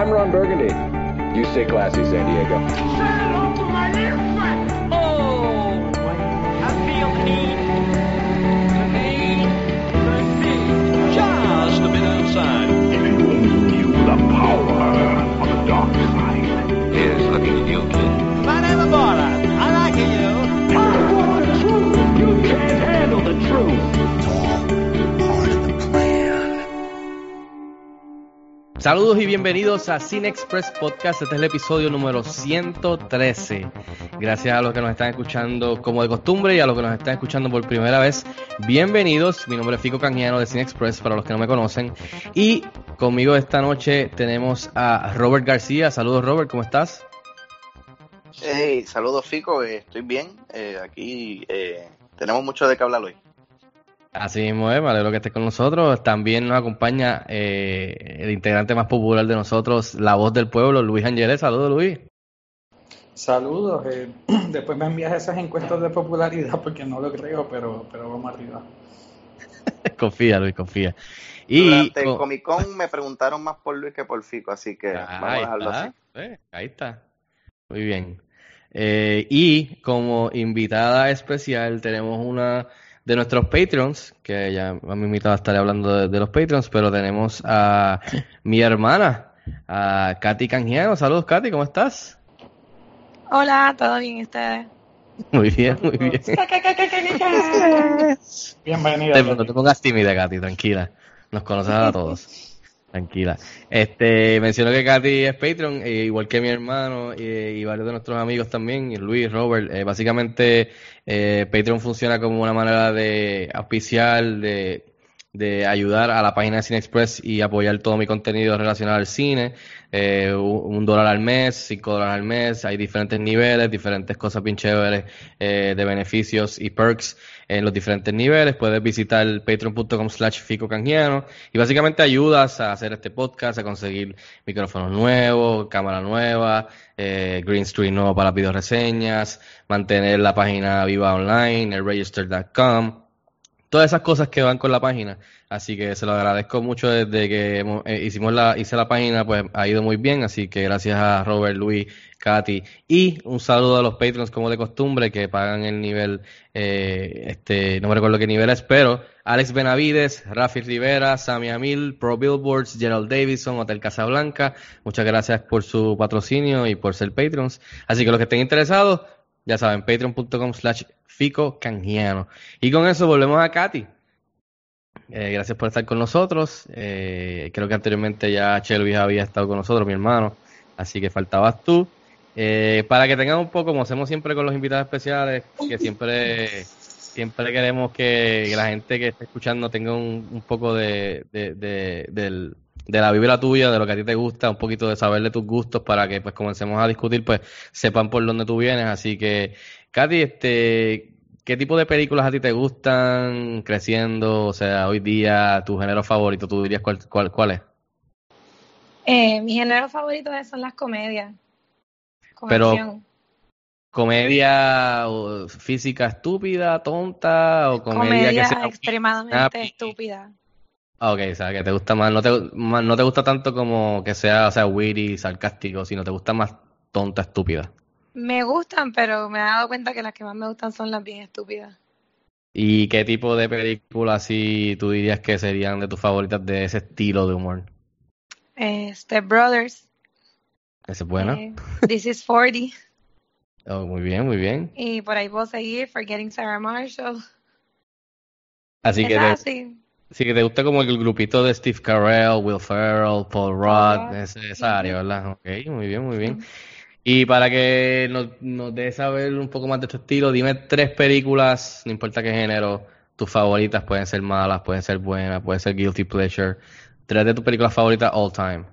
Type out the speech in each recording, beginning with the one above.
I'm Ron Burgundy. You stay classy, San Diego. Oh, I feel the sea, just a bit outside. Saludos y bienvenidos a Cine Express Podcast. Este es el episodio número 113. Gracias a los que nos están escuchando como de costumbre y a los que nos están escuchando por primera vez. Bienvenidos. Mi nombre es Fico Canjiano de Cine Express para los que no me conocen. Y conmigo esta noche tenemos a Robert García. Saludos Robert, ¿cómo estás? Hey, saludos Fico, eh, estoy bien. Eh, aquí eh, tenemos mucho de qué hablar hoy. Así mismo es, me alegro que estés con nosotros. También nos acompaña eh, el integrante más popular de nosotros, la voz del pueblo, Luis Ángeles. Saludos Luis. Saludos. eh, después me envías esas encuestas de popularidad porque no lo creo, pero, pero vamos arriba. confía Luis, confía. Y Durante el Comic Con me preguntaron más por Luis que por Fico, así que Ah, vamos a dejarlo está, así. eh, ahí está. Muy bien. Eh, y como invitada especial tenemos una de nuestros Patreons, que ya me han invitado a estar hablando de, de los Patreons, pero tenemos a mi hermana, a Katy Canjiano. Saludos, Katy, ¿cómo estás? Hola, ¿todo bien ¿y ustedes? Muy bien, muy bien. Bienvenida. Te, no te pongas tímida, Katy, tranquila. Nos conoces a todos. Tranquila. Este, menciono que Katy es Patreon, eh, igual que mi hermano eh, y varios de nuestros amigos también, Luis, Robert. Eh, básicamente, eh, Patreon funciona como una manera de auspiciar, de, de ayudar a la página de Cine Express y apoyar todo mi contenido relacionado al cine. Eh, un dólar al mes, cinco dólares al mes, hay diferentes niveles, diferentes cosas bien chéveres eh, de beneficios y perks en los diferentes niveles. Puedes visitar patreon.com slash fico canjiano y básicamente ayudas a hacer este podcast, a conseguir micrófonos nuevos, cámara nueva, eh, green screen nuevo para video reseñas, mantener la página viva online, el register.com todas esas cosas que van con la página. Así que se lo agradezco mucho desde que eh, hicimos la, hice la página, pues ha ido muy bien. Así que gracias a Robert, Luis, Katy y un saludo a los patrons como de costumbre que pagan el nivel, eh, este, no me recuerdo qué nivel es, pero Alex Benavides, Rafi Rivera, Sammy Amil, Pro Billboards, Gerald Davidson, Hotel Casablanca. Muchas gracias por su patrocinio y por ser patrons. Así que los que estén interesados, ya saben, patreon.com slash fico canjiano. Y con eso volvemos a Katy. Eh, gracias por estar con nosotros. Eh, creo que anteriormente ya Chelvis había estado con nosotros, mi hermano. Así que faltabas tú. Eh, para que tengan un poco, como hacemos siempre con los invitados especiales, que siempre, siempre queremos que, la gente que esté escuchando tenga un, un poco de, de, de la vibra tuya, de lo que a ti te gusta, un poquito de saber de tus gustos para que pues comencemos a discutir, pues sepan por dónde tú vienes. Así que, Katy, este, ¿qué tipo de películas a ti te gustan creciendo? O sea, hoy día, tu género favorito, tú dirías cuál, cuál, cuál es? Eh, mi género favorito son las comedias. Con Pero- acción. ¿Comedia o física estúpida, tonta o comedia, Comedia que sea extremadamente happy? estúpida. Ah, ok, o sea, que te gusta más, no te, más- no te gusta tanto como que sea, o sea, witty, sarcástico, sino te gusta más tonta, estúpida. Me gustan, pero me he dado cuenta que las que más me gustan son las bien estúpidas. ¿Y qué tipo de películas así tú dirías que serían de tus favoritas de ese estilo de humor? Eh, Step Brothers, Esa es buena. eh, This is 40, Oh, muy bien, muy bien. y por ahí puedo seguir, Forgetting Sarah Marshall. Así que te, así. sí que te gusta como el grupito de Steve Carell, Will Ferrell, Paul Rudd, esa área, ¿verdad? Ok, muy bien, muy bien. Y para que nos, nos saber un poco más de tu estilo, dime tres películas, no importa qué género, tus favoritas pueden ser malas, pueden ser buenas, pueden ser guilty pleasure. Tres de tus películas favoritas all time.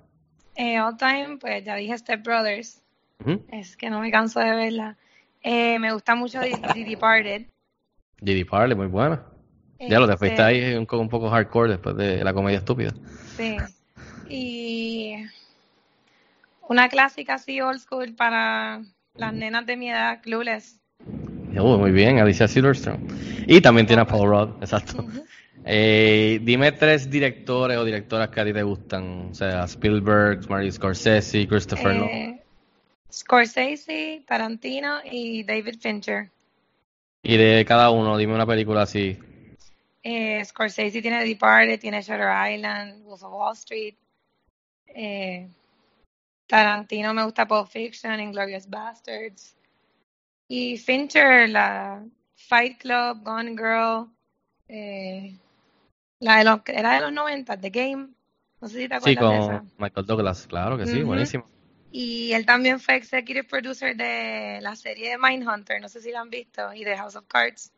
Eh, all time, pues ya dije Step Brothers. Es que no me canso de verla. Eh, me gusta mucho The, The Departed. J.D. Parley, muy buena. Ya lo te fuiste Este, ahí un, un poco hardcore después de la comedia estúpida. Sí. Y una clásica así old school para las nenas de mi edad, Clueless. Uh, muy bien, Alicia Silverstone. Y también tiene a Paul Rudd, exacto. Eh, dime tres directores o directoras que a ti te gustan. O sea, Spielberg, Martin Scorsese, Christopher Nolan. Eh, Scorsese, Tarantino y David Fincher. Y de cada uno, dime una película así. Eh, Scorsese tiene The Departed, tiene Shutter Island, Wolf of Wall Street. Eh, Tarantino me gusta Pulp Fiction, Inglorious Bastards. Y Fincher, la Fight Club, Gone Girl, eh, la de los, era de los 90, The Game. No sé si te Sí, acuerdas de esa. con Michael Douglas, claro que sí, buenísimo. Y él también fue executive producer de la serie de Mindhunter, no sé si la han visto, y de House of Cards.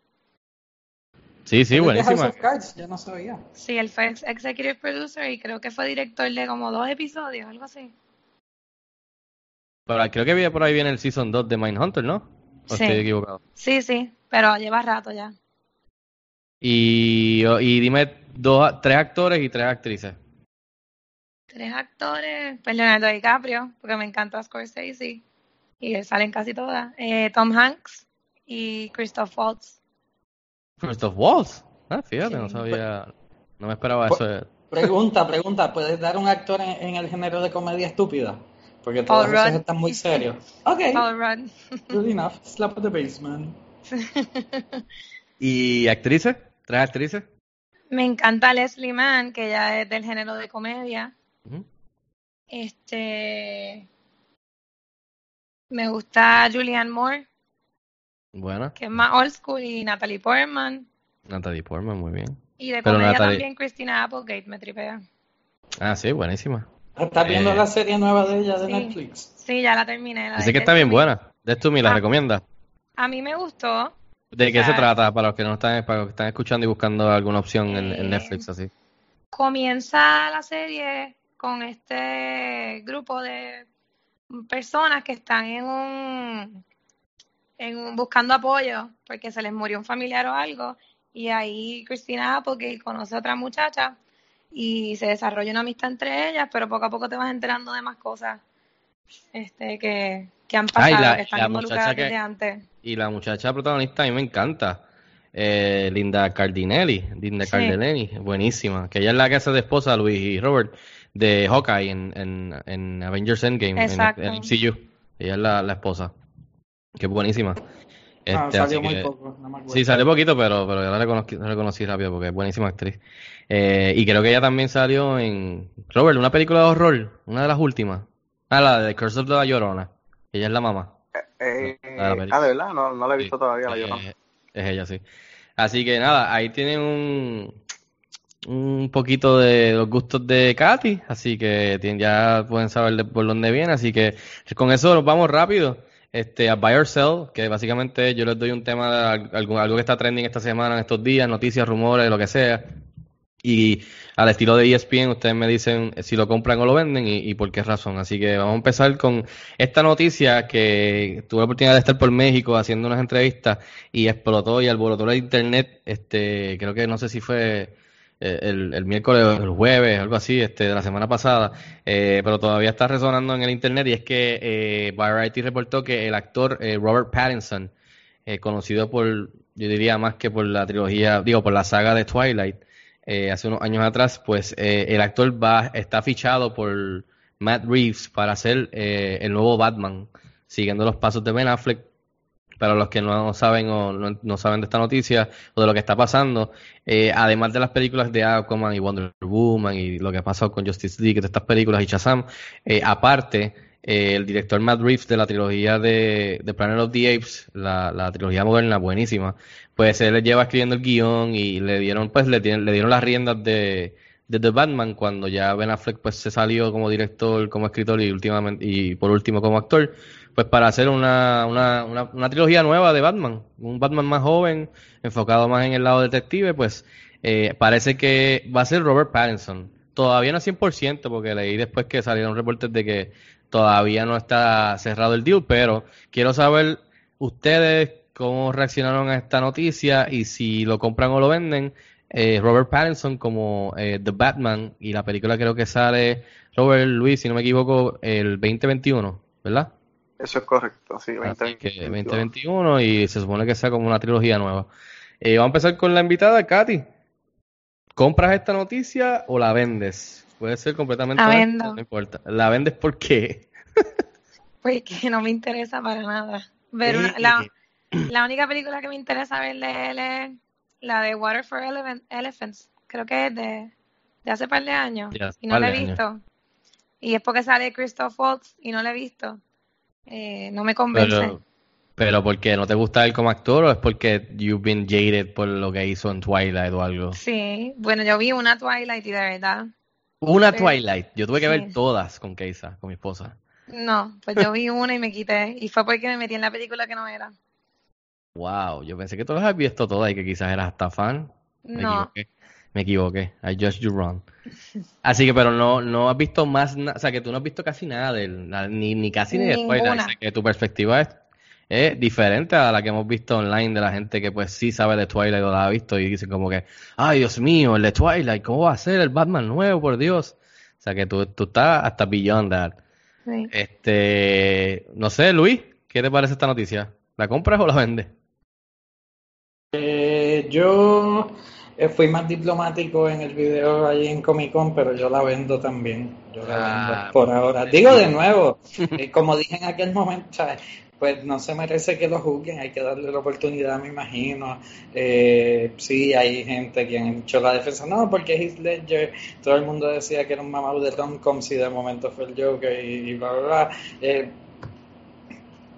Sí, sí, ¿Es de buenísima. House of Cards? Yo no sabía. Sí, él fue ex- executive producer y creo que fue director de como dos episodios, algo así. Pero creo que viene por ahí viene el Season 2 de Mindhunter, ¿no? ¿O Sí. estoy equivocado? Sí, sí, pero lleva rato ya. Y, y dime dos, tres actores y tres actrices. Tres actores, pues Leonardo DiCaprio, porque me encanta Scorsese, y él sale en casi todas. Eh, Tom Hanks y Christoph Waltz. Christoph Waltz. Ah, fíjate, Sí. no sabía. No me esperaba Pues- eso. Pregunta, pregunta, ¿puedes dar un actor en, en el género de comedia estúpida? Porque Paul todos esos Rudd. están muy serios. Ok, Paul Rudd. good enough. Slap at the basement. ¿Y actrices? ¿Tres actrices? Me encanta Leslie Mann, que ya es del género de comedia. Este. Me gusta Julianne Moore, Buena. que es más old school, y Natalie Portman. Natalie Portman, muy bien. Y de Pero comedia Natalie- también Christina Applegate me tripea. Ah, sí, buenísima. ¿Estás viendo Eh, la serie nueva de ella de sí. Netflix? Sí, ya la terminé. la Dice de que está bien buena. De esto me la Ah. recomienda. A mí me gustó. ¿De qué se trata? Para los que no están, para los que están escuchando y buscando alguna opción en, en Netflix así. Comienza la serie con este grupo de personas que están en un, en un- buscando apoyo porque se les murió un familiar o algo y ahí Cristina Applegate conoce a otra muchacha y se desarrolla una amistad entre ellas, pero poco a poco te vas enterando de más cosas este que, que han pasado, la- que están involucradas desde antes. Y la muchacha protagonista a mí me encanta. Eh, Linda Cardinelli. Linda Sí. Cardinelli, buenísima. Que ella es la que hace de esposa a Luis y Robert de Hawkeye en, en, en Avengers Endgame, en, Exacto. en MCU. Ella es la, la esposa. Que es buenísima. Ah, Este, salió así muy que- poco, no me. Sí, salió poquito, pero, pero yo la reconocí, la reconocí rápido porque es buenísima actriz. Eh, y creo que ella también salió en Robert, una película de horror, una de las últimas. Ah, la de Curse of the Llorona. Ella es la mamá. Eh, Ah, de verdad, no, no la he visto Sí, todavía. La Llorona. es ella, sí. Así que nada, ahí tienen un, un poquito de los gustos de Katy, así que tienen- ya pueden saber de por dónde viene, así que con eso nos vamos rápido. Este, a Buy or Sell, que básicamente yo les doy un tema de al- algo, algo que está trending esta semana, en estos días, noticias, rumores, lo que sea. Y al estilo de ESPN, ustedes me dicen si lo compran o lo venden y, por qué razón. Así que vamos a empezar con esta noticia que tuve la oportunidad de estar por México haciendo unas entrevistas y explotó y alborotó el internet. Este, creo que no sé si fue eh, el, el miércoles o el jueves, algo así, este, de la semana pasada, eh, pero todavía está resonando en el internet y es que eh, Variety reportó que el actor eh, Robert Pattinson, eh, conocido por, yo diría más que por la trilogía, digo, por la saga de Twilight, eh, hace unos años atrás, pues eh, el actor va, está fichado por Matt Reeves para ser eh, el nuevo Batman, siguiendo los pasos de Ben Affleck. Para los que no saben o no, no saben de esta noticia o de lo que está pasando, eh, además de las películas de Aquaman y Wonder Woman y lo que ha pasado con Justice League, de estas películas y Shazam, eh, aparte, eh, el director Matt Reeves de la trilogía de, de Planet of the Apes, la, la trilogía moderna, buenísima, pues él lleva escribiendo el guion y le dieron, pues le, le dieron las riendas de, de The Batman cuando ya Ben Affleck pues se salió como director, como escritor y últimamente y por último como actor, pues para hacer una, una, una, una trilogía nueva de Batman, un Batman más joven, enfocado más en el lado detective, pues eh, parece que va a ser Robert Pattinson. Todavía no es 100% porque leí después que salieron reportes de que todavía no está cerrado el deal, pero quiero saber ustedes cómo reaccionaron a esta noticia y si lo compran o lo venden. Eh, Robert Pattinson como eh, The Batman y la película creo que sale Robert Luis, si no me equivoco, el 2021, ¿verdad? Eso es correcto, sí. Así que 2021. 2021 y se supone que sea como una trilogía nueva. Eh, vamos a empezar con la invitada, Katy. ¿compras esta noticia o la vendes? Puede ser completamente La vendo. no importa. ¿La vendes por qué? Porque no me interesa para nada. Ver una- la, la única película que me interesa ver de él es la de Water for Elephant- Elephants. Creo que es de, de hace par de años. Y no la he años. visto. Y es porque sale Christoph Waltz y no la he visto. Eh, no me convence. Pero, pero porque no te gusta él como actor o es porque you've been jaded por lo que hizo en Twilight o algo? Sí, bueno, yo vi una Twilight y de verdad. Una. Twilight. Yo tuve que Sí. ver todas con Keisa, con mi esposa. No, pues yo vi una y me quité. Y fue porque me metí en la película que no era. Wow, yo pensé que tú las habías visto todas y que quizás eras hasta fan. Me No, equivoqué. Me equivoqué. I judged you wrong. Así que, pero no, no has visto más, o sea, que tú no has visto casi nada de él, na- ni, ni casi ni de Twilight. Ninguna. O sea, que tu perspectiva es, es diferente a la que hemos visto online de la gente que pues sí sabe de Twilight o la ha visto y dicen como que, ay Dios mío, el de Twilight, ¿cómo va a ser el Batman nuevo, por Dios? O sea, que tú, tú estás hasta beyond that. sí. Este, no sé, Luis, ¿qué te parece esta noticia? ¿La compras o la vendes? Eh, yo eh, fui más diplomático en el video allí en Comic Con, pero yo la vendo también. Yo la Ah, vendo por ahora. Digo de nuevo, eh, como dije en aquel momento, ¿sabes? Pues no se merece que lo juzguen, hay que darle la oportunidad, me imagino. Eh, sí, hay gente que han hecho la defensa, no, porque Heath Ledger, todo el mundo decía que era un mamado de rom-coms y de momento fue el Joker y, y bla, bla, bla. Eh,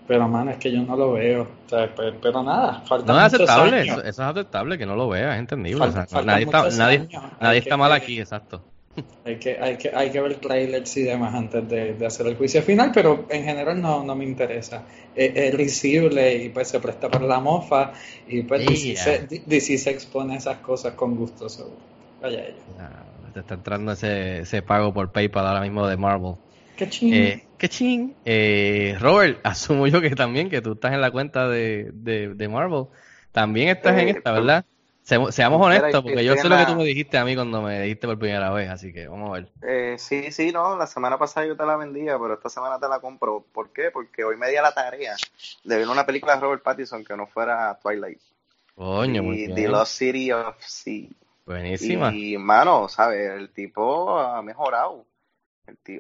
pero, mano, es que yo no lo veo. O sea, pero nada, falta No es aceptable, años. eso, eso es aceptable que no lo veas, es entendible. O sea, nadie está, nadie, nadie que- mal aquí, exacto. Hay que, hay que, hay que ver trailers y demás antes de, de hacer el juicio final, pero en general no, no me interesa. Es, es risible y pues se presta para la mofa y pues DC, Yeah. se, DC se expone a esas cosas con gusto. so, vaya ellos. Ah, Te está entrando ese, ese pago por PayPal ahora mismo de Marvel. Qué ching. Eh, qué ching. Eh, Robert, asumo yo que también, que tú estás en la cuenta de, de, de Marvel. También estás en Eh, esta, ¿verdad? Se- seamos honestos, es que porque yo sé lo que tú me dijiste a mí cuando me dijiste por primera vez, así que vamos a ver. Eh, sí, sí, no, la semana pasada yo te la vendía, pero esta semana te la compro. ¿Por qué? Porque hoy me di a la tarea de ver una película de Robert Pattinson que no fuera Twilight. Coño, muy y bien. The Lost City of Sea. Buenísima. Y, mano, ¿sabes? El tipo ha mejorado.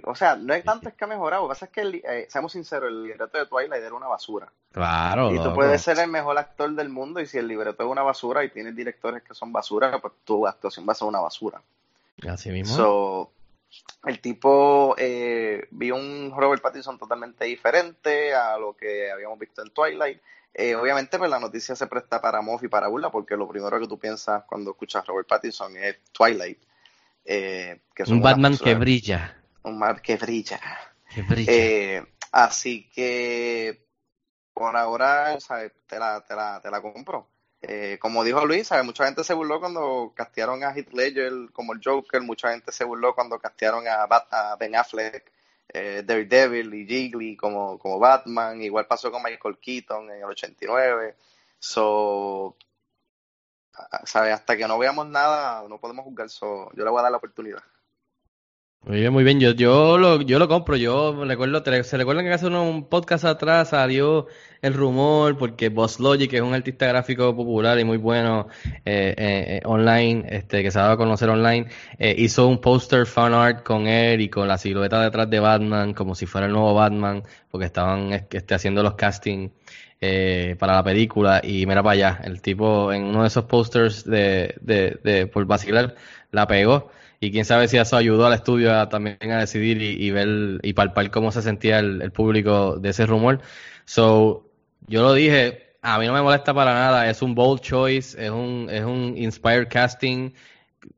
O sea, no es tanto es que ha mejorado. Lo que pasa es que, el- eh, seamos sinceros, el libreto de Twilight era una basura. Claro, y tú loco. puedes ser el mejor actor del mundo y si el libreto es una basura y tienes directores que son basura, pues tu actuación va a ser una basura. Así mismo. So, el tipo eh, vio un Robert Pattinson totalmente diferente a lo que habíamos visto en Twilight. Eh, obviamente, pues la noticia se presta para mof y para burla, porque lo primero que tú piensas cuando escuchas Robert Pattinson es Twilight. eh, que Un Batman que brilla. Un mar que brilla. Que brilla. Eh, así que por ahora, ¿sabes? Te la, te la, te la compro. Eh, como dijo Luis, ¿sabes? mucha gente se burló cuando castearon a Heath Ledger como el Joker, mucha gente se burló cuando castearon a, Bat- a Ben Affleck, eh, Daredevil y Jiggly como, como Batman, igual pasó con Michael Keaton en el 89. So, ¿sabes? Hasta que no veamos nada, no podemos juzgar. So, yo le voy a dar la oportunidad. Muy bien, muy bien. Yo, yo lo, yo lo compro. Yo recuerdo, se recuerdan que hace uno- un podcast atrás salió el rumor porque Boss Logic, que es un artista gráfico popular y muy bueno eh, eh, eh, online, este, que se ha dado a conocer online, eh, hizo un póster fan art con él y con la silueta detrás de Batman, como si fuera el nuevo Batman, porque estaban este, haciendo los castings eh, para la película y mira para allá, el tipo en uno de esos posters de, de, de por vacilar la pegó y quién sabe si eso ayudó al estudio a, también a decidir y, ver y palpar cómo se sentía el, el público de ese rumor. So, yo lo dije, a mí no me molesta para nada, es un bold choice, es un, es un inspired casting,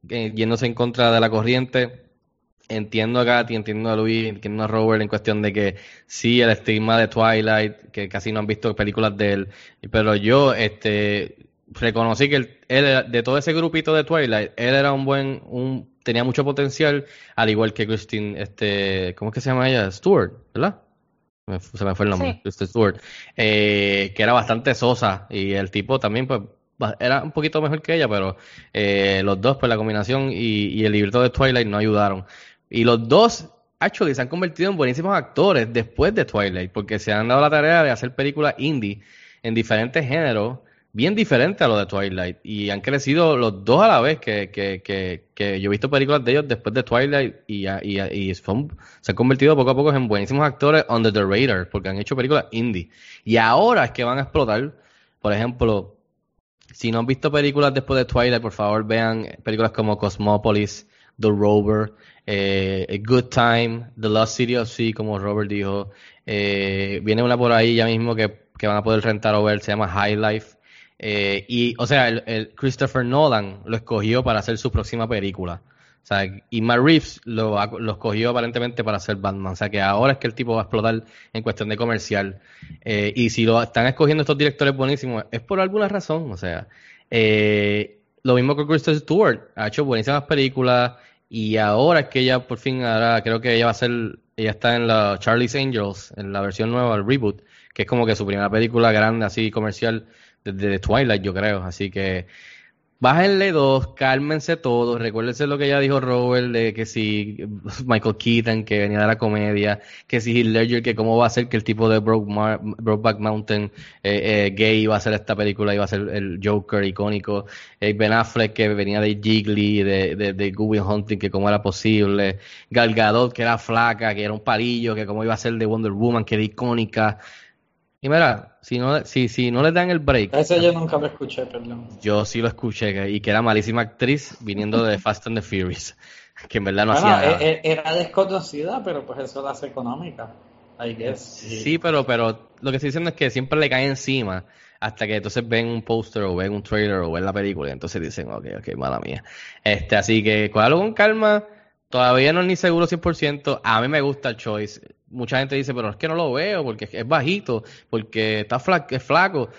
eh, yéndose en contra de la corriente. Entiendo a Katy, entiendo a Luis, entiendo a Robert en cuestión de que sí, el estigma de Twilight, que casi no han visto películas de él, pero yo este reconocí que él, de todo ese grupito de Twilight, él era un buen, un, tenía mucho potencial, al igual que Christine, este, ¿cómo es que se llama ella? Stewart, ¿verdad? Se me fue el nombre, Sí. Kristen Stewart, eh, que era bastante sosa y el tipo también pues era un poquito mejor que ella, pero eh, los dos pues la combinación y, y el libreto de Twilight no ayudaron. Y los dos, actually, se han convertido en buenísimos actores después de Twilight, porque se han dado la tarea de hacer películas indie en diferentes géneros bien diferente a lo de Twilight. Y han crecido los dos a la vez, que, que, que, yo he visto películas de ellos después de Twilight y, y, y se han convertido poco a poco en buenísimos actores under the radar, porque han hecho películas indie. Y ahora es que van a explotar. Por ejemplo, si no han visto películas después de Twilight, por favor vean películas como Cosmopolis, The Rover, eh, A Good Time, The Lost City of Sea, como Robert dijo. Eh, viene una por ahí ya mismo que, que van a poder rentar o ver, se llama High Life. Eh, y, o sea, el, Christopher Nolan lo escogió para hacer su próxima película. O sea, y Matt Reeves lo, lo escogió aparentemente para hacer Batman. O sea, que ahora es que el tipo va a explotar en cuestión de comercial. Eh, y si lo están escogiendo estos directores buenísimos, es por alguna razón. O sea, eh, lo mismo que Kristen Stewart. Ha hecho buenísimas películas. Y ahora es que ella por fin hará, creo que ella va a ser, ella está en la Charlie's Angels, en la versión nueva, el reboot, que es como que su primera película grande, así comercial, desde Twilight, yo creo. Así que Bájenle dos, cálmense todos, recuérdense lo que ya dijo Robert de que si Michael Keaton que venía de la comedia, que si Heath Ledger que cómo va a ser que el tipo de Brokeback Mountain eh, eh, gay iba a ser esta película, iba a ser el Joker icónico, eh, Ben Affleck que venía de Jiggly, de, de, de Hunting que cómo era posible, Gal Gadot que era flaca, que era un palillo, que cómo iba a ser de Wonder Woman, que era icónica. Y mira, si no, si, si no le dan el break, Eso yo nunca lo escuché, perdón. yo sí lo escuché y que era malísima actriz viniendo de Fast and the Furious, que en verdad no Bueno, hacía nada. e- e- era desconocida, pero pues eso la hace económica, I guess. Sí, pero, pero lo que estoy diciendo es que siempre le cae encima hasta que entonces ven un póster o ven un trailer o ven la película y entonces dicen, ok, ok, mala mía. Este, así que cógalo con calma. Todavía no es ni seguro 100%. A mí me gusta el Choice. Mucha gente dice, pero es que no lo veo porque es bajito, porque está fla- es flaco.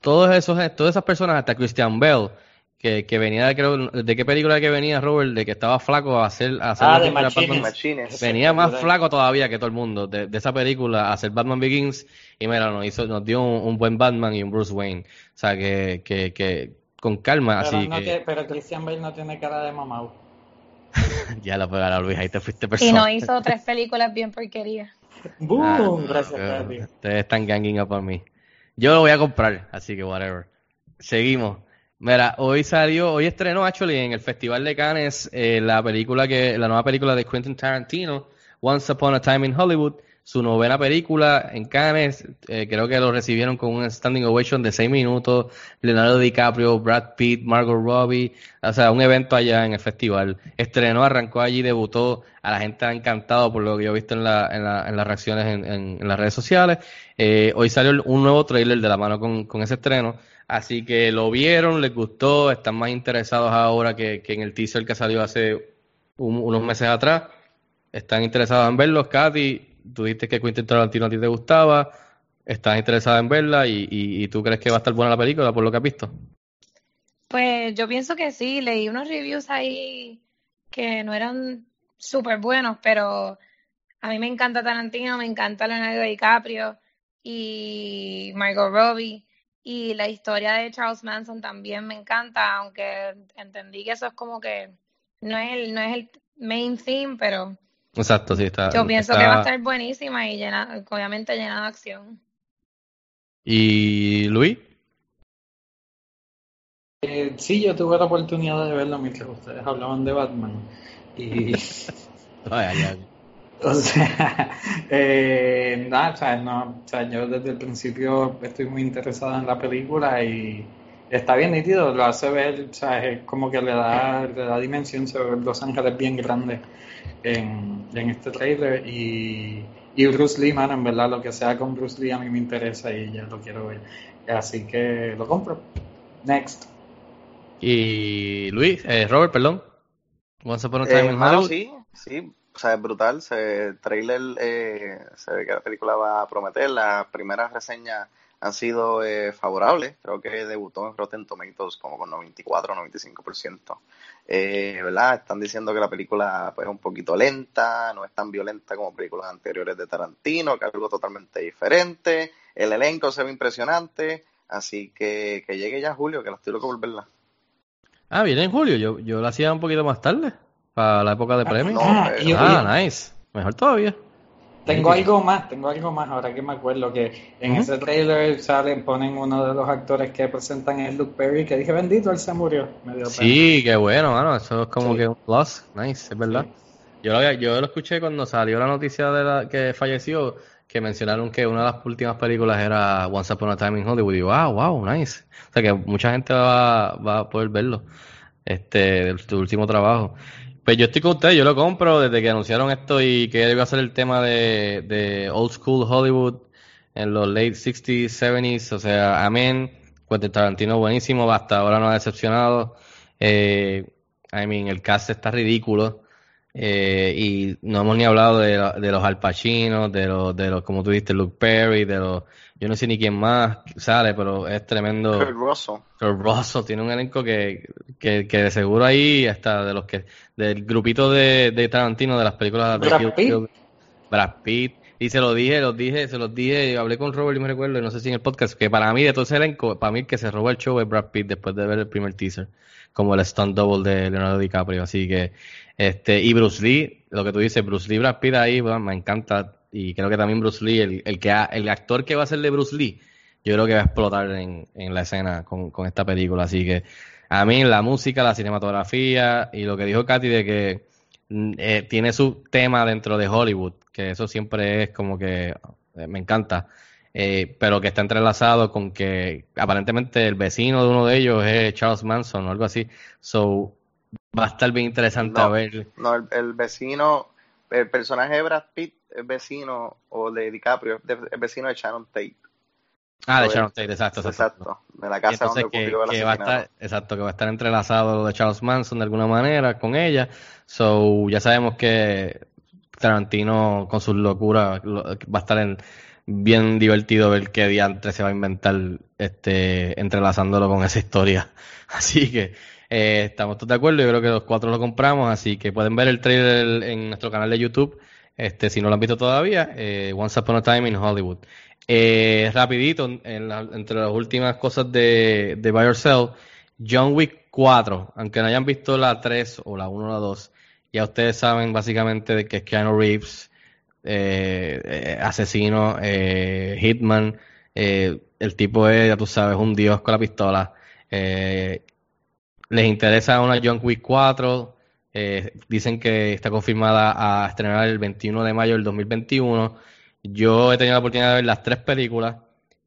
Todos esos, todas esas personas, hasta Christian Bell, que, que venía, creo, ¿de qué película que venía Robert? De que estaba flaco a hacer, a hacer Ah, la de Machines. Machines. Venía más flaco todavía que todo el mundo de, de esa película a hacer Batman Begins y mira, nos hizo, nos dio un, un buen Batman y un Bruce Wayne. O sea que, que, que con calma, Pero, así no que tiene- pero Christian Bale no tiene cara de mamau. ya la pegará Luis, ahí te fuiste Y persona. no hizo tres películas bien porquerías. ¡Boom! Ah, Gracias, Katy. Ustedes están ganging up a mí. Yo lo voy a comprar, así que whatever. Seguimos. Mira, hoy salió, hoy estrenó actually en el Festival de Cannes eh, la película que, la nueva película de Quentin Tarantino, Once Upon a Time in Hollywood, su novena película en Cannes, eh, creo que lo recibieron con un standing ovation de seis minutos, Leonardo DiCaprio, Brad Pitt, Margot Robbie, o sea, un evento allá en el festival. Estrenó, arrancó allí, debutó, a la gente ha encantado por lo que yo he visto en, la, en, la- en las reacciones en, en- las redes sociales. Eh, hoy salió un nuevo trailer de la mano con, con ese estreno. Así que lo vieron, les gustó, están más interesados ahora que, que en el teaser que salió hace un- unos meses atrás. Están interesados en verlos, Katy. Tú dijiste que Quentin Tarantino a ti te gustaba. Estás interesada en verla y, tú crees que va a estar buena la película por lo que has visto. Pues yo pienso que sí, leí unos reviews ahí que no eran súper buenos, pero a mí me encanta Tarantino, me encanta Leonardo DiCaprio y Margot Robbie y la historia de Charles Manson también me encanta, aunque entendí que eso es como que no es el, no es el main theme, pero Exacto, sí, está. yo pienso está- que va a estar buenísima y llena, obviamente llena de acción. ¿Y Luis? Eh, sí, yo tuve la oportunidad de verlo mientras ustedes hablaban de Batman. Y, Ay, ay, ay. o sea, eh, nada, o sea, no, o sea, yo desde el principio estoy muy interesado en la película y está bien nítido, lo hace ver, o sea, es como que le da, le da dimensión, se ve Los Ángeles bien grande en, en este trailer y, y Bruce Lee, man, en verdad, lo que sea con Bruce Lee a mí me interesa y ya lo quiero ver. Así que lo compro. Next. Y Luis, eh, Robert, perdón. Once Upon a Time Eh, in Hollywood. sí, sí, o sea, es brutal. Se, el trailer eh, se ve que la película va a prometer. Las primeras reseñas han sido eh, favorables. Creo que debutó en Rotten Tomatoes como con 94 95%. Eh, ¿Verdad? Están diciendo que la película pues, es un poquito lenta, no es tan violenta como películas anteriores de Tarantino, que es algo totalmente diferente. El elenco se ve impresionante. Así que que llegue ya Julio, que la estoy loco por verla. Ah, viene en julio. Yo, yo la hacía un poquito más tarde. Para la época de premios. no, Ah, pero- y- Ah, nice. Mejor todavía. Tengo algo más, tengo algo más ahora que me acuerdo que en ese trailer salen, ponen uno de los actores que presentan es Luke Perry, que dije bendito, él se murió. Me dio pena. Sí, qué bueno, mano. Eso es como Sí. que un plus. Nice, es verdad. Yo, lo, yo lo escuché cuando salió la noticia de la, que falleció, que mencionaron que una de las últimas películas era Once Upon a Time in Hollywood. Y wow, wow, nice. O sea que mucha gente va, va a poder verlo. Este, de su último trabajo. Pues yo estoy con ustedes, yo lo compro desde que anunciaron esto y que iba a ser el tema de, de Old School Hollywood en los late 60s, 70s. O sea, amén. Quentin Tarantino buenísimo, hasta ahora no ha decepcionado. Eh, I mean, el cast está ridículo. Eh, y no hemos ni hablado de, la- de los Al Pacino, de los, de los, como tú dijiste, Luke Perry, de los, yo no sé ni quién más sale, pero es tremendo. Kurt Russell. Kurt Russell tiene un elenco que, que, que de seguro ahí, hasta de los que, del grupito de, de Tarantino, de las películas de Brad Pitt. Brad Pitt. Y se lo dije, los dije, se los dije, hablé con Robert y me recuerdo, y no sé si en el podcast, que para mí de todo ese elenco, para mí el que se robó el show es Brad Pitt después de ver el primer teaser, como el stunt double de Leonardo DiCaprio. Así que, este, y Bruce Lee, lo que tú dices, Bruce Lee, Brad Pitt ahí, bueno, me encanta. Y creo que también Bruce Lee, el, el que ha- el actor que va a ser de Bruce Lee, yo creo que va a explotar en, en la escena con, con esta película. Así que a mí la música, la cinematografía y lo que dijo Katy de que mm, eh, tiene su tema dentro de Hollywood, que eso siempre es como que eh, me encanta, eh, pero que está entrelazado con que aparentemente el vecino de uno de ellos es Charles Manson o algo así. So va a estar bien interesante No. a ver. No, el, el vecino, el personaje de Brad Pitt es vecino, o de DiCaprio, es, vecino de Shannon Tate. Ah, de Sharon Tate, exacto, exacto. Exacto, de la casa entonces donde que, ocurrió el que va a estar, exacto, que va a estar entrelazado lo de Charles Manson de alguna manera con ella. So, ya sabemos que Tarantino con sus locuras lo- va a estar en- bien divertido ver qué diantre se va a inventar este entrelazándolo con esa historia. Así que eh, estamos todos de acuerdo, yo creo que los cuatro lo compramos, así que pueden ver el trailer en nuestro canal de YouTube. Este, si no lo han visto todavía, eh, Once Upon a Time in Hollywood. Eh, rapidito, en la- entre las últimas cosas de, de Buy or Sell, John Wick 4, aunque no hayan visto la 3 o la 1 o la 2, ya ustedes saben básicamente de que es Keanu Reeves, eh, eh, asesino, eh, hitman, eh, el tipo es, ya tú sabes, un dios con la pistola. Les interesa una John Wick 4, eh, dicen que está confirmada a estrenar el 21 de mayo del 2021. Yo he tenido la oportunidad de ver las tres películas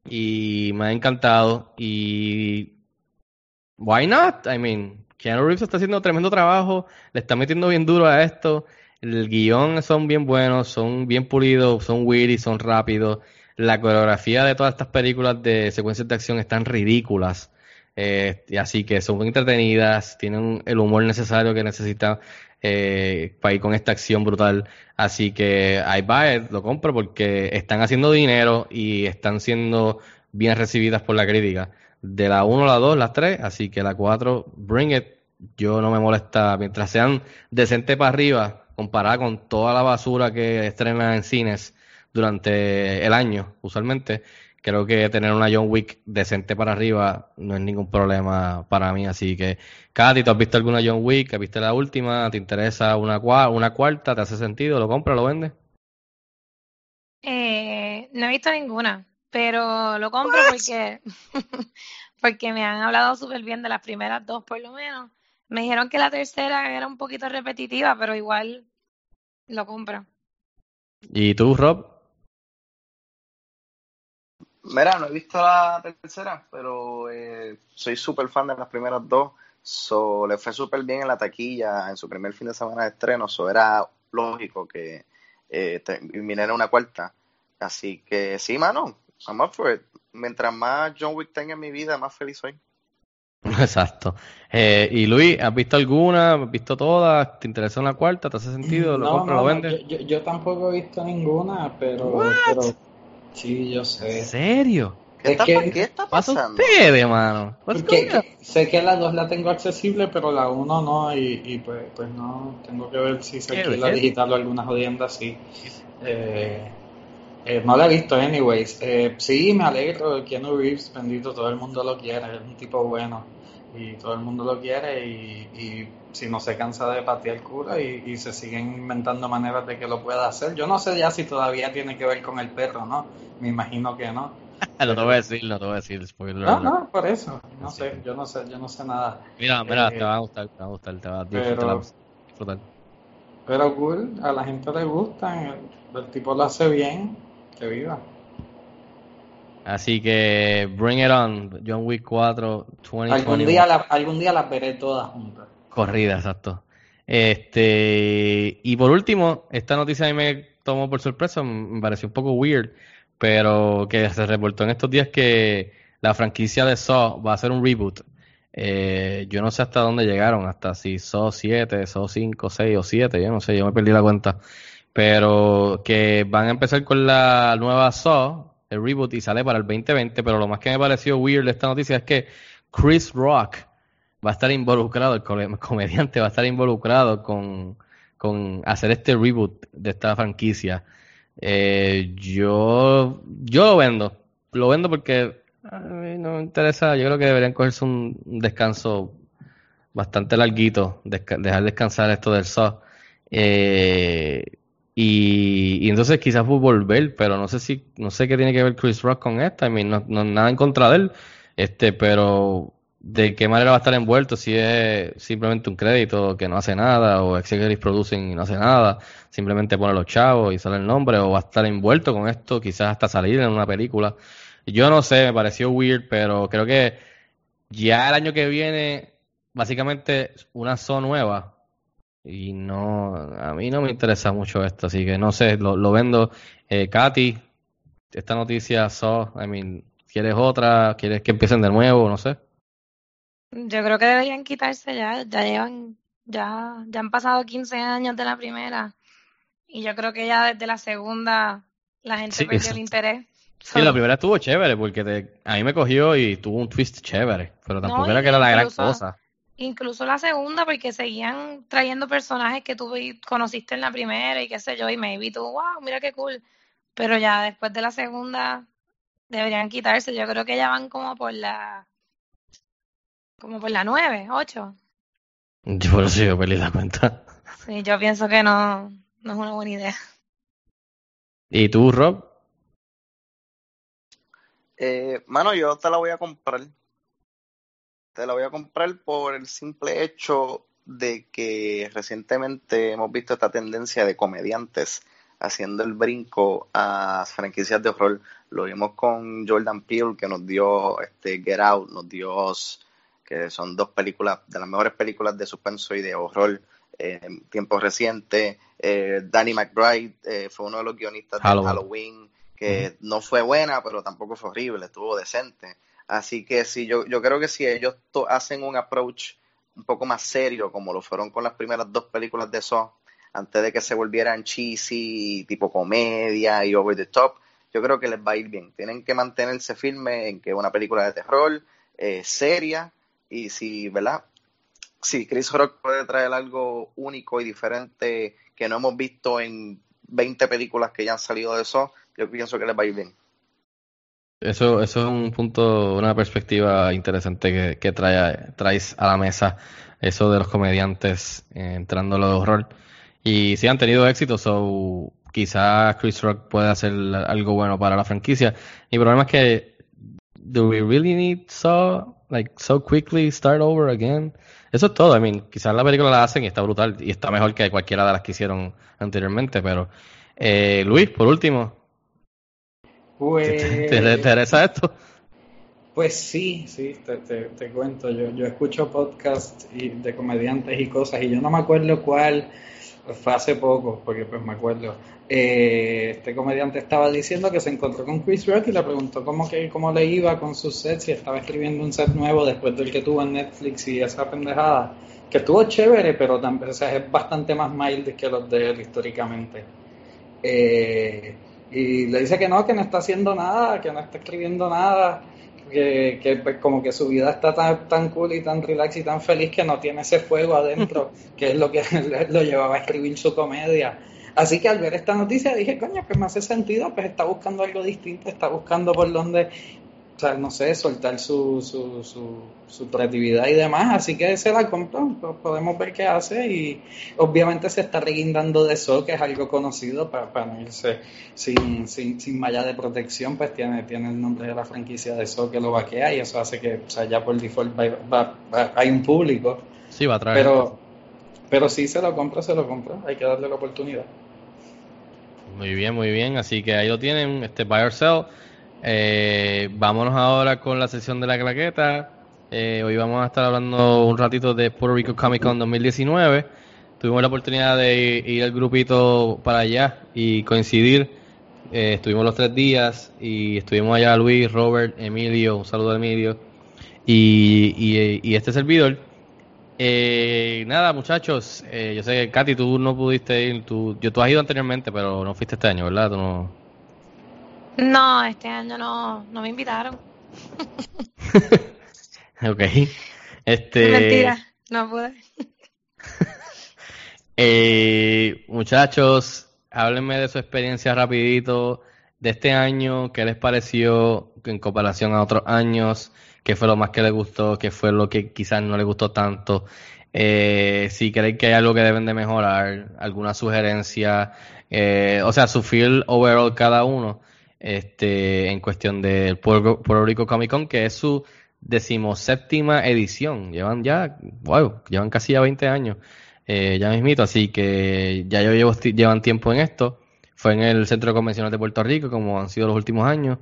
y me ha encantado y why not? I mean, Keanu Reeves está haciendo tremendo trabajo, le está metiendo bien duro a esto. El guion son bien buenos, son bien pulidos, son witty, son rápidos. La coreografía de todas estas películas de secuencias de acción están ridículas. Eh, así que son muy entretenidas, tienen el humor necesario que necesita eh, para ir con esta acción brutal. Así que I buy it, lo compro porque están haciendo dinero y están siendo bien recibidas por la crítica. De la 1 a la 2, las 3, así que la 4, bring it. Yo no me molesta, mientras sean decentes para arriba, comparada con toda la basura que estrena en cines durante el año, usualmente, creo que tener una John Wick decente para arriba no es ningún problema para mí. Así que, Katy, ¿tú has visto alguna John Wick? ¿Has visto la última? ¿Te interesa una, cua- una cuarta? ¿Te hace sentido? ¿Lo compras? ¿Lo vendes? Eh, no he visto ninguna, pero lo compro porque, porque me han hablado súper bien de las primeras dos, por lo menos. Me dijeron que la tercera era un poquito repetitiva, pero igual lo compro. ¿Y tú, Rob? Mira, no he visto la tercera, pero eh, soy súper fan de las primeras dos. So, le fue súper bien en la taquilla en su primer fin de semana de estreno. So, era lógico que eh, te- viniera una cuarta. Así que sí, mano, I'm up for it. Mientras más John Wick tenga en mi vida, más feliz soy. Exacto. Eh, y Luis, ¿has visto alguna? ¿Has visto todas? ¿Te interesa una cuarta? ¿Te hace sentido? ¿Lo No, compras? no, ¿Lo vendes? yo, yo- yo tampoco he visto ninguna, pero, What? pero sí, yo ¿En sé. serio? ¿Qué, Es está, que- ¿qué está Pasa pasando? ustedes, mano. On? que- sé que la 2 la tengo accesible, pero la 1 no, y, y pues, pues no, tengo que ver si se alquila digital o alguna jodienda así. Eh, eh, no la he visto, anyways. Eh, sí, me alegro, Keanu Reeves, bendito, todo el mundo lo quiere, es un tipo bueno. y todo el mundo lo quiere y, y si no se cansa de patear culo y, y se siguen inventando maneras de que lo pueda hacer. Yo no sé ya si todavía tiene que ver con el perro, ¿no? Me imagino que no. no te voy a decir, no te voy a decir spoiler. No, no, por eso. No Sí. sé, yo no sé, yo no sé nada. Mira, mira, Eh, te va a gustar, te va a gustar, te va a pero- disfrutar. disfrutar. Pero cool, a la gente le gusta, el, el tipo lo hace bien, que viva. Así que, bring it on, John Wick 4, 2021. Algún día, la- algún día las veré todas juntas. Corrida, exacto. Este, y por último, esta noticia a mí me tomó por sorpresa, me pareció un poco weird, pero que se reportó en estos días que la franquicia de Saw va a hacer un reboot. Eh, yo no sé hasta dónde llegaron, hasta si Saw 7, Saw 5, 6 o 7, yo no sé, yo me perdí la cuenta. Pero que van a empezar con la nueva Saw, el reboot, y sale para el 2020, pero lo más que me pareció weird de esta noticia es que Chris Rock va a estar involucrado, el come- comediante va a estar involucrado con, con hacer este reboot de esta franquicia. Eh, yo, yo lo vendo, lo vendo porque a mí no me interesa, yo creo que deberían cogerse un, descanso bastante larguito, dejar descansar esto del Saw. Eh, y, y entonces quizás volver, pero no sé si, no sé qué tiene que ver Chris Rock con esta, I mean, no, no- nada en contra de él, este, pero de qué manera va a estar envuelto, si es simplemente un crédito que no hace nada, o Executive Producing y no hace nada, simplemente pone los chavos y sale el nombre, o va a estar envuelto con esto, quizás hasta salir en una película. Yo no sé, me pareció weird, pero creo que ya el año que viene, básicamente una Saw nueva, y no, a mí no me interesa mucho esto, así que no sé, lo, vendo. Eh, Katy, esta noticia Saw, I mean, ¿quieres otra? ¿Quieres que empiecen de nuevo? No sé. Yo creo que deberían quitarse ya, ya llevan, ya, ya han pasado 15 años de la primera y yo creo que ya desde la segunda la gente Sí, perdió exacto. el interés. Sí, la primera estuvo chévere porque te- a mí me cogió y tuvo un twist chévere, pero tampoco No, era que era la gran cosa. Incluso la segunda porque seguían trayendo personajes que tú conociste en la primera y qué sé yo, y maybe tú, wow, mira qué cool. Pero ya después de la segunda deberían quitarse. Yo creo que ya van como por la, como por la nueve, ocho. Yo por eso yo perdí la cuenta. Sí, yo pienso que no, no es una buena idea. ¿Y tú, Rob? Eh, mano, yo te la voy a comprar. Te la voy a comprar por el simple hecho de que recientemente hemos visto esta tendencia de comediantes haciendo el brinco a franquicias de horror. Lo vimos con Jordan Peele, que nos dio este, Get Out, nos dio Us, que son dos películas, de las mejores películas de suspenso y de horror eh, en tiempos recientes. Eh, Danny McBride eh, fue uno de los guionistas de Halloween. Que no fue buena, pero tampoco fue horrible, estuvo decente. Así que sí, yo, yo creo que si ellos hacen un approach un poco más serio, como lo fueron con las primeras dos películas de Saw, antes de que se volvieran cheesy, tipo comedia y over the top, yo creo que les va a ir bien. Tienen que mantenerse firmes en que es una película de terror, eh, seria, y si, ¿verdad? Si Chris Rock puede traer algo único y diferente que no hemos visto en 20 películas que ya han salido de Saw, yo pienso que les va a ir bien. Eso, eso es un punto, una perspectiva interesante que, que trae, traes a la mesa, eso de los comediantes eh, entrando a lo de horror. Y sí han tenido éxito, so quizás Chris Rock puede hacer algo bueno para la franquicia. Mi problema es que, do we really need so, like, so quickly start over again? Eso es todo, I mean, quizás la película la hacen y está brutal, y está mejor que cualquiera de las que hicieron anteriormente, pero, eh, Luis, por último, Pues, ¿te, te- te interesa esto? pues sí, sí, te, te, te cuento. Yo, yo escucho podcasts de comediantes y cosas y yo no me acuerdo cuál fue hace poco, porque pues me acuerdo. Eh, este comediante estaba diciendo que se encontró con Chris Rock y le preguntó cómo, que, cómo le iba con sus sets y estaba escribiendo un set nuevo después del que tuvo en Netflix y esa pendejada. Que estuvo chévere, pero también o sea, es bastante más mild que los de él históricamente. Eh, y le dice que no, que no está haciendo nada, que no está escribiendo nada, que, que pues, como que su vida está tan, tan cool y tan relax y tan feliz que no tiene ese fuego adentro, que es lo que lo llevaba a escribir su comedia. Así que al ver esta noticia dije, coño, pues me hace sentido, pues está buscando algo distinto, está buscando por dónde, sea, no sé, soltar su, su, su, su creatividad y demás, así que se la compró, pues podemos ver qué hace y obviamente se está reguindando de eso, que es algo conocido para, para irse sin, sin, sin malla de protección, pues tiene, tiene el nombre de la franquicia de eso que lo vaquea y eso hace que, o sea, ya por default va- va- va- hay un público, Sí, va a traer. pero, pero si se lo compra, se lo compra, hay que darle la oportunidad. Muy bien, muy bien. Así que ahí lo tienen, este Buy or Sell. Eh, vámonos ahora con la sesión de la claqueta. Eh, hoy vamos a estar hablando un ratito de Puerto Rico Comic Con 2019. Tuvimos la oportunidad de ir al grupito para allá y coincidir. Eh, estuvimos los tres días y estuvimos allá Luis, Robert, Emilio, un saludo a Emilio y, y, y este servidor. Eh, nada, muchachos, eh, yo sé que Katy, tú no pudiste ir, tú, yo, tú has ido anteriormente, pero no fuiste este año, ¿verdad? Tú no... No, este año no, no me invitaron. Ok. Este, Mentira, no pude. eh, muchachos, háblenme de su experiencia rapidito de este año, qué les pareció en comparación a otros años, qué fue lo más que les gustó, qué fue lo que quizás no les gustó tanto, eh, si creen que hay algo que deben de mejorar, alguna sugerencia, eh, o sea, su feel overall cada uno, este, en cuestión del Puerto, Puerto Rico Comic Con, que es su decimoséptima edición, llevan ya, wow, llevan casi ya 20 años, eh, ya mismito, así que ya yo llevo, llevan tiempo en esto, fue en el Centro de de Puerto Rico, como han sido los últimos años.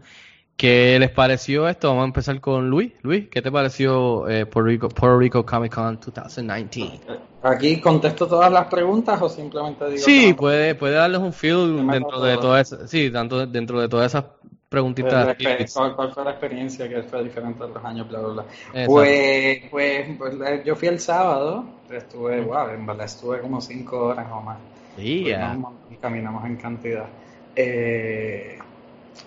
¿Qué les pareció esto? Vamos a empezar con Luis. Luis, ¿qué te pareció eh, Puerto, Rico, Puerto Rico Comic Con 2019? Aquí contesto todas las preguntas o simplemente digo Sí, puede, puede darles un feel dentro de todas esas, sí, tanto dentro de todas esas preguntitas. ¿Cuál, cuál fue la experiencia que fue diferente a otros años? Bla, bla, bla. Pues, pues, pues, eh, yo fui el sábado, estuve, wow, en verdad estuve como cinco horas o más. Sí, Pues, ya. no, y caminamos en cantidad. Eh,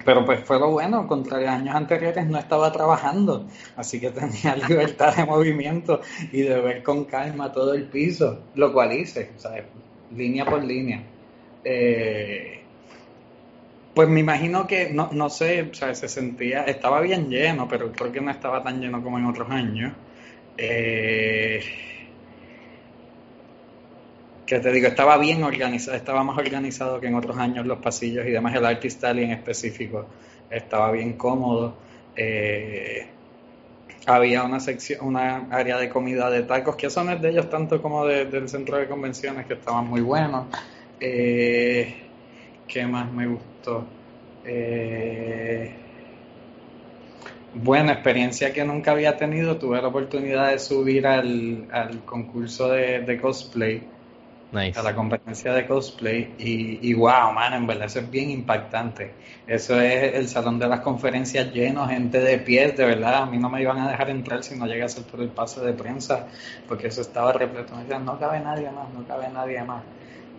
pero pues fue lo bueno, contrario a años anteriores no estaba trabajando, así que tenía libertad de movimiento y de ver con calma todo el piso, lo cual hice, ¿sabes? línea por línea. Eh, pues me imagino que, no, no sé, sea, se sentía, estaba bien lleno, pero creo que no estaba tan lleno como en otros años. Eh, te digo, estaba bien organizado, estaba más organizado que en otros años los pasillos y demás, el Artist en específico estaba bien cómodo. Eh, había una sección, una área de comida de tacos, que es de ellos tanto como de- del centro de convenciones, que estaban muy buenos. Eh, ¿Qué más me gustó? Eh, Buena experiencia que nunca había tenido. Tuve la oportunidad de subir al, al concurso de cosplay, Nice. a la competencia de cosplay, y, y wow, man, en verdad eso es bien impactante. Eso es el salón de las conferencias lleno, gente de pies, de verdad. A mí no me iban a dejar entrar si no llegase por el pase de prensa, porque eso estaba repleto. Me decían, no cabe nadie más, no cabe nadie más.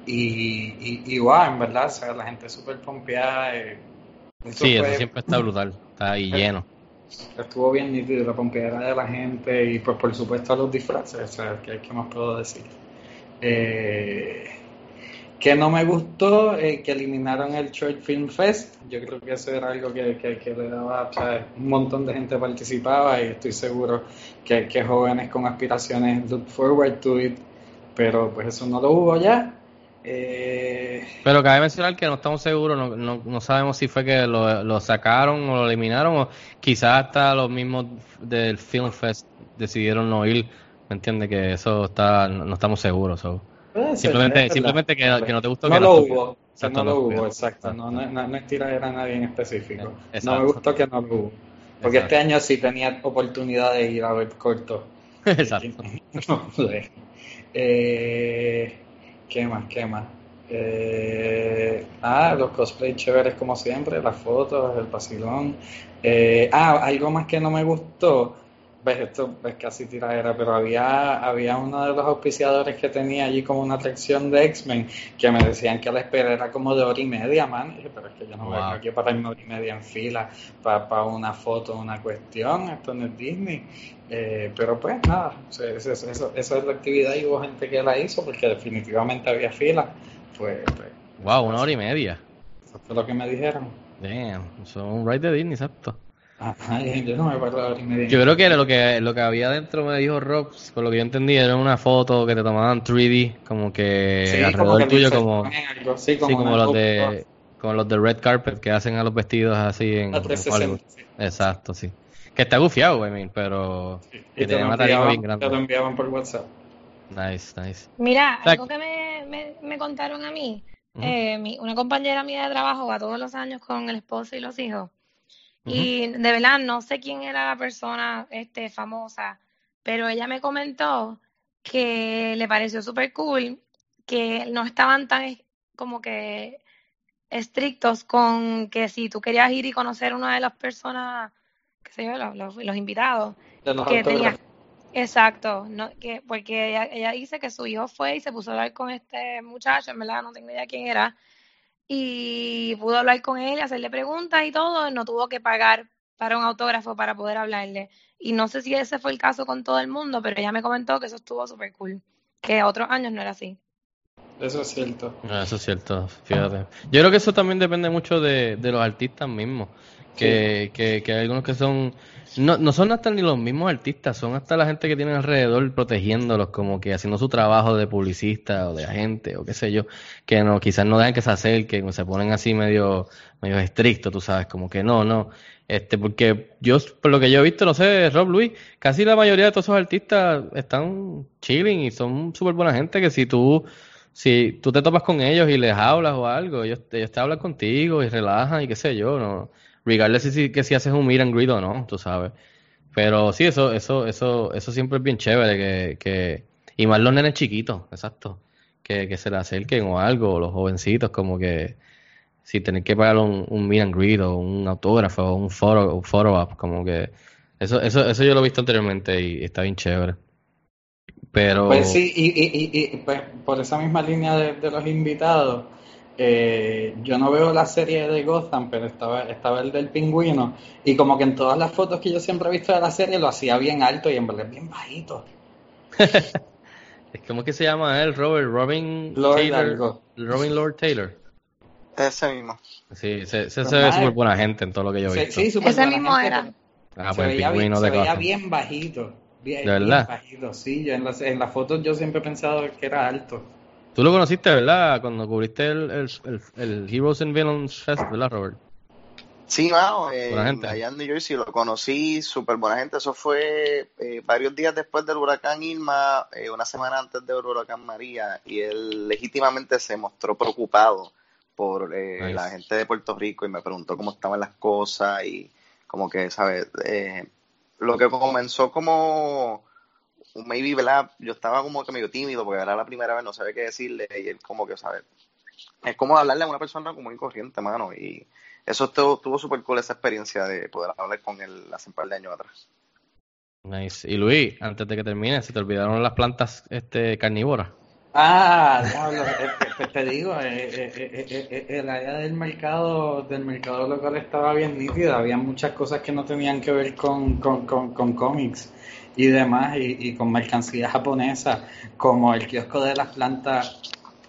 Y, y, y wow, en verdad, o sea, la gente súper pompeada. eh, eso Sí, eso fue- siempre está brutal, está ahí lleno. Estuvo bien nítido la pompeadera de la gente y pues por supuesto los disfraces, o sea, ¿qué, qué más puedo decir? Eh, que no me gustó eh, que eliminaron el Short Film Fest, yo creo que eso era algo que, que, le daba, o sea, un montón de gente participaba y estoy seguro que, que jóvenes con aspiraciones look forward to it, pero pues eso no lo hubo ya. Eh, Pero cabe mencionar que no estamos seguros, no, no, no sabemos si fue que lo, lo sacaron o lo eliminaron, o quizás hasta los mismos del Film Fest decidieron no ir. ¿Me entiendes? Que eso está, no, no estamos seguros. so. ser, Simplemente, es simplemente que, que no te gustó No que lo no hubo, Exacto, no lo hubo, exacto. No, no, no, es tirar a nadie en específico. No me gustó que no lo hubo. Porque Exacto. este año sí tenía oportunidad de ir a ver corto. Exacto. Eh, ¿Qué más? ¿Qué más? Eh, ah, los cosplays chéveres como siempre, las fotos, el vacilón. Eh, ah, algo más que no me gustó. Ves, esto es casi tiradera, pero había, había uno de los auspiciadores que tenía allí como una atracción de X-Men que me decían que la espera era como de hora y media, man. Y dije, pero es que yo no Wow. aquí para irme hora y media en fila para una foto, una cuestión. Esto no es Disney. Eh, pero pues nada, eso, eso, eso, eso es la actividad y hubo gente que la hizo porque definitivamente había fila. Pues, pues Wow, una hora y media. eso fue lo que me dijeron. Damn, es un ride de Disney, exacto. Ajá, yo no me acuerdo ahora y media. Yo creo que era lo que lo que había dentro, me dijo Rob, por lo que yo entendí, era una foto que te tomaban 3D, como que Sí, alrededor como que tuyo, como, algo, sí, sí, como, los de como los de Red Carpet que hacen a los vestidos así en a Hollywood. 360. sí. Exacto, sí. Que está gufiado, I mean, pero Y que te tarima bien enviaban, te lo grande. enviaban por WhatsApp. Nice, nice. Mira, algo que me, me, me contaron a mí, eh, mi- una compañera mía de trabajo va todos los años con el esposo y los hijos. Y de verdad no sé quién era la persona este, famosa, pero ella me comentó que le pareció súper cool que no estaban tan como que estrictos con que si tú querías ir y conocer a una de las personas, qué sé yo, los, los- los invitados, los que autógrafos. tenía, exacto, no, que, porque ella, ella dice que su hijo fue y se puso a hablar con este muchacho, en verdad no tengo idea quién era, y pudo hablar con él, hacerle preguntas y todo, no tuvo que pagar para un autógrafo para poder hablarle. Y no sé si ese fue el caso con todo el mundo, pero ella me comentó que eso estuvo súper cool, que otros años no era así. Eso es cierto. Ah, Eso es cierto, fíjate. Yo creo que eso también depende mucho de, de los artistas mismos. Que, que, que hay algunos que son. No, no son hasta ni los mismos artistas, son hasta la gente que tienen alrededor protegiéndolos, como que haciendo su trabajo de publicista o de agente o qué sé yo. Que no, quizás no dejan que se acerquen se ponen así medio, medio estrictos, tú sabes, como que no, no. Este, porque yo, por lo que yo he visto, no sé, Rob Luis, casi la mayoría de todos esos artistas están chilling y son súper buena gente que si tú si tú te topas con ellos y les hablas o algo, ellos, ellos te hablan contigo y relajan y qué sé yo, no, regardless si, que si haces un meet and greet o no, tú sabes. Pero sí, eso, eso, eso, eso siempre es bien chévere que, que, y más los nenes chiquitos, exacto, que, que se le acerquen o algo, los jovencitos, como que si tienen que pagar un, un and greet o un autógrafo o un photo, un photo op, como que eso, eso, eso yo lo he visto anteriormente y está bien chévere. Pero Pues sí, y, y, y, y, pues, por esa misma línea de, de los invitados, eh, yo no veo la serie de Gotham, pero estaba, estaba el del pingüino, y como que en todas las fotos que yo siempre he visto de la serie lo hacía bien alto y en verdad bien bajito. ¿Cómo es que se llama él? Robert, Robin Lord Taylor. algo. Robin Lord Taylor. Ese mismo. Sí, se, se, Pues, se ve súper buena gente en todo lo que yo he visto. sí, Ese buena mismo gente, era. Ah, se pues el veía, bien, pingüino se de veía Gotham. bien bajito. Bien, ¿De bien verdad? bajito, sí, yo en las, en las fotos yo siempre he pensado que era alto. Tú lo conociste, ¿verdad? Cuando cubriste el, el, el, el Heroes and Villains Fest, ¿verdad, Robert? Sí, mano, eh, Buena gente. allá en New Jersey lo conocí, súper buena gente. Eso fue eh, varios días después del huracán Irma, eh, una semana antes del huracán María, y él legítimamente se mostró preocupado por eh, Nice. la gente de Puerto Rico y me preguntó cómo estaban las cosas y como que, ¿sabes? Eh, lo que comenzó como maybe, ¿verdad? Yo estaba como que medio tímido porque era la primera vez, no sabía qué decirle y él como que, ¿sabes? Es como hablarle a una persona común y corriente, mano, y eso estuvo, estuvo súper cool esa experiencia de poder hablar con él hace un par de años atrás. Nice. Y Luis, antes de que termine, se te olvidaron las plantas este, carnívoras. Ah, diablo, eh, te, te digo, eh, eh, eh, eh, eh, el área del mercado, del mercado local estaba bien nítida, había muchas cosas que no tenían que ver con, con, con, con cómics y demás, y, y con mercancía japonesa, como el kiosco de las plantas,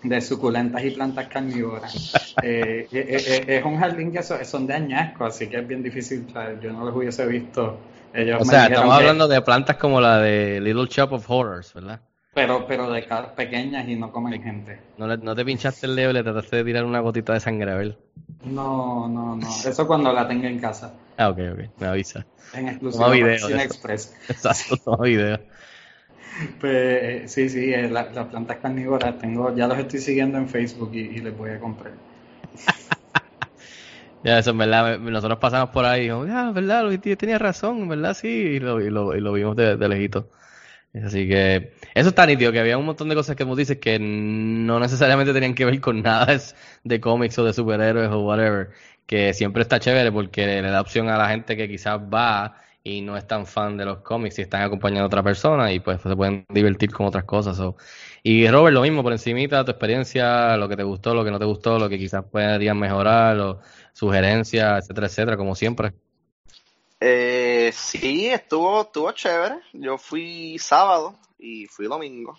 de suculentas y plantas carnívoras. Eh, eh, eh, eh, es un jardín que so- son de añasco, así que es bien difícil, sea, yo no los hubiese visto. Ellos O sea, estamos que- hablando de plantas como la de Little Shop of Horrors, ¿verdad? pero, pero de ca- pequeñas y no comen gente. No, le- no te pinchaste el dedo y le trataste de tirar una gotita de sangre a ver. No, no, no. Eso cuando la tenga en casa. Ah, ok, ok, me avisa. En exclusiva Toma video de Cine. Express. Exacto, toma video. Pues, sí, sí, eh, la- las plantas carnívoras tengo, ya los estoy siguiendo en Facebook y, y les voy a comprar. Ya, eso en verdad, nosotros pasamos por ahí y dijimos, ah, verdad, Luis tenía razón, verdad sí, y lo, y lo, y lo vimos de, de lejito. Así que eso está nítido, que había un montón de cosas que vos dices que no necesariamente tenían que ver con nada es- de cómics o de superhéroes o whatever, que siempre está chévere porque le da opción a la gente que quizás va y no es tan fan de los cómics y están acompañando a otra persona y pues se pueden divertir con otras cosas. Y Robert, lo mismo, por encimita, tu experiencia, lo que te gustó, lo que no te gustó, lo que quizás podrían mejorar, o sugerencias, etcétera, etcétera, como siempre. Eh, sí, estuvo, estuvo chévere. Yo fui sábado y fui domingo.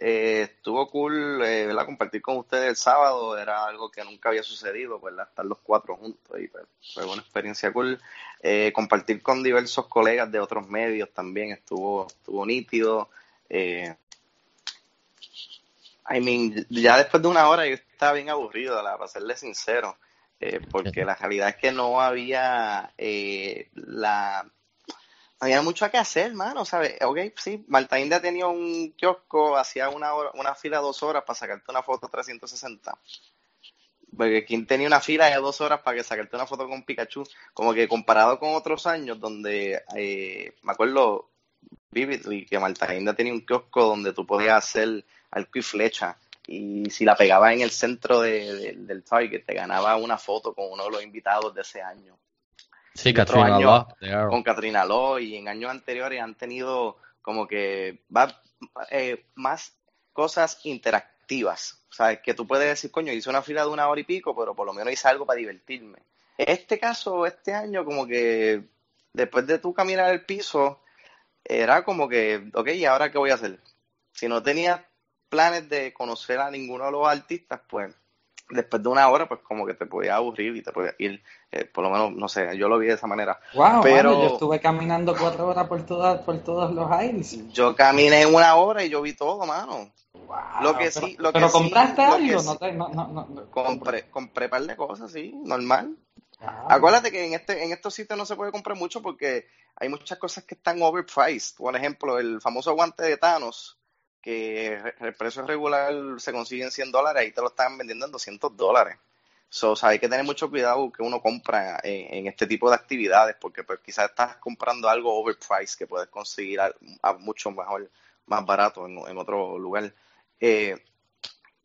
Eh, estuvo cool, eh, ¿verdad? Compartir con ustedes el sábado era algo que nunca había sucedido, ¿verdad? Estar los cuatro juntos y pues, fue una experiencia cool. Eh, compartir con diversos colegas de otros medios también estuvo, estuvo nítido. Eh, I mean, ya después de una hora yo estaba bien aburrido, la, para serle sincero, eh, porque la realidad es que no había eh, la había mucho que hacer, mano, ¿sabes? Ok, sí, Marta India tenía un kiosco, hacía una, hora, una fila dos horas para sacarte una foto 360. Porque quien tenía una fila de dos horas para que sacarte una foto con Pikachu, como que comparado con otros años donde, eh, me acuerdo vividly que Marta India tenía un kiosco donde tú podías hacer arco y flecha y si la pegabas en el centro de, de, del target te ganaba una foto con uno de los invitados de ese año. Sí, Katrina Law, con Katrina Law y en años anteriores han tenido como que va, eh, más cosas interactivas. ¿Sabes? Que tú puedes decir, coño, hice una fila de una hora y pico, pero por lo menos hice algo para divertirme. Este caso, este año, como que después de tú caminar el piso, era como que, ok, ¿y ahora qué voy a hacer? Si no tenías planes de conocer a ninguno de los artistas, pues después de una hora, pues como que te podía aburrir y te podía ir, eh, por lo menos, no sé, yo lo vi de esa manera. Wow, Pero- mano, yo estuve caminando cuatro horas por, todas por todos los aires. Yo caminé una hora y yo vi todo, mano. Wow, Lo que pero, sí- lo pero que compraste algo, no, te, no, no, no. Compré, compré un par de cosas, sí, normal. Acuérdate que en este, en estos sitios no se puede comprar mucho porque hay muchas cosas que están overpriced. Por ejemplo, el famoso guante de Thanos, que el precio regular se consigue en 100 dólares, ahí te lo están vendiendo en 200 dólares. So, o sea, hay que tener mucho cuidado que uno compra en, en este tipo de actividades, porque pues quizás estás comprando algo overpriced que puedes conseguir a, mucho mejor, más barato en, otro lugar. Eh,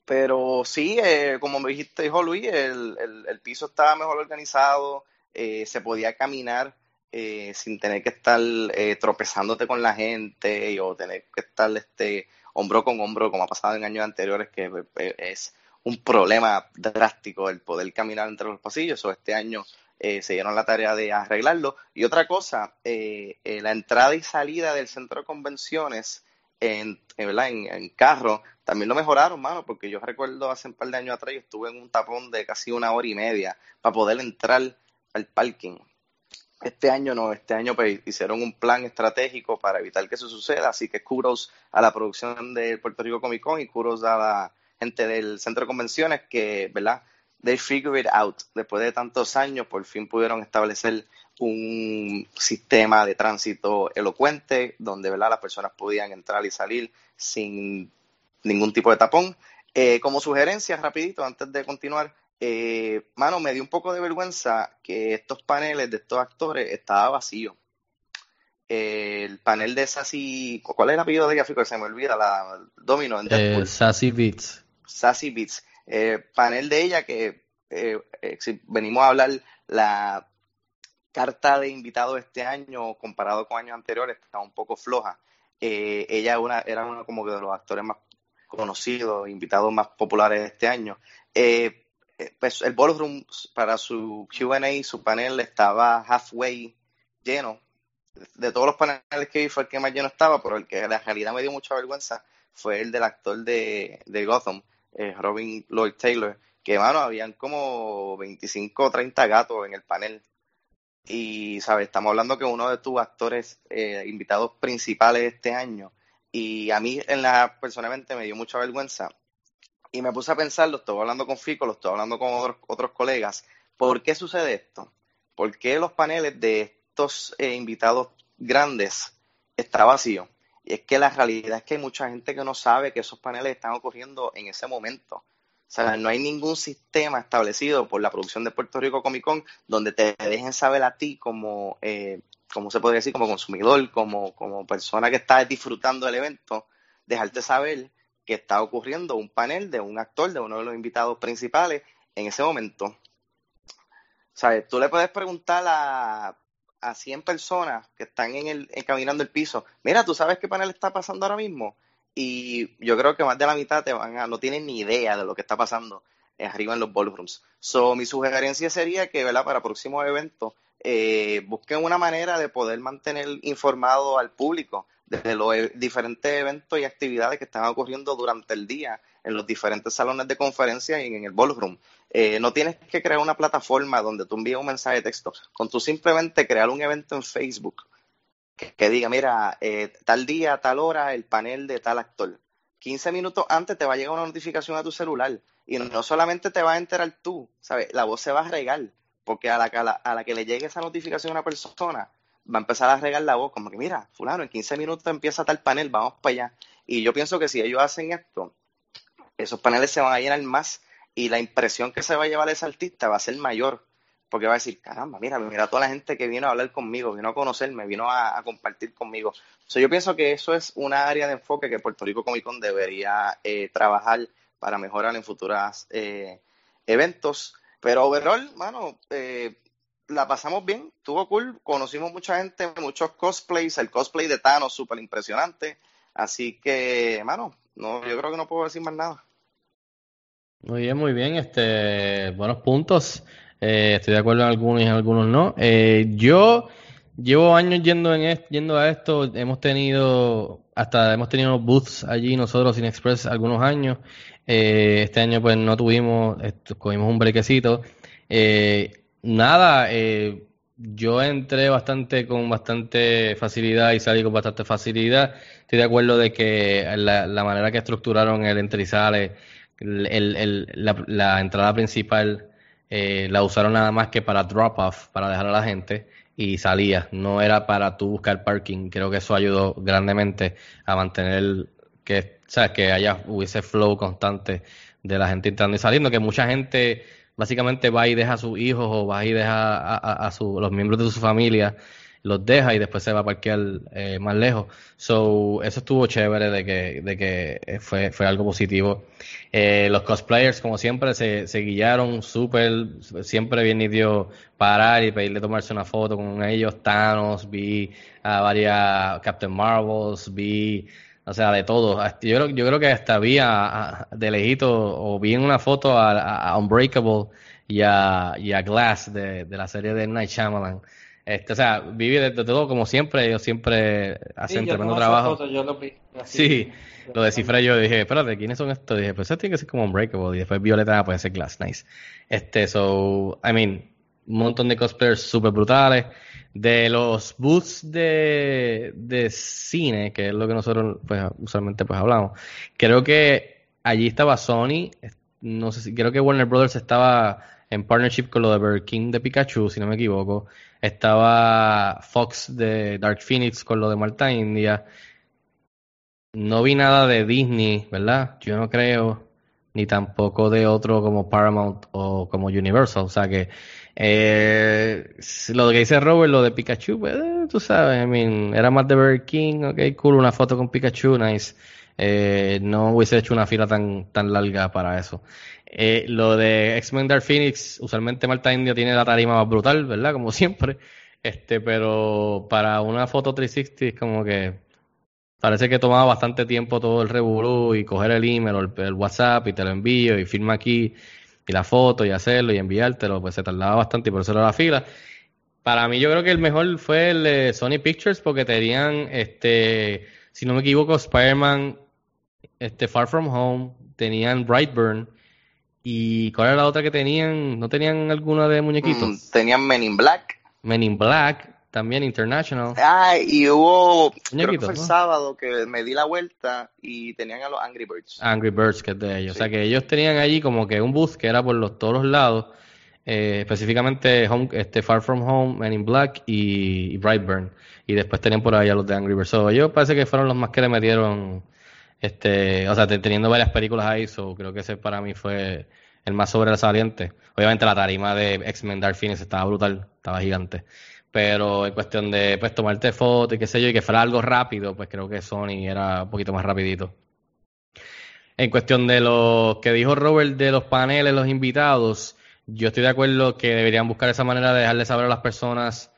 pero sí, eh, como me dijiste, dijo Luis, el, el, el piso estaba mejor organizado, eh, se podía caminar eh, sin tener que estar eh, tropezándote con la gente o tener que estar este hombro con hombro, como ha pasado en años anteriores, que eh, es un problema drástico el poder caminar entre los pasillos. O este año eh, se dieron la tarea de arreglarlo. Y otra cosa, eh, eh, la entrada y salida del centro de convenciones en, en, en, en carro también lo mejoraron, mano, porque yo recuerdo hace un par de años atrás yo estuve en un tapón de casi una hora y media para poder entrar al parking. Este año no, este año pues, hicieron un plan estratégico para evitar que eso suceda, así que kudos a la producción de Puerto Rico Comic Con y kudos a la gente del centro de convenciones que, ¿verdad? They figure it out. Después de tantos años, por fin pudieron establecer un sistema de tránsito elocuente donde, ¿verdad? Las personas podían entrar y salir sin ningún tipo de tapón. Eh, como sugerencia, rapidito, antes de continuar, eh, mano, me dio un poco de vergüenza que estos paneles de estos actores estaba vacío. Eh, el panel de Sassy, ¿cuál es el apellido de ella? Fico? Se me olvida, la Domino en Deadpool. Eh, Sassy Beats. Sassy Beats. Eh, panel de ella que, si venimos a hablar, la carta de invitado este año comparado con años anteriores está un poco floja. Ella una, era uno como que de los actores más conocidos, invitados más populares de este año. Eh, pues el ballroom para su Q&A, su panel estaba halfway lleno. De todos los paneles que vi fue el que más lleno estaba, pero el que en realidad me dio mucha vergüenza fue el del actor de, de Gotham, eh, Robin Lloyd Taylor, que, mano, habían como 25 o 30 gatos en el panel. Y, ¿sabes? Estamos hablando que uno de tus actores eh, invitados principales este año. Y a mí, en la, personalmente, me dio mucha vergüenza. Y me puse a pensar, lo estoy hablando con Fico, lo estoy hablando con otros, otros colegas. ¿Por qué sucede esto? ¿Por qué los paneles de estos eh, invitados grandes está vacío? Y es que la realidad es que hay mucha gente que no sabe que esos paneles están ocurriendo en ese momento. O sea, no hay ningún sistema establecido por la producción de Puerto Rico Comic Con donde te dejen saber a ti como, eh, como se podría decir, como consumidor, como, como persona que está disfrutando del evento, dejarte saber que está ocurriendo un panel de un actor, de uno de los invitados principales en ese momento. ¿Sabes? Tú le puedes preguntar a, a 100 personas que están en el, caminando el piso, mira, ¿tú sabes qué panel está pasando ahora mismo? Y yo creo que más de la mitad te van a, no tienen ni idea de lo que está pasando arriba en los ballrooms. So, mi sugerencia sería que, ¿verdad? Para próximos eventos, eh, busquen una manera de poder mantener informado al público de los e- diferentes eventos y actividades que están ocurriendo durante el día en los diferentes salones de conferencia y en el ballroom. Eh, no tienes que crear una plataforma donde tú envíes un mensaje de texto. Con tú simplemente crear un evento en Facebook que, diga, mira, eh, tal día, tal hora, el panel de tal actor. 15 minutos antes te va a llegar una notificación a tu celular y no solamente te vas a enterar tú, ¿sabes? La voz se va a regar porque a la, a la, a la que le llegue esa notificación a una persona va a empezar a regar la voz como que mira, fulano, en 15 minutos empieza tal panel, vamos para allá. Y yo pienso que si ellos hacen esto, esos paneles se van a llenar más y la impresión que se va a llevar ese artista va a ser mayor, porque va a decir, caramba, mira, mira toda la gente que vino a hablar conmigo, vino a conocerme, vino a, compartir conmigo. So, yo pienso que eso es una área de enfoque que Puerto Rico Comic Con debería eh, trabajar para mejorar en futuros eh, eventos. Pero overall, mano, eh, la pasamos bien, estuvo cool, conocimos mucha gente, muchos cosplays, el cosplay de Thanos súper impresionante, así que, mano, no, yo creo que no puedo decir más nada. Muy bien, muy bien. Este, buenos puntos. Eh, estoy de acuerdo en algunos y en algunos no. Eh, yo llevo años yendo en yendo a esto. Hemos tenido hasta hemos tenido booths allí nosotros sin Express algunos años. Eh, este año pues no tuvimos, cogimos un brequecito. Nada, eh, yo entré bastante con bastante facilidad y salí con bastante facilidad. Estoy de acuerdo de que la, manera que estructuraron el entra y sale, el, el- el- la, la entrada principal eh, la usaron nada más que para drop off, para dejar a la gente y salía. No era para tú buscar parking. Creo que eso ayudó grandemente a mantener que, sabes, que haya hubiese flow constante de la gente entrando y saliendo. Que mucha gente básicamente va y deja a sus hijos o va y deja a, a- a los miembros de su familia, los deja y después se va a parquear eh, más lejos. So, eso estuvo chévere de que, de que eh, fue, fue algo positivo. Eh, los cosplayers, como siempre, se, se guiaron súper, siempre bien nítido parar y pedirle tomarse una foto con ellos. Thanos, vi a varias Captain Marvels, vi, o sea, de todo. Yo creo, yo creo que hasta vi a, a- de lejito o vi en una foto a, a- Unbreakable y a, y Glass de, de la serie de Night Shyamalan. Este, o sea, viví de, de todo como siempre, ellos siempre hacen Sí, tremendo trabajo. foto, yo lo vi. Sí, lo descifré yo, dije, espérate, ¿quiénes son estos? Dije, pues eso tiene que ser como Unbreakable, y después Violeta puede ser Glass, nice. Este, so, I mean, un montón de cosplayers súper brutales. De los booths de, de cine, que es lo que nosotros pues, usualmente pues hablamos, creo que allí estaba Sony, no sé si, creo que Warner Brothers estaba en partnership con lo de Burger King de Pikachu, si no me equivoco. Estaba Fox de Dark Phoenix con lo de Malta India. No vi nada de Disney, ¿verdad? Yo no creo, ni tampoco de otro como Paramount o como Universal. O sea que eh, lo que dice Robert, lo de Pikachu, pues, eh, tú sabes, I mean, era más de Burger King, ok, cool, una foto con Pikachu, nice. Eh, no hubiese hecho una fila tan, tan larga para eso. Eh, lo de X-Men Dark Phoenix, usualmente Malta India tiene la tarima más brutal, ¿verdad? Como siempre. Este, pero para una foto 360 es como que parece que tomaba bastante tiempo todo el revolú y coger el email o el WhatsApp y te lo envío y firma aquí y la foto y hacerlo y enviártelo, pues se tardaba bastante y por eso era la fila. Para mí yo creo que el mejor fue el de Sony Pictures porque tenían, este, si no me equivoco, Spider-Man, este, Far From Home, tenían Brightburn y ¿cuál era la otra que tenían? ¿No tenían alguna de muñequitos? Mm, tenían Men in Black. Men in Black, también International. Ah, y hubo, creo que fue el ¿no? sábado que me di la vuelta y tenían a los Angry Birds. Angry Birds, que es de ellos. O sea que ellos tenían allí como que un booth que era por los, todos los lados, eh, específicamente Home, este Far From Home, Men in Black y, y Brightburn. Y después tenían por ahí a los de Angry Birds. So, ellos parece que fueron los más que le metieron, este, o sea, te- teniendo varias películas ahí, so, creo que ese para mí fue el más sobresaliente. Obviamente la tarima de X-Men Dark Phoenix estaba brutal, estaba gigante. Pero en cuestión de pues tomarte fotos y qué sé yo, y que fuera algo rápido, pues creo que Sony era un poquito más rapidito. En cuestión de lo que dijo Robert de los paneles, los invitados, yo estoy de acuerdo que deberían buscar esa manera de dejarle saber a las personas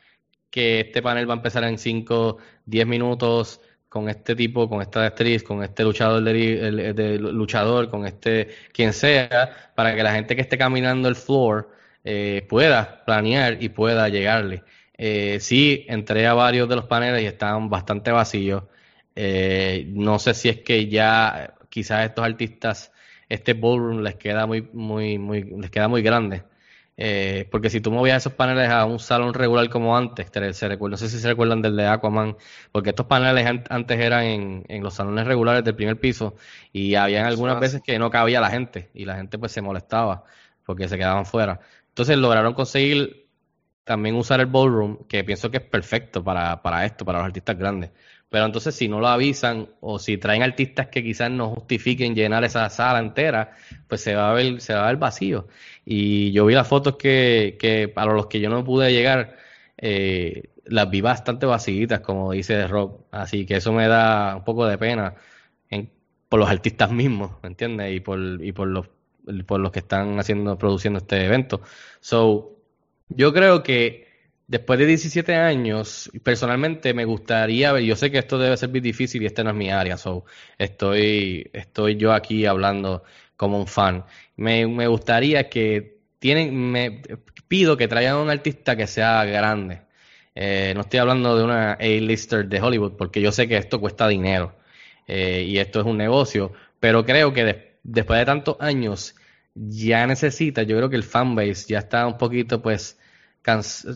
que este panel va a empezar en 5, 10 minutos con este tipo, con esta actriz, con este luchador, de, luchador, con este quien sea, para que la gente que esté caminando el floor eh, pueda planear y pueda llegarle. Eh, sí, entré a varios de los paneles y estaban bastante vacíos. Eh, no sé si es que ya quizás estos artistas este ballroom les queda muy, muy, muy, les queda muy grande. Eh, porque si tú movías esos paneles a un salón regular como antes, te- se recuerda, no sé si se recuerdan del de Aquaman, porque estos paneles an- antes eran en, en los salones regulares del primer piso y habían algunas veces que no cabía la gente y la gente pues se molestaba porque se quedaban fuera. Entonces lograron conseguir también usar el ballroom, que pienso que es perfecto para, para esto, para los artistas grandes. Pero entonces si no lo avisan o si traen artistas que quizás no justifiquen llenar esa sala entera, pues se va a ver, se va a ver vacío. Y yo vi las fotos que, que para los que yo no pude llegar, eh, las vi bastante vacíitas, como dice Rob. Así que eso me da un poco de pena en- por los artistas mismos, ¿me entiendes? Y por, y por los, por los que están haciendo, produciendo este evento. So, yo creo que después de 17 años, personalmente me gustaría ver, yo sé que esto debe ser bien difícil y esta no es mi área, so estoy, estoy yo aquí hablando como un fan. Me, gustaría que tienen, me pido que traigan un artista que sea grande. Eh, no estoy hablando de una A-lister de Hollywood, porque yo sé que esto cuesta dinero eh, y esto es un negocio, pero creo que des- después de tantos años ya necesita, yo creo que el fanbase ya está un poquito pues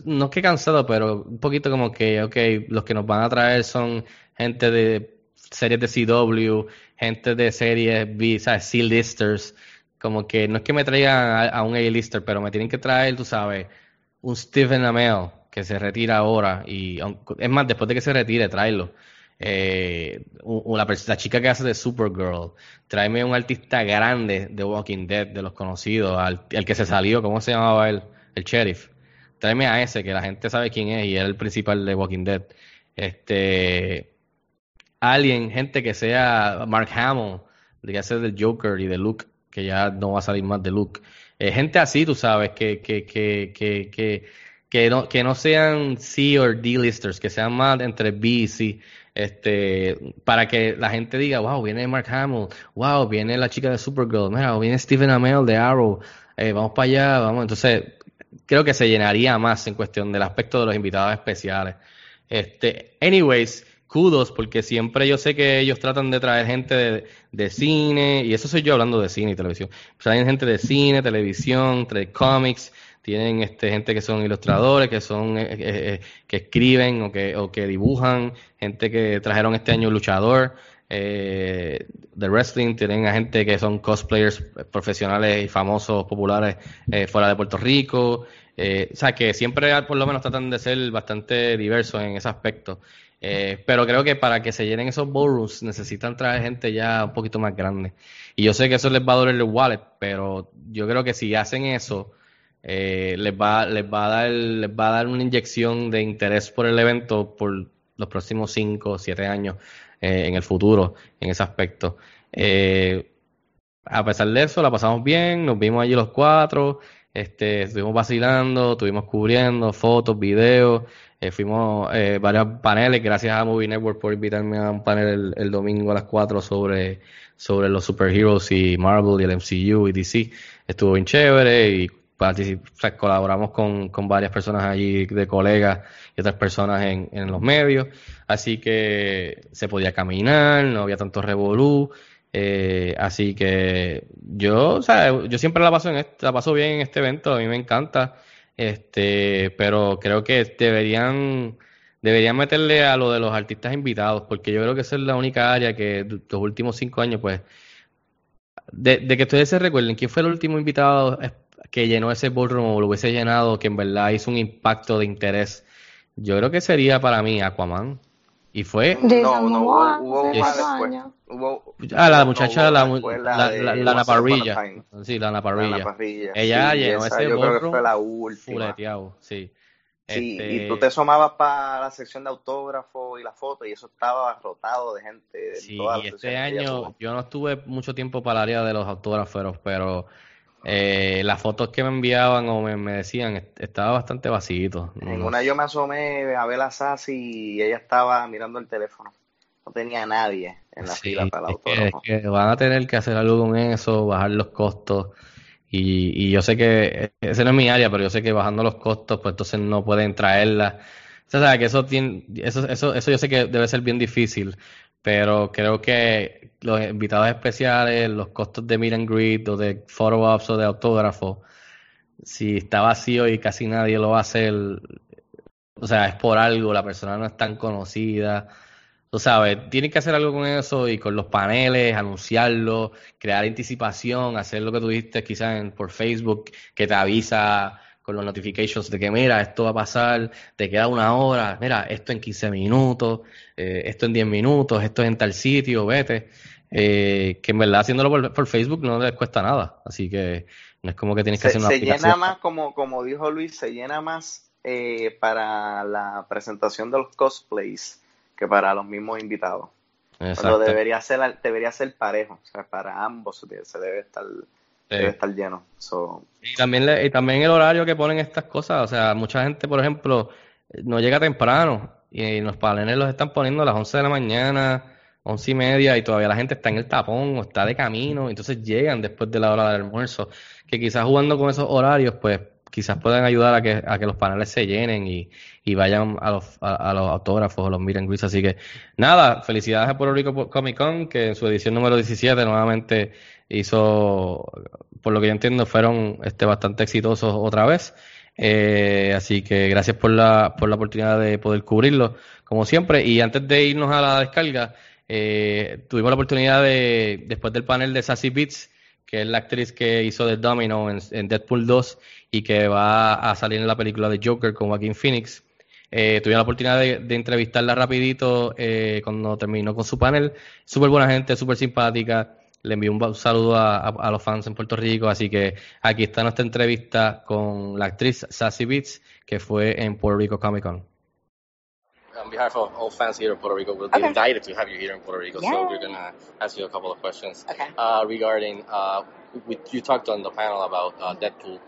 no es que cansado, pero un poquito como que, ok, los que nos van a traer son gente de series de CW, gente de series B. C-listers, como que no es que me traigan a, un A-lister, pero me tienen que traer, tú sabes, un Stephen Amell que se retira ahora y es más, después de que se retire, tráelo. Eh, la, chica que hace de Supergirl, tráeme un artista grande de Walking Dead, de los conocidos, al, el que se salió, ¿cómo se llamaba él? El sheriff. Tráeme a ese, que la gente sabe quién es y es el principal de Walking Dead. Este, alguien, gente que sea Mark Hamill, que hace del Joker y de Luke, que ya no va a salir más de Luke. Eh, gente así, tú sabes, que, que, que, que, que, que no, que no sean C o D-listers, que sean más entre B y C, este, para que la gente diga, wow, viene Mark Hamill, wow, viene la chica de Supergirl, mira, viene Stephen Amell de Arrow, eh, vamos para allá, vamos. Entonces, creo que se llenaría más en cuestión del aspecto de los invitados especiales. Este, anyways, kudos, porque siempre yo sé que ellos tratan de traer gente de, de cine, y eso soy yo hablando de cine y televisión. Traen gente de cine, televisión, de cómics, tienen este, gente que son ilustradores, que son eh, eh, eh, que escriben o que, o que dibujan, gente que trajeron este año luchador eh, de wrestling, tienen a gente que son cosplayers profesionales y famosos, populares eh, fuera de Puerto Rico. O sea, que siempre por lo menos tratan de ser bastante diversos en ese aspecto. Eh, pero creo que para que se llenen esos ballrooms necesitan traer gente ya un poquito más grande. Y yo sé que eso les va a doler el wallet, pero yo creo que si hacen eso, eh, les va, les va a dar, les va a dar una inyección de interés por el evento por los próximos 5 o 7 años eh, en el futuro, en ese aspecto. Eh, a pesar de eso, la pasamos bien, nos vimos allí los cuatro, este, estuvimos vacilando, estuvimos cubriendo fotos, videos, eh, fuimos varios paneles, gracias a Movie Network por invitarme a un panel el, el domingo a las 4 sobre, sobre los superheroes y Marvel y el MCU y DC. Estuvo bien chévere y particip- o sea, colaboramos con, con varias personas allí de colegas y otras personas en, en los medios. Así que se podía caminar, no había tanto revolú. Eh, así que yo, o sea, yo siempre la paso en este- la paso bien en este evento, a mí me encanta. Este, pero creo que deberían deberían meterle a lo de los artistas invitados, porque yo creo que esa es la única área que los últimos cinco años, pues, de, de que ustedes se recuerden, ¿quién fue el último invitado que llenó ese ballroom o lo hubiese llenado, que en verdad hizo un impacto de interés? Yo creo que sería para mí Aquaman. Y fue No, no, hubo, hubo dos después. Hubo, Ah, la no, muchacha, hubo la, la, la de la, Lana Once Upon a Parrilla. Time. Sí, Lana Lana Parrilla. Parrilla. Ella Sí, llenó esa ese yo creo que fue la última. fuleteado, sí. Sí, Este, y tú te asomabas para la sección de autógrafos y la foto y eso estaba rotado de gente de Sí, todas y las este año yo no estuve mucho tiempo para el área de los autógrafos, pero eh, las fotos que me enviaban o me, me decían est- estaba bastante vacío. En una yo me asomé a ver a Sassy y ella estaba mirando el teléfono. No tenía nadie en la Sí, fila para el es que, es autógrafo. que van a tener que hacer algo con eso, bajar los costos. Y, y yo sé que eh, ese no es mi área, pero yo sé que bajando los costos, pues entonces no pueden traerla. O sea, que eso tiene, eso, eso, eso yo sé que debe ser bien difícil, pero creo que los invitados especiales, los costos de meet and greet o de photo ops o de autógrafo, si está vacío y casi nadie lo va a hacer, o sea, es por algo, la persona no es tan conocida. Tú sabes, tienen que hacer algo con eso y con los paneles, anunciarlo, crear anticipación, hacer lo que tú dijiste quizás por Facebook, que te avisa con los notifications de que mira, esto va a pasar, te queda una hora, mira, esto en 15 minutos, eh, esto en 10 minutos, esto es en tal sitio, vete. Eh, que en verdad haciéndolo por, por, Facebook no les cuesta nada, así que no es como que tienes que Se, hacer una se aplicación. llena más, como, como dijo Luis, se llena más eh, para la presentación de los cosplays que para los mismos invitados. Pero Exacto. debería ser, debería ser parejo, o sea, para ambos se debe estar, debe estar lleno. So, Y también, le- y también el horario que ponen estas cosas, o sea, mucha gente, por ejemplo, no llega temprano y los paneles los están poniendo a las 11 de la mañana, 11 y media y todavía la gente está en el tapón o está de camino, entonces llegan después de la hora del almuerzo, que quizás jugando con esos horarios, pues quizás puedan ayudar a que, a que los paneles se llenen y, y vayan a los, a, a los autógrafos o los and greets. Así que nada, felicidades a Puerto Rico Comic Con, que en su edición número 17 nuevamente hizo, por lo que yo entiendo, fueron este, bastante exitosos otra vez. Eh, así que gracias por la, por la oportunidad de poder cubrirlo, como siempre. Y antes de irnos a la descarga, eh, tuvimos la oportunidad de, después del panel de Sassy Beats, que es la actriz que hizo de Domino en, Deadpool 2 y que va a salir en la película de Joker con Joaquin Phoenix. Eh, tuve la oportunidad de, de entrevistarla rapidito eh, cuando terminó con su panel. Súper buena gente, súper simpática. Le envío un saludo a, a- a los fans en Puerto Rico. Así que aquí está nuestra entrevista con la actriz Sassy Beats, que fue en Puerto Rico Comic Con. On behalf of all fans here in Puerto Rico, we're Okay. delighted to have you here in Puerto Rico. Yeah. So we're gonna ask you a couple of questions Okay. uh, regarding. Uh, we, you talked on the panel about uh, Deadpool.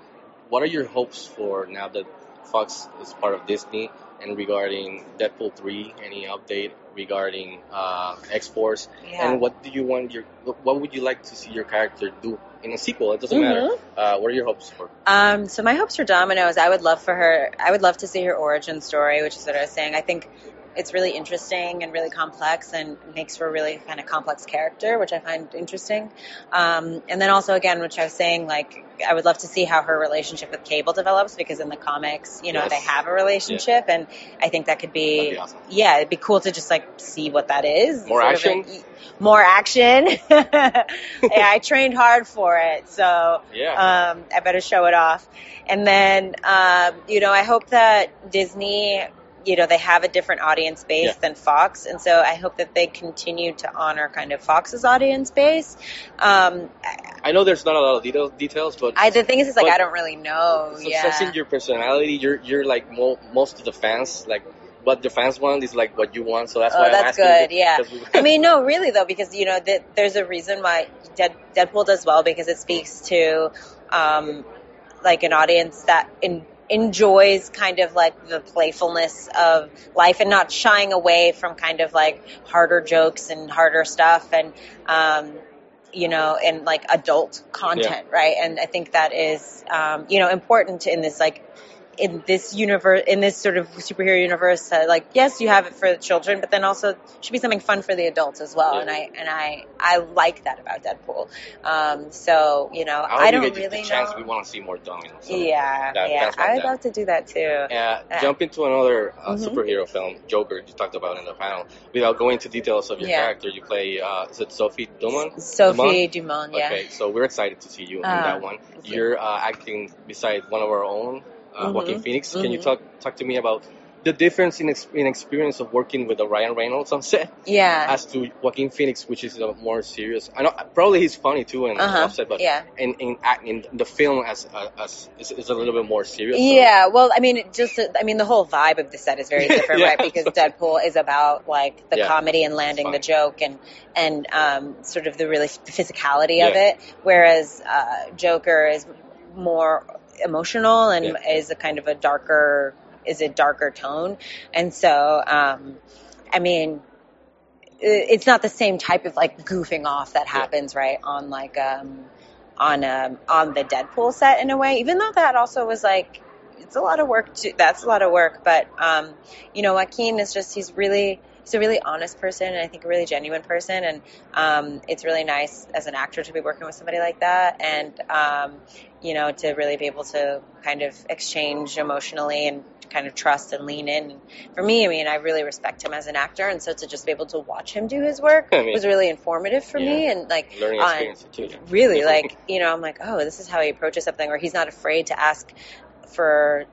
What are your hopes for now that Fox is part of Disney, and regarding Deadpool three? Any update regarding uh, X Force? Yeah. And what do you want your? What would you like to see your character do in a sequel? It doesn't Mhm. matter. Uh, what are your hopes for? Um, so my hopes for Domino is I would love for her. I would love to see her origin story, which is what I was saying. I think it's really interesting and really complex, and makes for a really kind of complex character, which I find interesting. Um, and then also again, which I was saying, like I would love to see how her relationship with Cable develops because in the comics, you know, Yes. they have a relationship, and I think that could be, be awesome. yeah, it'd be cool to just like see what that is. More action? like, more action. yeah, I trained hard for it, so Yeah. um, I better show it off. And then, um, you know, I hope that Disney, you know, they have a different audience base Yeah. than Fox, and so I hope that they continue to honor kind of Fox's audience base. Um, I know there's not a lot of details, details but I, the thing is, is like I don't really know. So yeah. Your personality, you're you're like mo- most of the fans, like what the fans want is like what you want. So that's Oh, why I'm that's asking. good. Yeah. we- I mean, no, really though, because you know that there's a reason why Dead, Deadpool does well because it speaks to um, like an audience that in, enjoys kind of like the playfulness of life and not shying away from kind of like harder jokes and harder stuff and um, you know and like adult content, right? And I think that is um, you know important in this like in this universe, in this sort of superhero universe, uh, like yes, you have it for the children, but then also should be something fun for the adults as well. Yeah. And I and I I like that about Deadpool. Um, so you know, I I don't get really the chance. know. We want to see more Domino. So. yeah, that- yeah, I'd that- love to do that too. Uh, Yeah. jump into another uh, Mhm. superhero film, Joker. You talked about in the panel. Without going into details of your Yeah. character, you play. Uh, is it Sophie Dumont? Sophie Dumont, yeah. Okay, so we're excited to see you in Ah, that one. you. You're uh, acting beside one of our own, uh, Mhm, Joaquin Phoenix. Can you mhm. talk talk to me about the difference in, ex- in experience of working with a Ryan Reynolds on set Yeah. as to Joaquin Phoenix, which is a more serious. I know probably he's funny too and Uh-huh, offset, but yeah. in in, in the film as uh, as is, is a little bit more serious. so- Yeah, well, I mean, just I mean, the whole vibe of the set is very different, Yeah. right? Because Deadpool is about like the Yeah. comedy and landing the joke and and um, sort of the really physicality of Yeah. it, whereas uh, Joker is more emotional and Yeah. is a kind of a darker is a darker tone, and so um, I mean. It's not the same type of like goofing off that Yeah. happens right on like um, on um, on the Deadpool set in a way. Even though that also was like it's a lot of work too. That's a lot of work, but um, you know, Joaquin is just he's really he's a really honest person and I think a really genuine person. And um, it's really nice as an actor to be working with somebody like that and, um, you know, to really be able to kind of exchange emotionally and kind of trust and lean in. For me, I mean, I really respect him as an actor. And so to just be able to watch him do his work I mean, was really informative for me. And like, Learning on- experience too. Yeah. really like you know i'm like oh this is how he approaches something or he's not afraid to ask for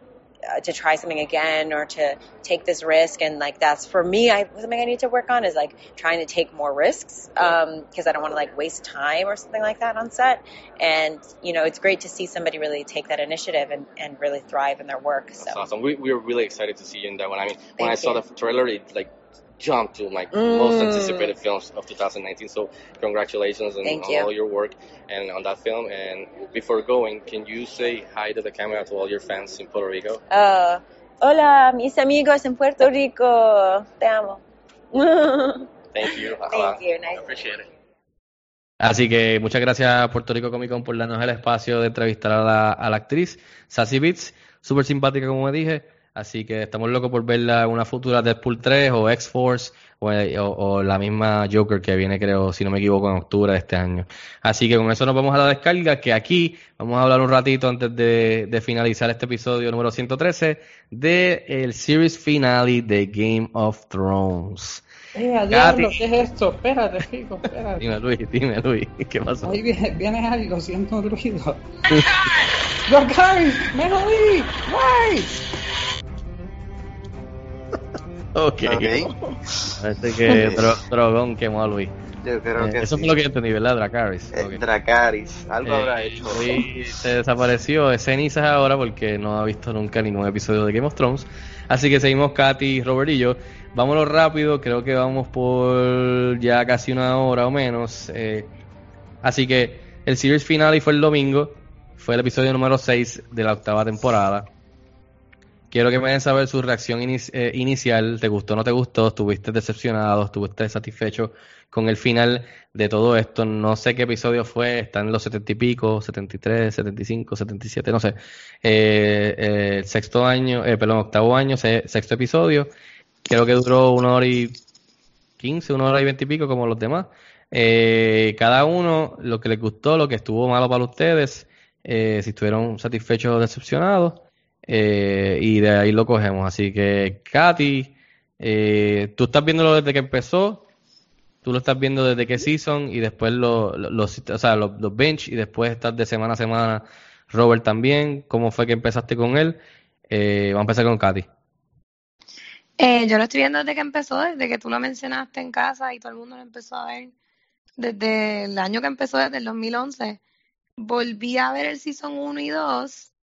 uh, to try something again or to take this risk. And like that's for me i something i need to work on is like trying to take more risks um because i don't want to like waste time or something like that on set. And you know it's great to see somebody really take that initiative and, and really thrive in their work so. awesome. We, we were really excited to see you in that one. I mean, when I Thank saw the trailer, it like jumped to my most Mm. anticipated films of 2019. So congratulations on, Thank you. all your work and on that film. And before going, can you say hi to the camera to all your fans in Puerto Rico? uh, hola mis amigos en puerto rico te amo Thank you. Thank you. Nice. Appreciate it. Así que muchas gracias a Puerto Rico Comic Con por darnos el espacio de entrevistar a la, a la actriz Sassy Beats, súper simpática como me dije, así que estamos locos por verla en una futura Deadpool 3 o X-Force o, o- o la misma Joker que viene creo, si no me equivoco, en octubre de este año. Así que con eso nos vamos a la descarga, que aquí vamos a hablar un ratito antes de, de finalizar este episodio número 113 de el series finale de Game of Thrones. Eh, a Katy. diablo, ¿qué es esto? Espérate, Rico, espérate. Dime Luis, dime Luis, ¿qué pasó? Ahí viene, viene algo, siento un ruido. ¡Los Gary! ¡Me jodí! ¡Guay! Ok. Ok. Parece que Dro- Drogon quemó a Luis. Yo creo Eh, que eso sí. fue lo que entendí, ¿verdad? Dracarys. Eh, Ok. Dracarys, algo Eh, habrá hecho. Luis se desapareció de cenizas ahora porque no ha visto nunca ningún episodio de Game of Thrones. Así que seguimos Katy, Robert y yo. Vámonos rápido, creo que vamos por ya casi una hora o menos. eh, así que el series finale fue el domingo. Fue el episodio número 6 de la octava temporada. Quiero que me den saber su reacción eh, inicial. ¿Te gustó o no te gustó? ¿Estuviste decepcionado? ¿Estuviste satisfecho con el final de todo esto? No sé qué episodio fue. Está en los setenta y pico, 73, 75, 77, no sé. Eh, eh, el sexto año, eh, perdón, octavo año, se- sexto episodio. Creo que duró una hora y quince, una hora y veinte como los demás. Eh, cada uno, lo que les gustó, lo que estuvo malo para ustedes, eh, si estuvieron satisfechos o decepcionados. Eh, y de ahí lo cogemos. Así que, Katy, eh, tú estás viéndolo desde que empezó, tú lo estás viendo desde qué season y después los, los bench y después estás de semana a semana. Robert también, ¿cómo fue que empezaste con él? Eh, vamos a empezar con Katy. Eh, yo lo estoy viendo desde que empezó, desde que tú lo mencionaste en casa y todo el mundo lo empezó a ver. Desde el año que empezó, desde el 2011. Volví a ver el Season 1 y 2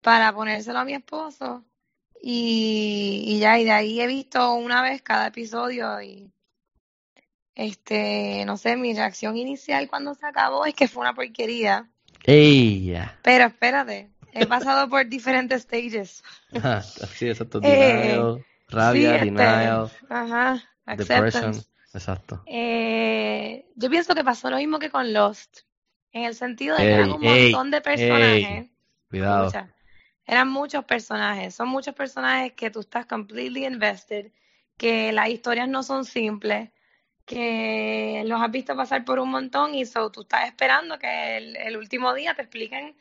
para ponérselo a mi esposo. Y, y ya, y de ahí he visto una vez cada episodio y este, no sé, mi reacción inicial cuando se acabó es que fue una porquería. ¡Ella! Pero espérate, he pasado por diferentes stages. Ajá, sí, exacto. Eh, Denial, rabia, Sí, este, denial, Ajá, depression. Exacto. Eh, yo pienso que pasó lo mismo que con Lost, en el sentido de que eran un ey, montón de personajes. Cuidado. Eran muchos personajes, son muchos personajes que tú estás completely invested, que las historias no son simples, que los has visto pasar por un montón y so, tú estás esperando que el, el último día te expliquen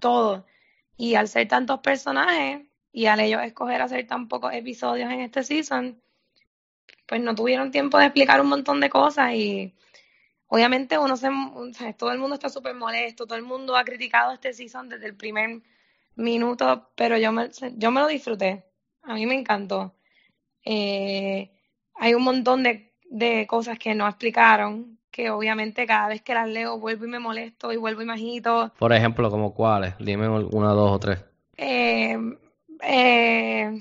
todo. Y al ser tantos personajes y al ellos escoger hacer tan pocos episodios en este season, pues no tuvieron tiempo de explicar un montón de cosas y obviamente uno se, o sea, todo el mundo está súper molesto, todo el mundo ha criticado este season desde el primer minuto, pero yo me, yo me lo disfruté, a mí me encantó. Eh, hay un montón de, de cosas que no explicaron, que obviamente cada vez que las leo vuelvo y me molesto y vuelvo y me agito. Por ejemplo, como cuáles? Dime una, dos o tres. Eh, eh,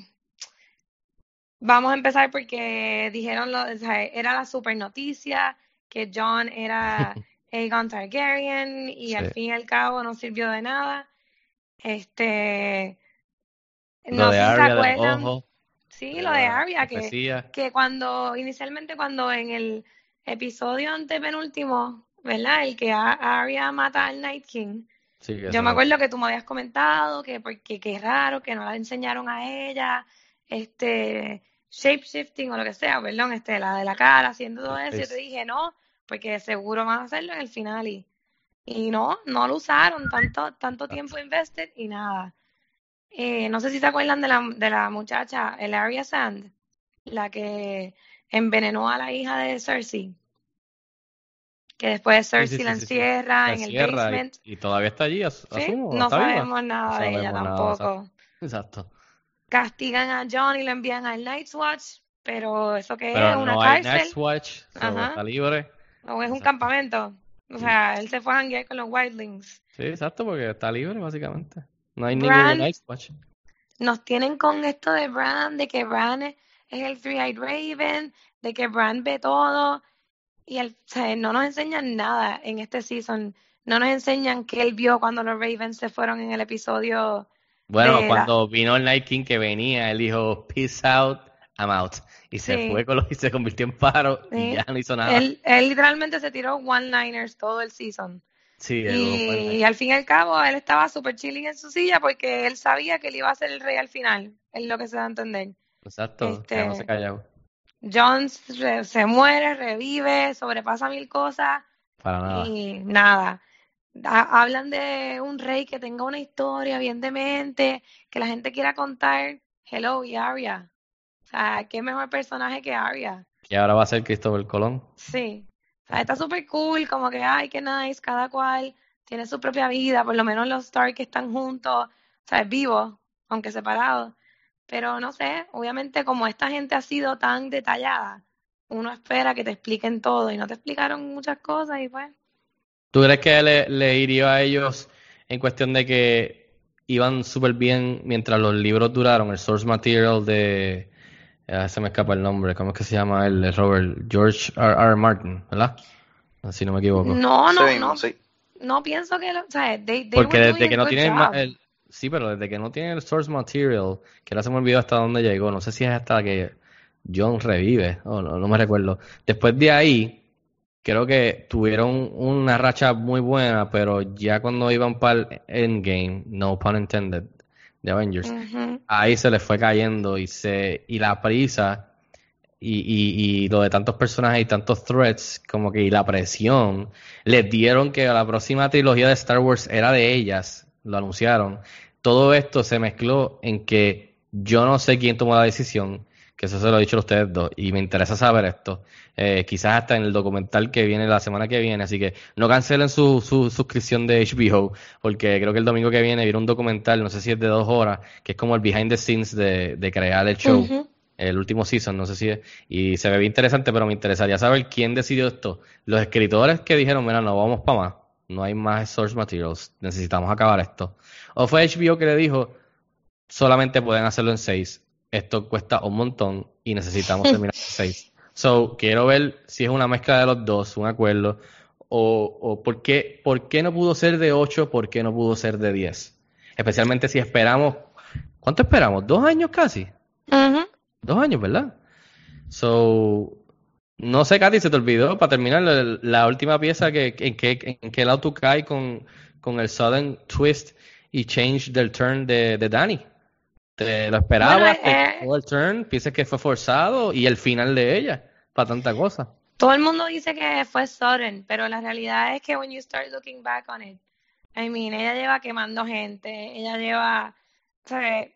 vamos a empezar porque dijeron, lo, o sea, era la super noticia que John era Aegon Targaryen y Sí. al fin y al cabo no sirvió de nada. Este, Lo no de se Arya del acuerdan. ojo. Sí, lo de Arya, que, que cuando, inicialmente cuando en el episodio antepenúltimo, ¿verdad? El que Arya mata al Night King. Sí, que Yo me acuerdo que tú me habías comentado que porque qué raro que no la enseñaron a ella, este, shapeshifting o lo que sea, perdón, este, la de la cara, haciendo todo eso, yo te Es- dije no, porque seguro van a hacerlo en el final y, y no, no lo usaron tanto, tanto tiempo invested y nada. Eh, no sé si se acuerdan de la, de la muchacha, Elaria Sand, la que envenenó a la hija de Cersei, que después sí, Cersei sí, la sí. encierra La en el cierra basement. y, todavía está allí, asumo, No está viva. sabemos nada No de ella nada, tampoco. Exacto. Castigan a John y lo envían al Night's Watch, pero eso que es una no hay cárcel Next Watch, so está libre. O es un Exacto. campamento. O sea, él se fue a janguear con los Wildlings. Sí, exacto, porque está libre básicamente. No hay Bran- ningún Watch. Nos tienen con esto de Bran, de que Bran es, es el Three-Eyed Raven, de que Bran ve todo. Y el, o sea, no nos enseñan nada en este season. No nos enseñan qué él vio cuando los Ravens se fueron en el episodio. Bueno, de la- cuando vino el Night King que venía, él dijo, peace out, I'm out. Y se Sí. fue con los, y se convirtió en paro y ya no hizo nada. Él, él literalmente se tiró one-liners todo el season. Sí, el- Y, al fin y al cabo, él estaba súper chilling en su silla porque él sabía que él iba a ser el rey al final. Es lo que se da a entender. exacto, este- quedándose callado. John se, se muere, revive, sobrepasa mil cosas Para nada. y nada. Ha- hablan de un rey que tenga una historia bien demente, que la gente quiera contar. Hello, y Arya. Sea, qué mejor personaje que Arya. Que ahora va a ser Cristóbal Colón. Sí. O sea, está súper cool, como que, ay, qué nice, cada cual tiene su propia vida, por lo menos los Stark que están juntos, o sea, vivos, aunque separados. Pero no sé, obviamente como esta gente ha sido tan detallada, uno espera que te expliquen todo y no te explicaron muchas cosas y pues, ¿Tú crees que le, le hirió a ellos en cuestión de que iban súper bien mientras los libros duraron? El source material de... eh, se me escapa el nombre. ¿Cómo es que se llama el de Robert? George R. R. Martin, ¿verdad? Si no me equivoco. no, no, no, sí. no pienso que, lo, o sea, they, they Porque desde que no tienen el... Sí, pero desde que no tienen el source material, que ahora se me olvidó hasta dónde llegó. No sé si es hasta que John revive, o no, no me recuerdo. Después de ahí, creo que tuvieron una racha muy buena, pero ya cuando iban para el endgame, no pun intended, de Avengers, ahí se les fue cayendo y se y la prisa y, y, y lo de tantos personajes y tantos threats, como que y la presión, les dieron que la próxima trilogía de Star Wars era de ellas, lo anunciaron. Todo esto se mezcló en que yo no sé quién tomó la decisión, que eso se lo he dicho a ustedes dos, y me interesa saber esto. Eh, quizás hasta en el documental que viene la semana que viene, así que no cancelen su, su suscripción de HBO, porque creo que el domingo que viene viene un documental, no sé si es de dos horas, que es como el behind the scenes de, de crear el show, el último season, no sé si es, y se ve bien interesante, pero me interesaría saber quién decidió esto. Los escritores que dijeron, mira, no vamos para más, no hay más source materials, necesitamos acabar esto. O fue HBO que le dijo, solamente pueden hacerlo en seis, esto cuesta un montón y necesitamos terminar en seis. So, quiero ver si es una mezcla de los dos, un acuerdo, o, o por, qué, por qué no pudo ser de 8, por qué no pudo ser de 10. Especialmente si esperamos, ¿cuánto esperamos? ¿Dos años casi? Ujú. Dos años, ¿verdad? So, no sé, Katy, se te olvidó para terminar la, la última pieza que, en que en qué lado tú caes con, con el sudden twist y change del turn de, de Danny. ¿Te lo esperabas? Bueno, ¿Te eh, turn? ¿Piensas que fue forzado? Y el final de ella, para tanta cosa. Todo el mundo dice que fue sudden, pero la realidad es que when you start looking back on it, I mean, ella lleva quemando gente, ella lleva, o sea,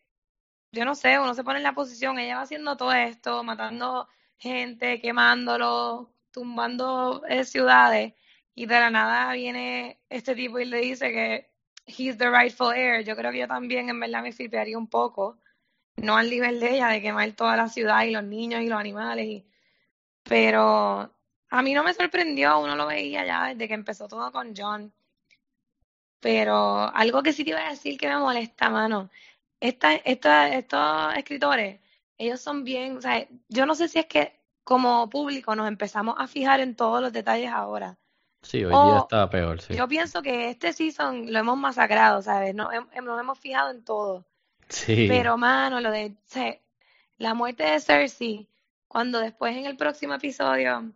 yo no sé, uno se pone en la posición, ella va haciendo todo esto, matando gente, quemándolo, tumbando eh, ciudades, y de la nada viene este tipo y le dice que he's the rightful heir. Yo creo que yo también en verdad me flipearía un poco, no al nivel de ella, de quemar toda la ciudad y los niños y los animales, y pero a mí no me sorprendió, uno lo veía ya desde que empezó todo con John. Pero algo que sí te iba a decir que me molesta, mano. Esta, esta, estos escritores, ellos son bien, o sea, yo no sé si es que como público nos empezamos a fijar en todos los detalles ahora. Sí, hoy O día está peor, sí. Yo pienso que este season lo hemos masacrado, ¿sabes? Nos, hem- nos hemos fijado en todo. Sí. Pero, mano, lo de o sea, la muerte de Cersei, cuando después en el próximo episodio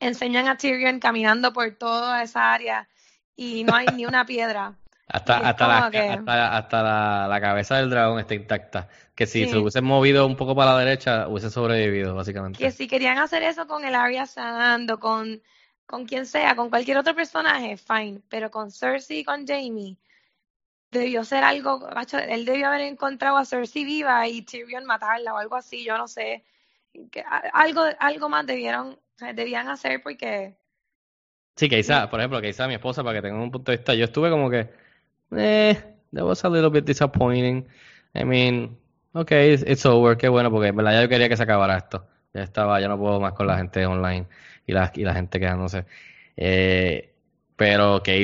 enseñan a Tyrion caminando por toda esa área y no hay ni una piedra. Hasta, hasta, la, que- hasta, hasta la, la cabeza del dragón está intacta. Que si Sí. se hubiese movido un poco para la derecha, hubiese sobrevivido, básicamente. Que si querían hacer eso con el Arya Sand o con, con quien sea, con cualquier otro personaje, fine. Pero con Cersei y con Jamie, debió ser algo, macho, él debió haber encontrado a Cersei viva y Tyrion matarla o algo así, yo no sé. Que, algo, algo más debieron, debían hacer porque Sí, que Isa, por ejemplo, que Isa, mi esposa, para que tengan un punto de vista, yo estuve como que, eh, that was a little bit disappointing. I mean, okay, it's, it's over, qué bueno, porque en verdad ya yo quería que se acabara esto. Ya estaba, ya no puedo más con la gente online y la, y la gente quejándose. Eh, pero que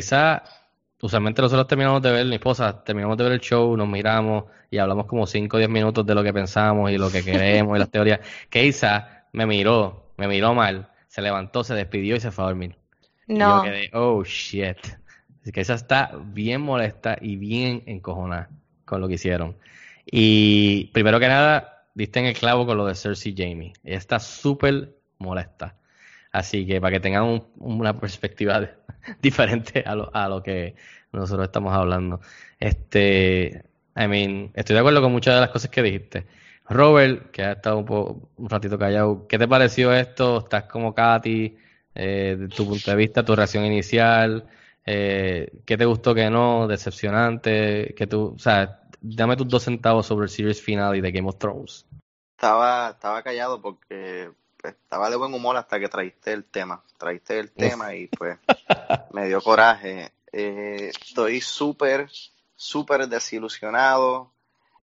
usualmente nosotros terminamos de ver, mi esposa, terminamos de ver el show, nos miramos y hablamos como 5 o 10 minutos de lo que pensamos y lo que queremos y las teorías. Que Isa me miró, me miró mal, se levantó, se despidió y se fue a dormir. Y yo no. quedé, oh shit. Así que esa está bien molesta y bien encojonada con lo que hicieron. Y primero que nada, diste en el clavo con lo de Cersei Jamie. Ella está súper molesta. Así que para que tengan un- una perspectiva diferente a lo, a lo que nosotros estamos hablando. Este, I mean, estoy de acuerdo con muchas de las cosas que dijiste. Robert, que ha estado un, po- un ratito callado, ¿qué te pareció esto? ¿Estás como Katy? Eh, de tu punto de vista, tu reacción inicial, eh, ¿qué te gustó, qué no? Decepcionante, que tú, o sea, dame tus dos centavos sobre el series finale de Game of Thrones. Estaba, estaba callado porque estaba de buen humor hasta que traíste el tema. Traíste el tema y pues me dio coraje. Eh, estoy súper, súper desilusionado.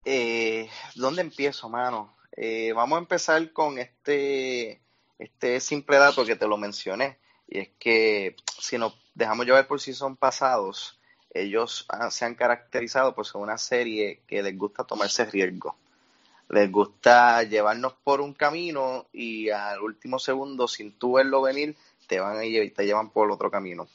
Eh, ¿dónde empiezo, mano? Eh, vamos a empezar con este, este simple dato que te lo mencioné. Y es que si nos dejamos llevar por si son pasados, ellos se han caracterizado por ser una serie que les gusta tomarse riesgo. Les gusta llevarnos por un camino y al último segundo, sin tú verlo venir, te van a lle- te llevan por otro camino.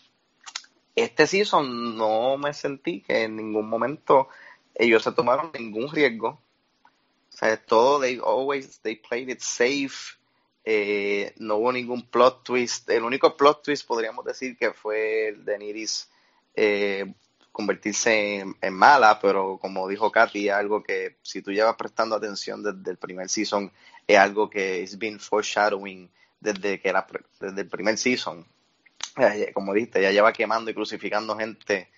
Este season no me sentí que en ningún momento ellos se tomaron ningún riesgo. O sea, todo, they always, they played it safe. Eh, no hubo ningún plot twist. El único plot twist podríamos decir que fue el de Niris eh, convertirse en, mala, pero como dijo Katy, algo que si tú llevas prestando atención desde el primer season, es algo que es been foreshadowing desde que pre- desde el primer season. Como dijiste, ya lleva quemando y crucificando gente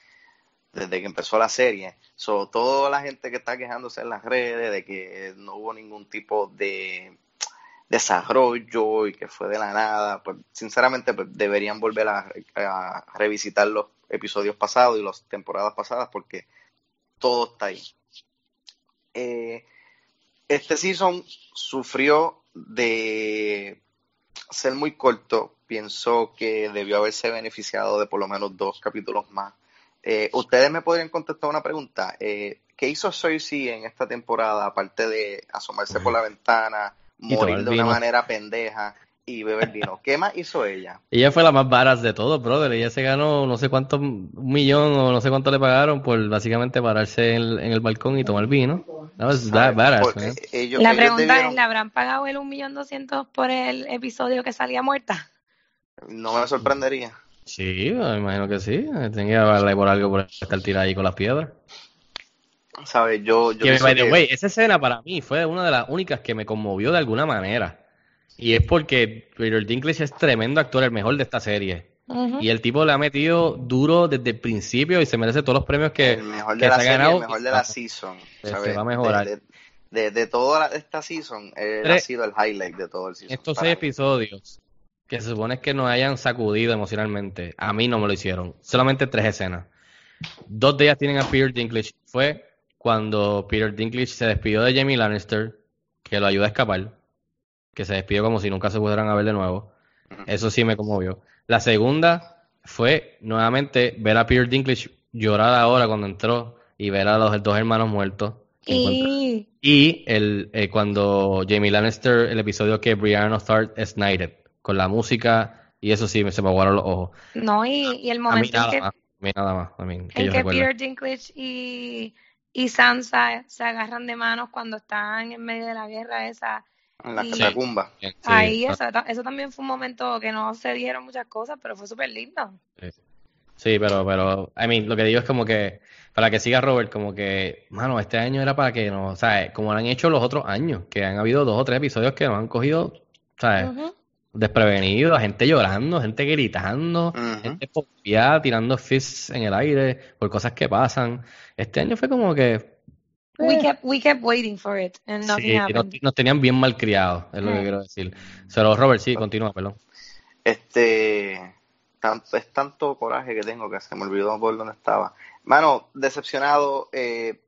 desde que empezó la serie. So, toda la gente que está quejándose en las redes de que no hubo ningún tipo de desarrollo y que fue de la nada, pues sinceramente pues, deberían volver a, a revisitar los episodios pasados y las temporadas pasadas porque todo está ahí. Eh, este season sufrió de ser muy corto. Pienso que debió haberse beneficiado de por lo menos dos capítulos más. Eh, Ustedes me podrían contestar una pregunta. Eh, ¿Qué hizo Cersei en esta temporada, aparte de asomarse por la ventana, morir de una manera pendeja y beber vino? ¿Qué más hizo ella? Ella fue la más varas de todos, brother. Ella se ganó no sé cuánto, un millón o no sé cuánto le pagaron por básicamente pararse en el, en el balcón y tomar vino. Ellos, La ellos pregunta debieron- es, ¿le habrán pagado el un millón doscientos por el episodio que salía muerta? no me sorprendería. Sí, me imagino que sí. Tenía que por algo por estar tirada ahí con las piedras. ¿Sabes? Yo, yo Que, pienso by the que- way, esa escena para mí fue una de las únicas que me conmovió de alguna manera. Y es porque Peter Dinklage es tremendo actor, el mejor de esta serie. Y el tipo le ha metido duro desde el principio y se merece todos los premios que, el mejor que de la se ha ganado. el mejor de la season. Se- ¿sabes? se va a mejorar. De, de- de- de toda la- esta season, él Tres- ha sido el highlight de todo el season. Estos seis mí. episodios que se supone que nos hayan sacudido emocionalmente, a mí no me lo hicieron. Solamente tres escenas. Dos de ellas tienen a Peter Dinklage. Fue cuando Peter Dinklage se despidió de Jamie Lannister, que lo ayudó a escapar, que se despidió como si nunca se pudieran a ver de nuevo. Eso sí me conmovió. La segunda fue nuevamente ver a Peter Dinklage llorar ahora cuando entró y ver a los dos hermanos muertos. Y Y el, eh, cuando Jamie Lannister, el episodio que Brianna Stark es knighted, con la música, y eso sí, me, se me aguaron los ojos. no, y, y el A mí momento en nada que, más, a mí nada más, a mí, que en yo que. Peter Dinklage y, y Sansa se agarran de manos cuando están en medio de la guerra esa. En la catacumba. Sí, Ahí, sí, eso, eso también fue un momento que no se dieron muchas cosas, pero fue súper lindo. sí. Pero, pero, I mean, lo que digo es como que, para que siga Robert, como que, mano, este año era para que no, ¿sabes? Como lo han hecho los otros años, que han habido dos o tres episodios que nos han cogido, ¿sabes? Desprevenidos, gente llorando, gente gritando, Ujú. gente pompeada, tirando fists en el aire por cosas que pasan. Este año fue como que, We kept, we kept waiting for it and nothing sí, nos, happened. nos tenían bien mal criados, es lo que quiero decir. Pero Robert, sí, continúa, perdón. Este, tanto, es tanto coraje que tengo que se me olvidó por dónde estaba. Mano, decepcionado. eh,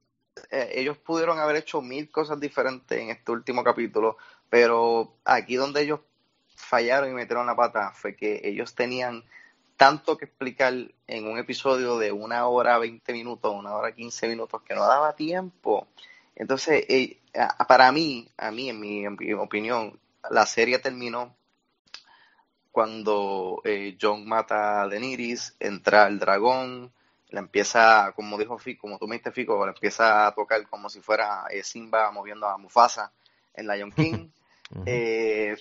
eh, ellos pudieron haber hecho mil cosas diferentes en este último capítulo, pero aquí donde ellos fallaron y metieron la pata fue que ellos tenían tanto que explicar en un episodio de una hora 20 minutos, una hora 15 minutos, que no daba tiempo. Entonces, eh, para mí, a mí, en mi, en mi opinión, la serie terminó cuando eh, John mata a Daenerys, entra el dragón, la empieza, como dijo Fico, como tú me dijiste Fico, la empieza a tocar como si fuera eh, Simba moviendo a Mufasa en Lion King. Eh,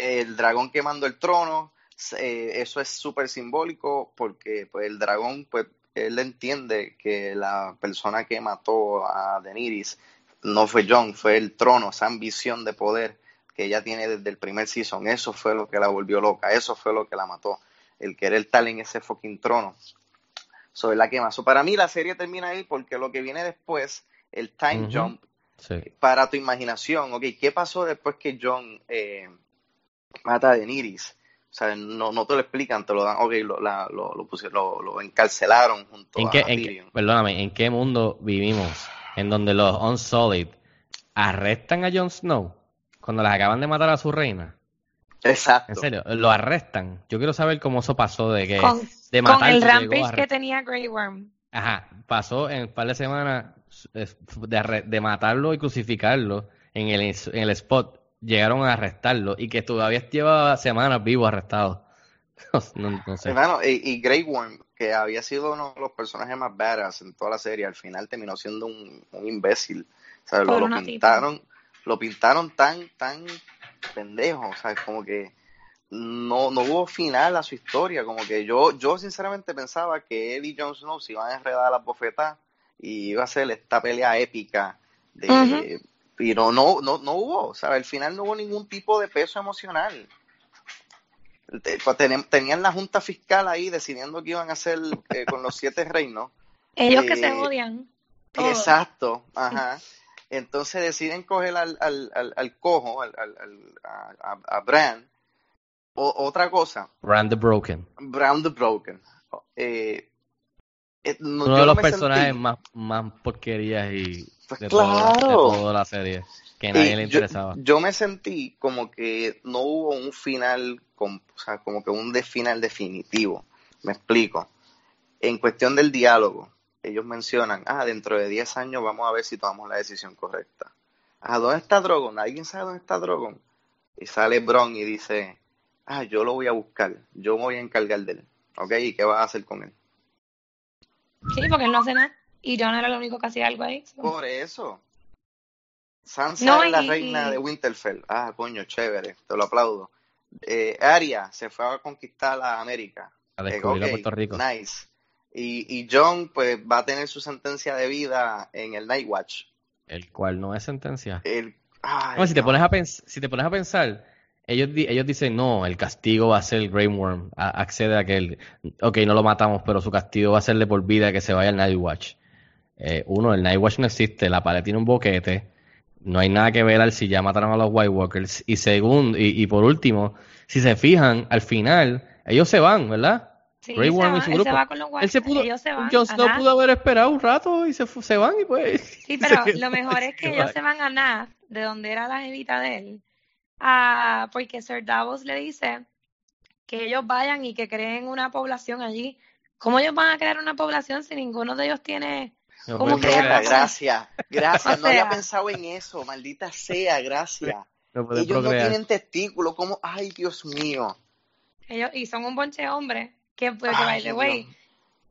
el dragón quemando el trono, eh, eso es súper simbólico porque pues, el dragón, pues él entiende que la persona que mató a Daenerys no fue John, fue el trono, esa ambición de poder que ella tiene desde el primer season. Eso fue lo que la volvió loca, eso fue lo que la mató, el querer estar en ese fucking trono. So, él la quema. So, para mí la serie termina ahí porque lo que viene después, el time jump, Sí. para tu imaginación, ok, ¿qué pasó después que John eh, mata a Daenerys? O sea, no, no te lo explican, te lo dan, ok, lo, la- lo, lo, pusieron- lo, lo encarcelaron junto ¿En a qué, en qué- Tyrion. perdóname, ¿en qué mundo vivimos? En donde los Unsolid arrestan a Jon Snow cuando las acaban de matar a su reina. Exacto. En serio, lo arrestan. Yo quiero saber cómo eso pasó de que Con, de con matar el llegó a rampage que tenía Grey Worm. Ajá, pasó en un par de semanas es, de, matarlo y crucificarlo en el, en el spot. Llegaron a arrestarlo y que todavía lleva semanas vivo arrestado. No, no sé. Hermano, y, y Grey Worm, que había sido uno de los personajes más badass en toda la serie, al final terminó siendo un, un imbécil. O sea, lo, pintaron, lo pintaron tan, tan pendejo, o sea, como que no, no hubo final a su historia, como que yo, yo sinceramente pensaba que él y Jon Snow se iban a enredar a las bofetas y iba a ser esta pelea épica de Ujú. Pero no, no, no hubo, o sea, al final no hubo ningún tipo de peso emocional. Tenían la junta fiscal ahí decidiendo qué iban a hacer eh, con los siete reinos. Ellos que se Eh, odian. todos. Exacto, ajá. Entonces deciden coger al, al, al, al cojo, al, al, al- a, a- a Bran. O- otra cosa, Brand the Broken. Brown the Broken. Eh, eh, no- Uno yo de no los personajes sentí- más, más porquerías y Pues de, todo- de claro. toda la serie. Que nadie Y le yo, interesaba. yo me sentí como que no hubo un final, con, o sea, como que un de final definitivo. Me explico. En cuestión del diálogo, ellos mencionan, ah, dentro de 10 años vamos a ver si tomamos la decisión correcta. Ah, ¿dónde está Drogon? ¿Alguien sabe dónde está Drogon? Y sale Bron y dice, ah, yo lo voy a buscar, yo me voy a encargar de él. ¿Ok? ¿Y qué vas a hacer con él? Sí, porque él no hace nada. Y John era el único que hacía algo ahí. so. Por eso. Sansa No, es la y- reina y- de Winterfell. Ah, coño, chévere, te lo aplaudo. Eh, Arya se fue a conquistar a América. A Eh, descubrir a Puerto Rico. Nice. Y, y John, pues, va a tener su sentencia de vida en el Night Watch. El cual no es sentencia. El, ay, No, si te pones a pens- si te pones a pensar, ellos, di- ellos dicen, no, el castigo va a ser el Grey Worm, a- accede a que el, ok, no lo matamos, pero su castigo va a ser de por vida que se vaya al Night Watch. Eh, uno, el Night Watch no existe, la pared tiene un boquete, no hay nada que ver al si ya mataron a los White Walkers. Y segundo, y, y por último, si se fijan, al final, ellos se van, ¿verdad? Sí, va- y su él grupo. se va con los Él se pudo, ellos se van a Snow pudo haber esperado un rato y se, van y pues. Sí, pero lo mejor es que ellos van. se van a Nath, de donde era la jevita de él, ah, porque Sir Davos le dice que ellos vayan y que creen una población allí. ¿Cómo ellos van a crear una población si ninguno de ellos tiene No ¿Cómo puede que Mira, procrear, gracias, gracias. No había pensado en eso, maldita sea, gracias. no Ellos no tienen testículos, como, ay, Dios mío. ellos y son un bonche de hombres que, pues, que Ay, by the way, Dios.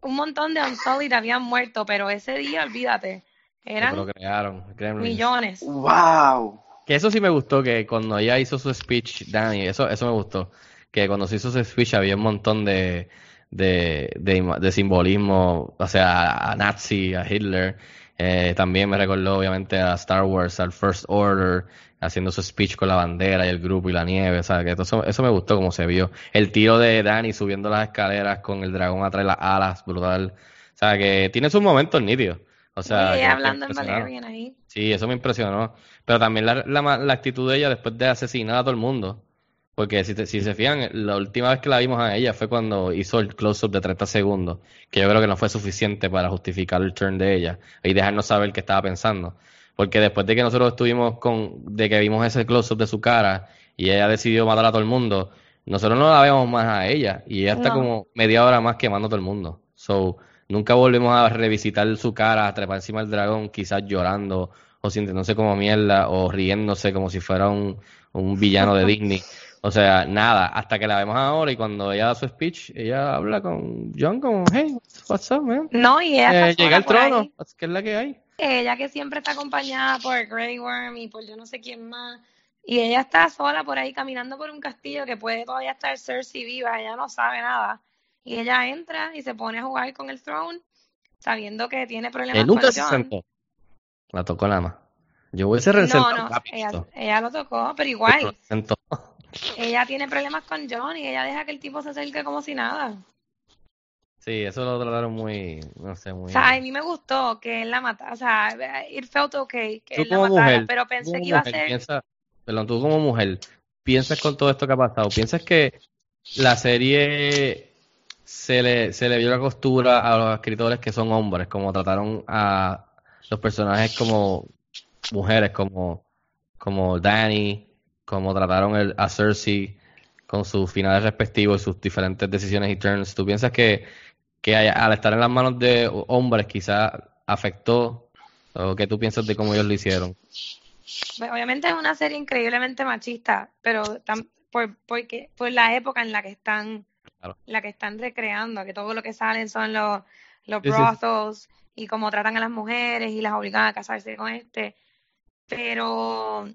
un montón de Unsullied habían muerto, pero ese día, olvídate, Se eran procrearon, Gremlins. millones. Wow. Que eso sí me gustó, que cuando ella hizo su speech, Dani, eso, eso me gustó. Que cuando se hizo su speech había un montón de, de, de, de simbolismo, o sea, a Nazi, a Hitler. Eh, también me recordó obviamente a Star Wars, al First Order, haciendo su speech con la bandera y el grupo y la nieve, o sea, que eso, eso me gustó como se vio. El tiro de Danny subiendo las escaleras con el dragón atrás de las alas, brutal. O sea, que tiene sus momentos nítidos. O sea, que hablando en. Valerian ahí. Sí, eso me impresionó. Pero también la, la, la actitud de ella después de asesinar a todo el mundo. Porque si, te- si se fijan, la última vez que la vimos a ella fue cuando hizo el close-up de 30 segundos, que yo creo que no fue suficiente para justificar el turn de ella y dejarnos saber qué estaba pensando. Porque después de que nosotros estuvimos con, de que vimos ese close-up de su cara y ella decidió matar a todo el mundo, nosotros no la vemos más a ella y ella está No. como media hora más quemando a todo el mundo. So, nunca volvemos a revisitar su cara, a trepar encima del dragón, quizás llorando o sintiéndose como mierda o riéndose como si fuera un, un villano de Disney. O sea, nada, hasta que la vemos ahora y cuando ella da su speech, ella habla con John como, hey, what's up, man? No, y ella Eh, llega al trono, ahí. ¿qué es la que hay? Ella que siempre está acompañada por Grey Worm y por yo no sé quién más. Y ella está sola por ahí caminando por un castillo que puede todavía estar Cersei viva, ella no sabe nada. Y ella entra y se pone a jugar con el throne, sabiendo que tiene problemas Él nunca con se sentó. La tocó nada más. Yo hubiese No, resentado no, ella, rapidito, ella lo tocó, pero igual, no se. Ella tiene problemas con Jon y ella deja que el tipo se acerque como si nada. Sí, eso lo trataron muy, no sé, O muy... sea, a mí me gustó que él la matara, o sea, it felt okay que Tú él la matara, mujer, pero pensé que iba a ser piensa, perdón, tú como mujer, piensas con todo esto que ha pasado, piensas que la serie se le, se le vio la costura a los escritores que son hombres, como trataron a los personajes como mujeres, como, como Dany, como trataron el, a Cersei con sus finales respectivos y sus diferentes decisiones y turns. ¿Tú piensas que, que al estar en las manos de hombres quizás afectó o qué tú piensas de cómo ellos lo hicieron? Pues, Obviamente es una serie increíblemente machista, pero tam- por, porque, por la época en la que están, Claro. la que están recreando, que todo lo que salen son los, los Sí, sí. brothels y cómo tratan a las mujeres y las obligan a casarse con este. Pero,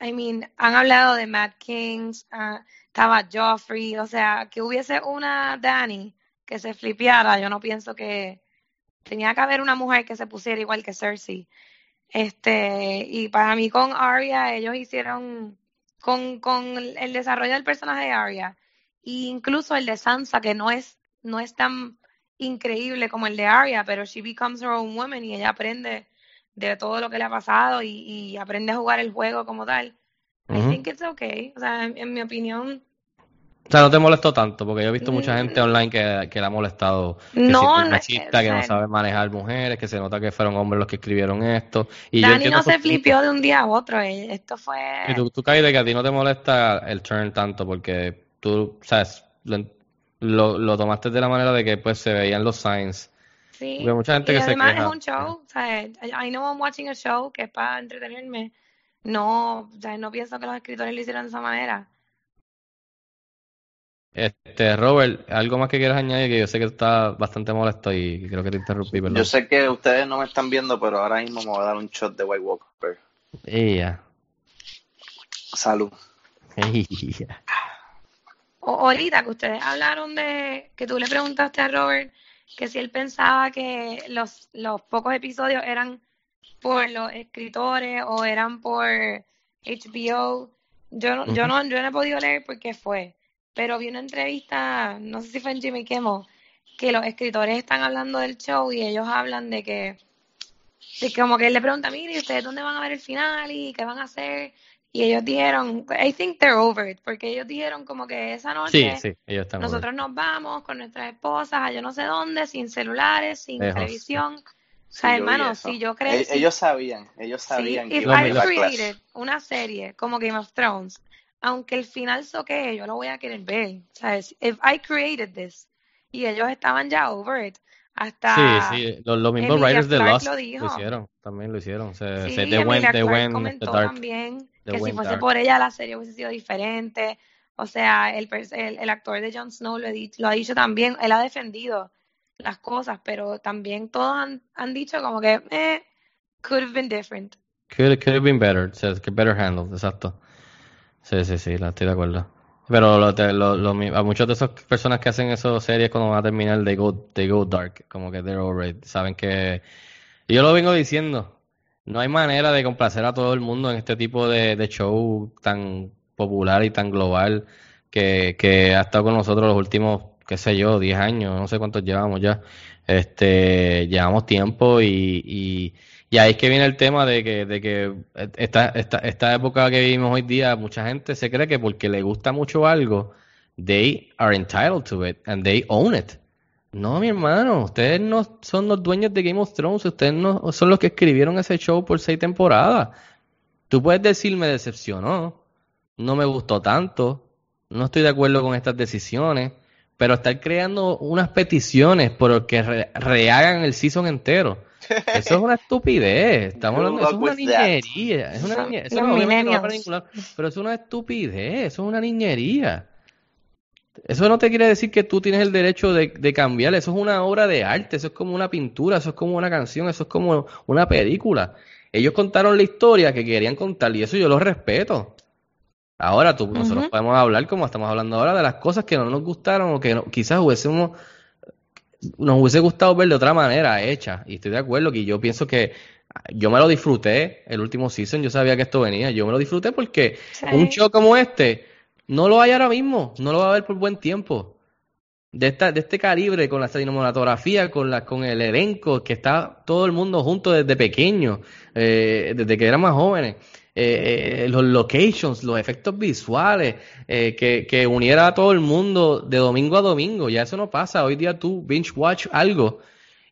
I mean, han hablado de Matt Kings, ah, estaba Joffrey, o sea, que hubiese una Dani que se flipeara, yo no pienso que tenía que haber una mujer que se pusiera igual que Cersei. Este, y para mí con Arya, ellos hicieron con, con el desarrollo del personaje de Arya, e incluso el de Sansa, que no es, no es tan increíble como el de Arya, pero she becomes her own woman y ella aprende de todo lo que le ha pasado y, y aprende a jugar el juego como tal. I Ujú. think it's okay. O sea, en, en mi opinión, O sea, no te molestó tanto, porque yo he visto mucha Mm. gente online que, que le ha molestado, que no, es machista, que no sabe manejar mujeres, que se nota que fueron hombres los que escribieron esto. Y Dani no se flipió de un día a otro. eh, Esto fue. Y tú, tú caes de que a ti no te molesta el turn tanto, porque tú, sabes, lo, lo, lo tomaste de la manera de que pues se veían los signs. Sí, Porque hay mucha gente y que se además queja. es un show, o sea, I know I'm watching a show que es para entretenerme. No, o sea, no pienso que los escritores lo hicieron de esa manera. Este, Robert, ¿algo más que quieras añadir? Que yo sé que estás bastante molesto y creo que te interrumpí, perdón. Yo sé que ustedes no me están viendo, pero ahora mismo me voy a dar un shot de White Walker. Ella. Salud. Ella. O, ahorita que ustedes hablaron de que tú le preguntaste a Robert que si él pensaba que los, los pocos episodios eran por los escritores o eran por HBO. Yo, no- yo, no, yo no he podido leer por qué fue, pero vi una entrevista, no sé si fue en Jimmy Kimmel, que los escritores están hablando del show y ellos hablan de que, de que como que él le pregunta, mire, ¿y ¿ustedes dónde van a ver el final y qué van a hacer? Y ellos dijeron, I think they're over it, porque ellos dijeron como que esa Sí, noche sí, ellos están over. nosotros nos vamos con nuestras esposas a yo no sé dónde, sin celulares, sin Lejos. televisión. O Sí, sea, yo vi hermano, si yo creo, E- si- Ellos sabían, ellos Sí, sabían que if iba a created una serie como Game of Thrones, aunque el final soquee, yo lo voy a querer ver. ¿Sabes? If I created this y ellos estaban ya over it, hasta Sí, sí, los, los mismos Emilia writers de Lost lo lo dijo. hicieron, también lo hicieron. Se, Sí, se, went, Emilia comentó dark. también que si fuese dark. por ella la serie hubiese sido diferente. O sea, el, el, el actor de Jon Snow lo, he dicho- lo ha dicho también, él ha defendido las cosas, pero también todos han, han dicho como que, eh, could have been different. Could, could have been better, o sea, better handled, exacto. Sí, sí, sí, la estoy de acuerdo. Pero lo, lo- lo a muchas de esas personas que hacen esas series cuando van a terminar, they go, they go dark, como que they're already, saben que... yo lo vengo diciendo, no hay manera de complacer a todo el mundo en este tipo de, de show tan popular y tan global que, que ha estado con nosotros los últimos, qué sé yo, 10 años, no sé cuántos llevamos ya. Este, llevamos tiempo y, y, y ahí es que viene el tema de que, esta, época que vivimos hoy día, mucha gente se cree que porque le gusta mucho algo, they are entitled to it and they own it. No, mi hermano, ustedes no son los dueños de Game of Thrones, ustedes no son los que escribieron ese show por seis temporadas. Tú puedes decir me decepcionó, no me gustó tanto, no estoy de acuerdo con estas decisiones, pero estar creando unas peticiones por que re- rehagan el season entero. Eso es una estupidez. Estamos hablando, eso es una that. niñería. Es una niñe- eso no, no para ningún lado, pero eso es una estupidez, eso es una niñería. Eso no te quiere decir que tú tienes el derecho de, de cambiar, eso es una obra de arte, eso es como una pintura, eso es como una canción, eso es como una película. Ellos contaron la historia que querían contar y eso yo lo respeto. Ahora tú, nosotros podemos hablar como estamos hablando ahora de las cosas que no nos gustaron o que no- quizás hubiésemos, nos hubiese gustado ver de otra manera hecha. Y estoy de acuerdo que yo pienso que yo me lo disfruté el último season, yo sabía que esto venía, yo me lo disfruté porque Sí. un show como este no lo hay ahora mismo, no lo va a haber por buen tiempo. De, esta, de este calibre, con la cinematografía, con, la, con el elenco, que está todo el mundo junto desde pequeño, eh, desde que eran más jóvenes. Eh, eh, los locations, los efectos visuales, eh, que, que uniera a todo el mundo de domingo a domingo. Ya eso no pasa. Hoy día tú binge watch algo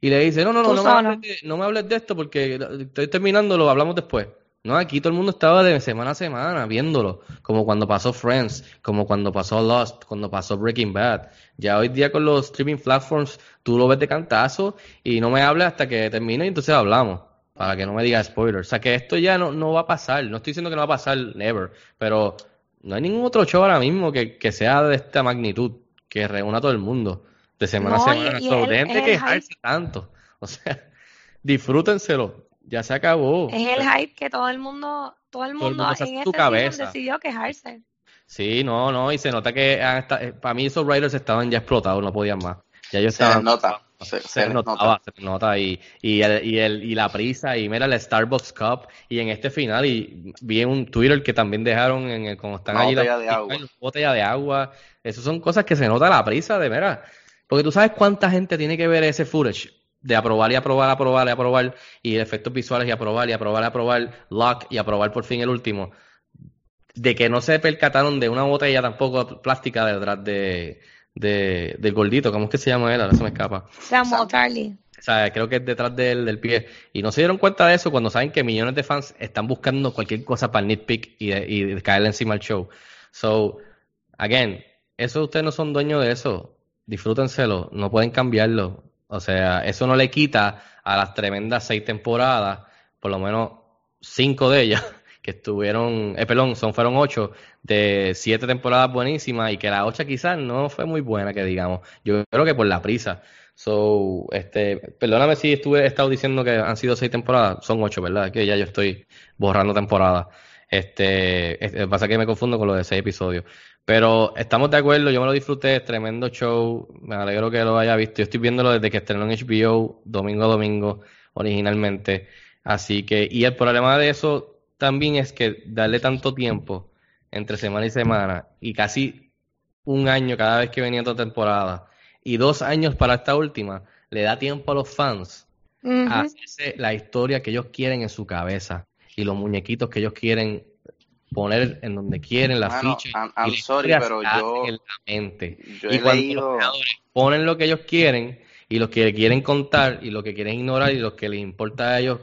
y le dices, no, no, no, no me, hables de, no me hables de esto porque estoy terminando, lo hablamos después. No, aquí todo el mundo estaba de semana a semana viéndolo, como cuando pasó Friends, como cuando pasó Lost, cuando pasó Breaking Bad. Ya hoy día con los streaming platforms tú lo ves de cantazo y no me hables hasta que termine y entonces hablamos, para que no me digas spoilers. O sea que esto ya no, no va a pasar, no estoy diciendo que no va a pasar never, pero no hay ningún otro show ahora mismo que, que sea de esta magnitud, que reúna a todo el mundo de semana No, a y- semana. y So, el- dejen de el quejarse tanto. O sea, disfrútenselo. Ya se acabó. Es el hype que todo el mundo, todo el Todo el mundo se en este cabeza. decidió quejarse. Sí, no, no, y se nota que eh, para mí esos Raiders estaban ya explotados, no podían más. Ya ellos Se les estaban nota. Se, notaba, nota. se nota y, y, el, y, el, y la prisa y mira el Starbucks Cup y en este final y vi en un Twitter que también dejaron en el, como están Una allí botella de agua. botella de agua, eso son cosas que se nota la prisa de mira, porque tú sabes cuánta gente tiene que ver ese footage de aprobar y aprobar, aprobar y aprobar y efectos visuales y aprobar y aprobar y aprobar, lock y aprobar por fin el último de que no se percataron de una botella tampoco plástica detrás de, de, del gordito, ¿cómo es que se llama él? Ahora se me escapa. Samuel Sam. Tarly. O sea, creo que es detrás del, del pie. Y no se dieron cuenta de eso cuando saben que millones de fans están buscando cualquier cosa para el nitpick y, de- y de caerle encima al show. So, again, eso ustedes no son dueños de eso. Disfrútenselo, no pueden cambiarlo. O sea, eso no le quita a las tremendas seis temporadas, por lo menos cinco de ellas, que estuvieron, eh, perdón, son, fueron ocho, de siete temporadas buenísimas y que la ocha quizás no fue muy buena, que digamos. Yo creo que por la prisa. So, este, perdóname si estuve, he estado diciendo que han sido seis temporadas, son ocho, ¿verdad? Que ya yo estoy borrando temporadas. Este, pasa que me confundo con lo de seis episodios. Pero estamos de acuerdo, yo me lo disfruté, tremendo show, me alegro que lo haya visto. Yo estoy viéndolo desde que estrenó en HBO, domingo a domingo, originalmente. Así que, y el problema de eso también es que darle tanto tiempo entre semana y semana, y casi un año cada vez que venía otra temporada, y dos años para esta última, le da tiempo a los fans a hacerse la historia que ellos quieren en su cabeza y los muñequitos que ellos quieren poner en donde quieren, la Mano, ficha I'm- y I'm sorry, pero yo- en la mente. Yo y cuando leído. los creadores ponen lo que ellos quieren y lo que quieren contar y lo que quieren ignorar y lo que les importa a ellos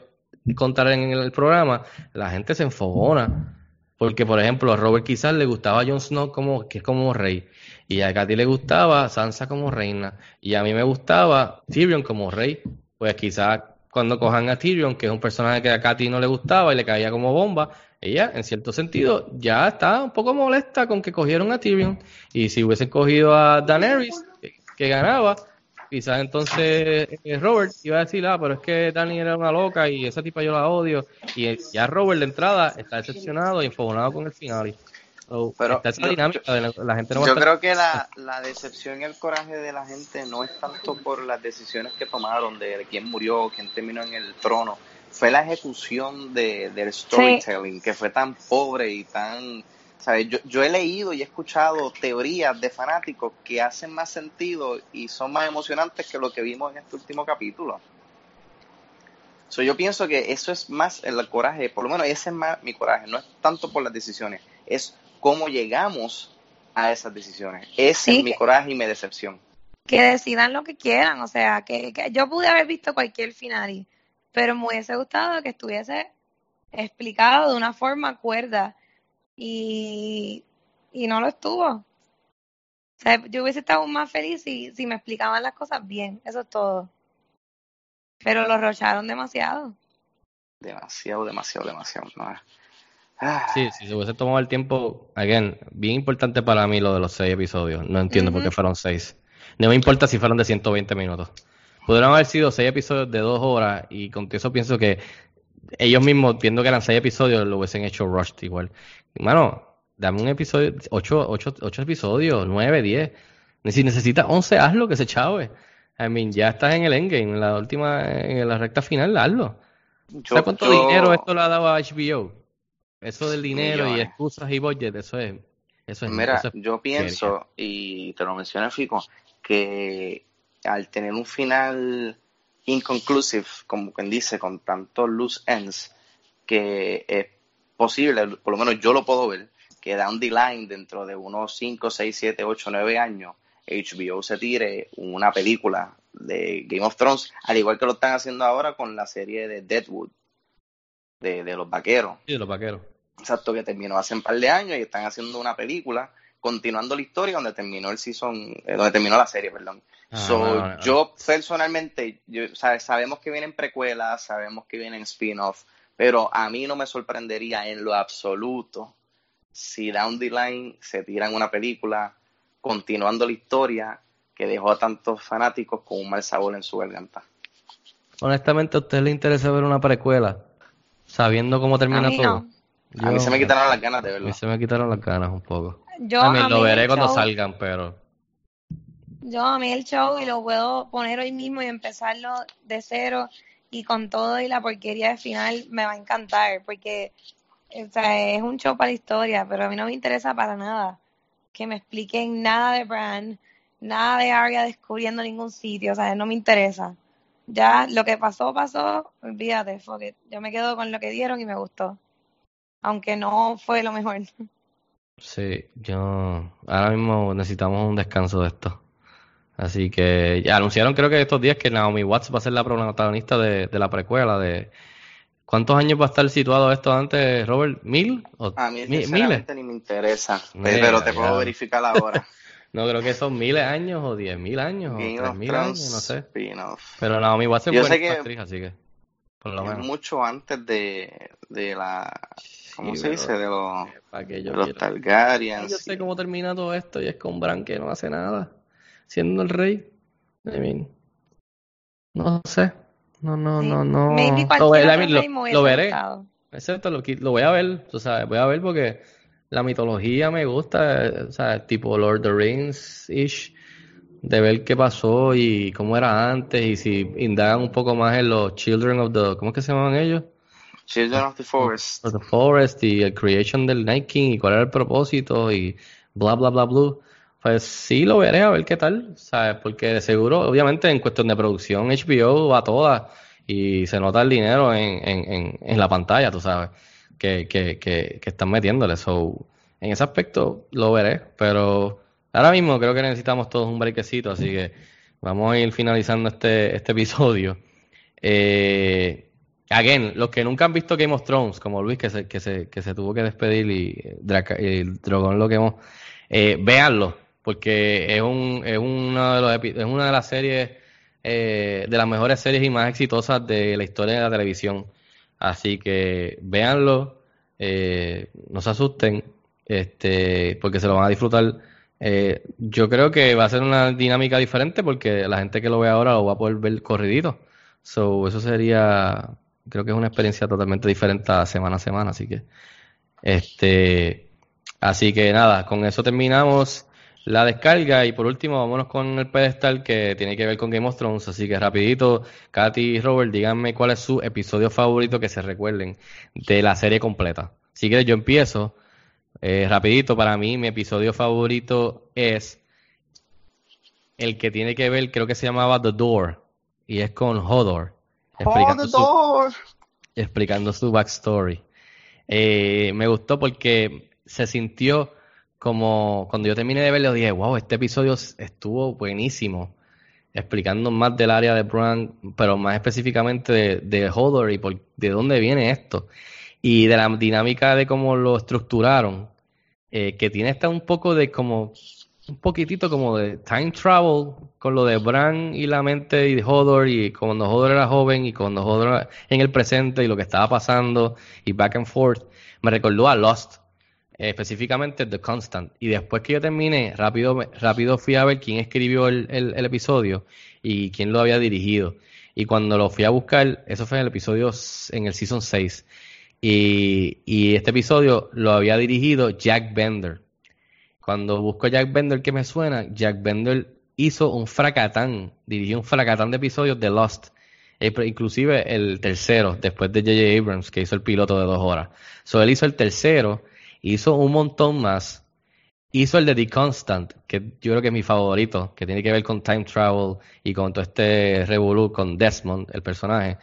contar en el programa, la gente se enfogona. Porque, por ejemplo, a Robert quizás le gustaba Jon Snow como, que es como rey. Y a Katy le gustaba Sansa como reina. Y a mí me gustaba Tyrion como rey. Pues quizás cuando cojan a Tyrion, que es un personaje que a Katy no le gustaba y le caía como bomba, ella, en cierto sentido, ya está un poco molesta con que cogieron a Tyrion. Y si hubiesen cogido a Daenerys, que ganaba, quizás entonces eh, Robert iba a decir, ah, pero es que Dani era una loca y esa tipa yo la odio. Y eh, ya Robert de entrada está decepcionado y enfogonado con el final. So, Pero está esa yo- dinámica de la, la gente no va a Yo estar- creo que la, la decepción y el coraje de la gente no es tanto por las decisiones que tomaron, de quién murió, quién terminó en el trono, fue la ejecución de, del storytelling, que fue tan pobre y tan... ¿sabes? Yo, yo he leído y he escuchado teorías de fanáticos que hacen más sentido y son más emocionantes que lo que vimos en este último capítulo. So, yo pienso que eso es más el coraje, por lo menos ese es más mi coraje, no es tanto por las decisiones, es cómo llegamos a esas decisiones. Ese Sí, es mi coraje y mi decepción. que decidan lo que quieran, o sea, que, que yo pude haber visto cualquier final, pero me hubiese gustado que estuviese explicado de una forma cuerda y, y no lo estuvo. O sea, yo hubiese estado más feliz si, si me explicaban las cosas bien, eso es todo. Pero lo rocharon demasiado. Demasiado, demasiado, demasiado. ¿no? Ah, Sí, si se hubiese tomado el tiempo, again, bien importante para mí lo de los seis episodios. No entiendo por qué fueron seis. No me importa si fueron de 120 minutos. Pudieron haber sido seis episodios de dos horas y con eso pienso que ellos mismos, viendo que eran seis episodios, lo hubiesen hecho rushed igual. Mano, dame un episodio, ocho, ocho, ocho episodios, nueve, diez. Si necesitas once, hazlo, que se chave. I mean, ya estás en el endgame, en la última, en la recta final, hazlo. yo, ¿Sabes cuánto yo- dinero esto le ha dado a HBO? Eso del dinero y excusas y budget, eso es, eso es, Mira, eso es yo pienso, y te lo mencioné, Fico, que al tener un final inconclusive, como quien dice, con tantos loose ends, que es posible, por lo menos yo lo puedo ver, que down the line, dentro de unos 5, 6, 7, 8, 9 años, HBO se tire una película de Game of Thrones, al igual que lo están haciendo ahora con la serie de Deadwood, de, de los vaqueros. Sí, de los vaqueros. Exacto, que terminó hace un par de años y están haciendo una película continuando la historia donde terminó el season, eh, donde terminó la serie, perdón. Ah, so, yo personalmente, yo, sabemos que vienen precuelas, sabemos que vienen spin-off, pero a mí no me sorprendería en lo absoluto si down the line se tiran una película continuando la historia que dejó a tantos fanáticos con un mal sabor en su garganta. Honestamente, ¿a usted le interesa ver una precuela? Sabiendo cómo termina A mí todo. a mí se me quitaron las ganas de a mí verlo. se me quitaron las ganas un poco. Yo, A mí a lo mí veré el cuando show- salgan, pero Yo amé el show y lo puedo poner hoy mismo y empezarlo de cero y con todo y la porquería de final me va a encantar porque o sea, es un show para la historia, pero a mí no me interesa para nada que me expliquen nada de Bran, nada de Arya descubriendo ningún sitio, o sea, no me interesa. Ya lo que pasó, pasó, olvídate, fuck it. Yo me quedo con lo que dieron y me gustó. Aunque no fue lo mejor. sí, yo ahora mismo necesitamos un descanso de esto. Así que ya anunciaron creo que estos días que Naomi Watts va a ser la protagonista de, de la precuela de ¿Cuántos años va a estar situado esto antes, Robert? ¿Mil? ¿O A mí mi- miles? sinceramente ni me interesa, Mira, pero te puedo ya. verificar ahora. No, creo que son miles años o diez mil años o tres mil años, no sé. spin-off. Pero Naomi Watts es Yo buena sé que actriz, así que por lo menos. mucho antes de, de la, ¿cómo Sí, se dice? De los, ¿Para qué de yo los? Targaryens. Yo sé cómo termina todo esto y es con Bran que no hace nada, siendo el rey. I mean, no sé. No, no, Sí. no, no. Lo, I mean, veré. Excepto lo, lo voy a ver, tú sabes, voy a ver porque la mitología me gusta, o sea, tipo Lord of the Rings-ish, de ver qué pasó y cómo era antes y si indagan un poco más en los Children of the, ¿cómo es que se llaman ellos? Children of the Forest. of the Forest y el creation del Night King y cuál era el propósito y bla bla bla bla. Pues sí lo veré a ver qué tal, ¿sabes? Porque de seguro, obviamente en cuestión de producción HBO va toda y se nota el dinero en, en, en, en la pantalla, tú sabes, que, que, que, que están metiéndole. So, en ese aspecto lo veré, pero ahora mismo creo que necesitamos todos un brequecito, así que vamos a ir finalizando este, este episodio. Eh, again, los que nunca han visto Game of Thrones, como Luis, que se, que se, que se tuvo que despedir y, y Dragón lo quemó, eh, véanlo, porque es, un, es, uno de los, es una de las series, eh, de las mejores series y más exitosas de la historia de la televisión. Así que véanlo, eh, no se asusten, este, porque se lo van a disfrutar. Eh, yo creo que va a ser una dinámica diferente porque la gente que lo ve ahora lo va a poder ver corridito. So, eso sería, creo que es una experiencia totalmente diferente semana a semana, así que, este, Así que nada, con eso terminamos la descarga y por último vámonos con el pedestal que tiene que ver con Game of Thrones. Así que rapidito, Katy y Robert, díganme cuál es su episodio favorito que se recuerden de la serie completa. Si quieres yo empiezo. Eh, rapidito, para mí mi episodio favorito es el que tiene que ver, creo que se llamaba The Door y es con Hodor. Explicando, the door. Su, explicando su backstory. Eh, me gustó porque se sintió como cuando yo terminé de verlo dije, wow, este episodio estuvo buenísimo, explicando más del área de Bran, pero más específicamente de, de Hodor y por, de dónde viene esto. Y de la dinámica de cómo lo estructuraron, eh, que tiene hasta un poco de como, un poquitito como de time travel con lo de Bran y la mente de Hodor y cuando Hodor era joven y cuando Hodor en el presente y lo que estaba pasando y back and forth. Me recordó a Lost específicamente The Constant. Y después que yo terminé, rápido, rápido fui a ver quién escribió el, el, el, episodio y quién lo había dirigido. Y cuando lo fui a buscar, eso fue en el episodio, en el Season 6. Y, y este episodio lo había dirigido Jack Bender. Cuando busco Jack Bender, que me suena, Jack Bender hizo un fracatán, dirigió un fracatán de episodios de Lost. Eh, inclusive el tercero, después de J.J. Abrams, que hizo el piloto de dos horas. So, él hizo el tercero hizo un montón más. Hizo el de The Constant, que yo creo que es mi favorito, que tiene que ver con time travel y con todo este revolú con Desmond, el personaje.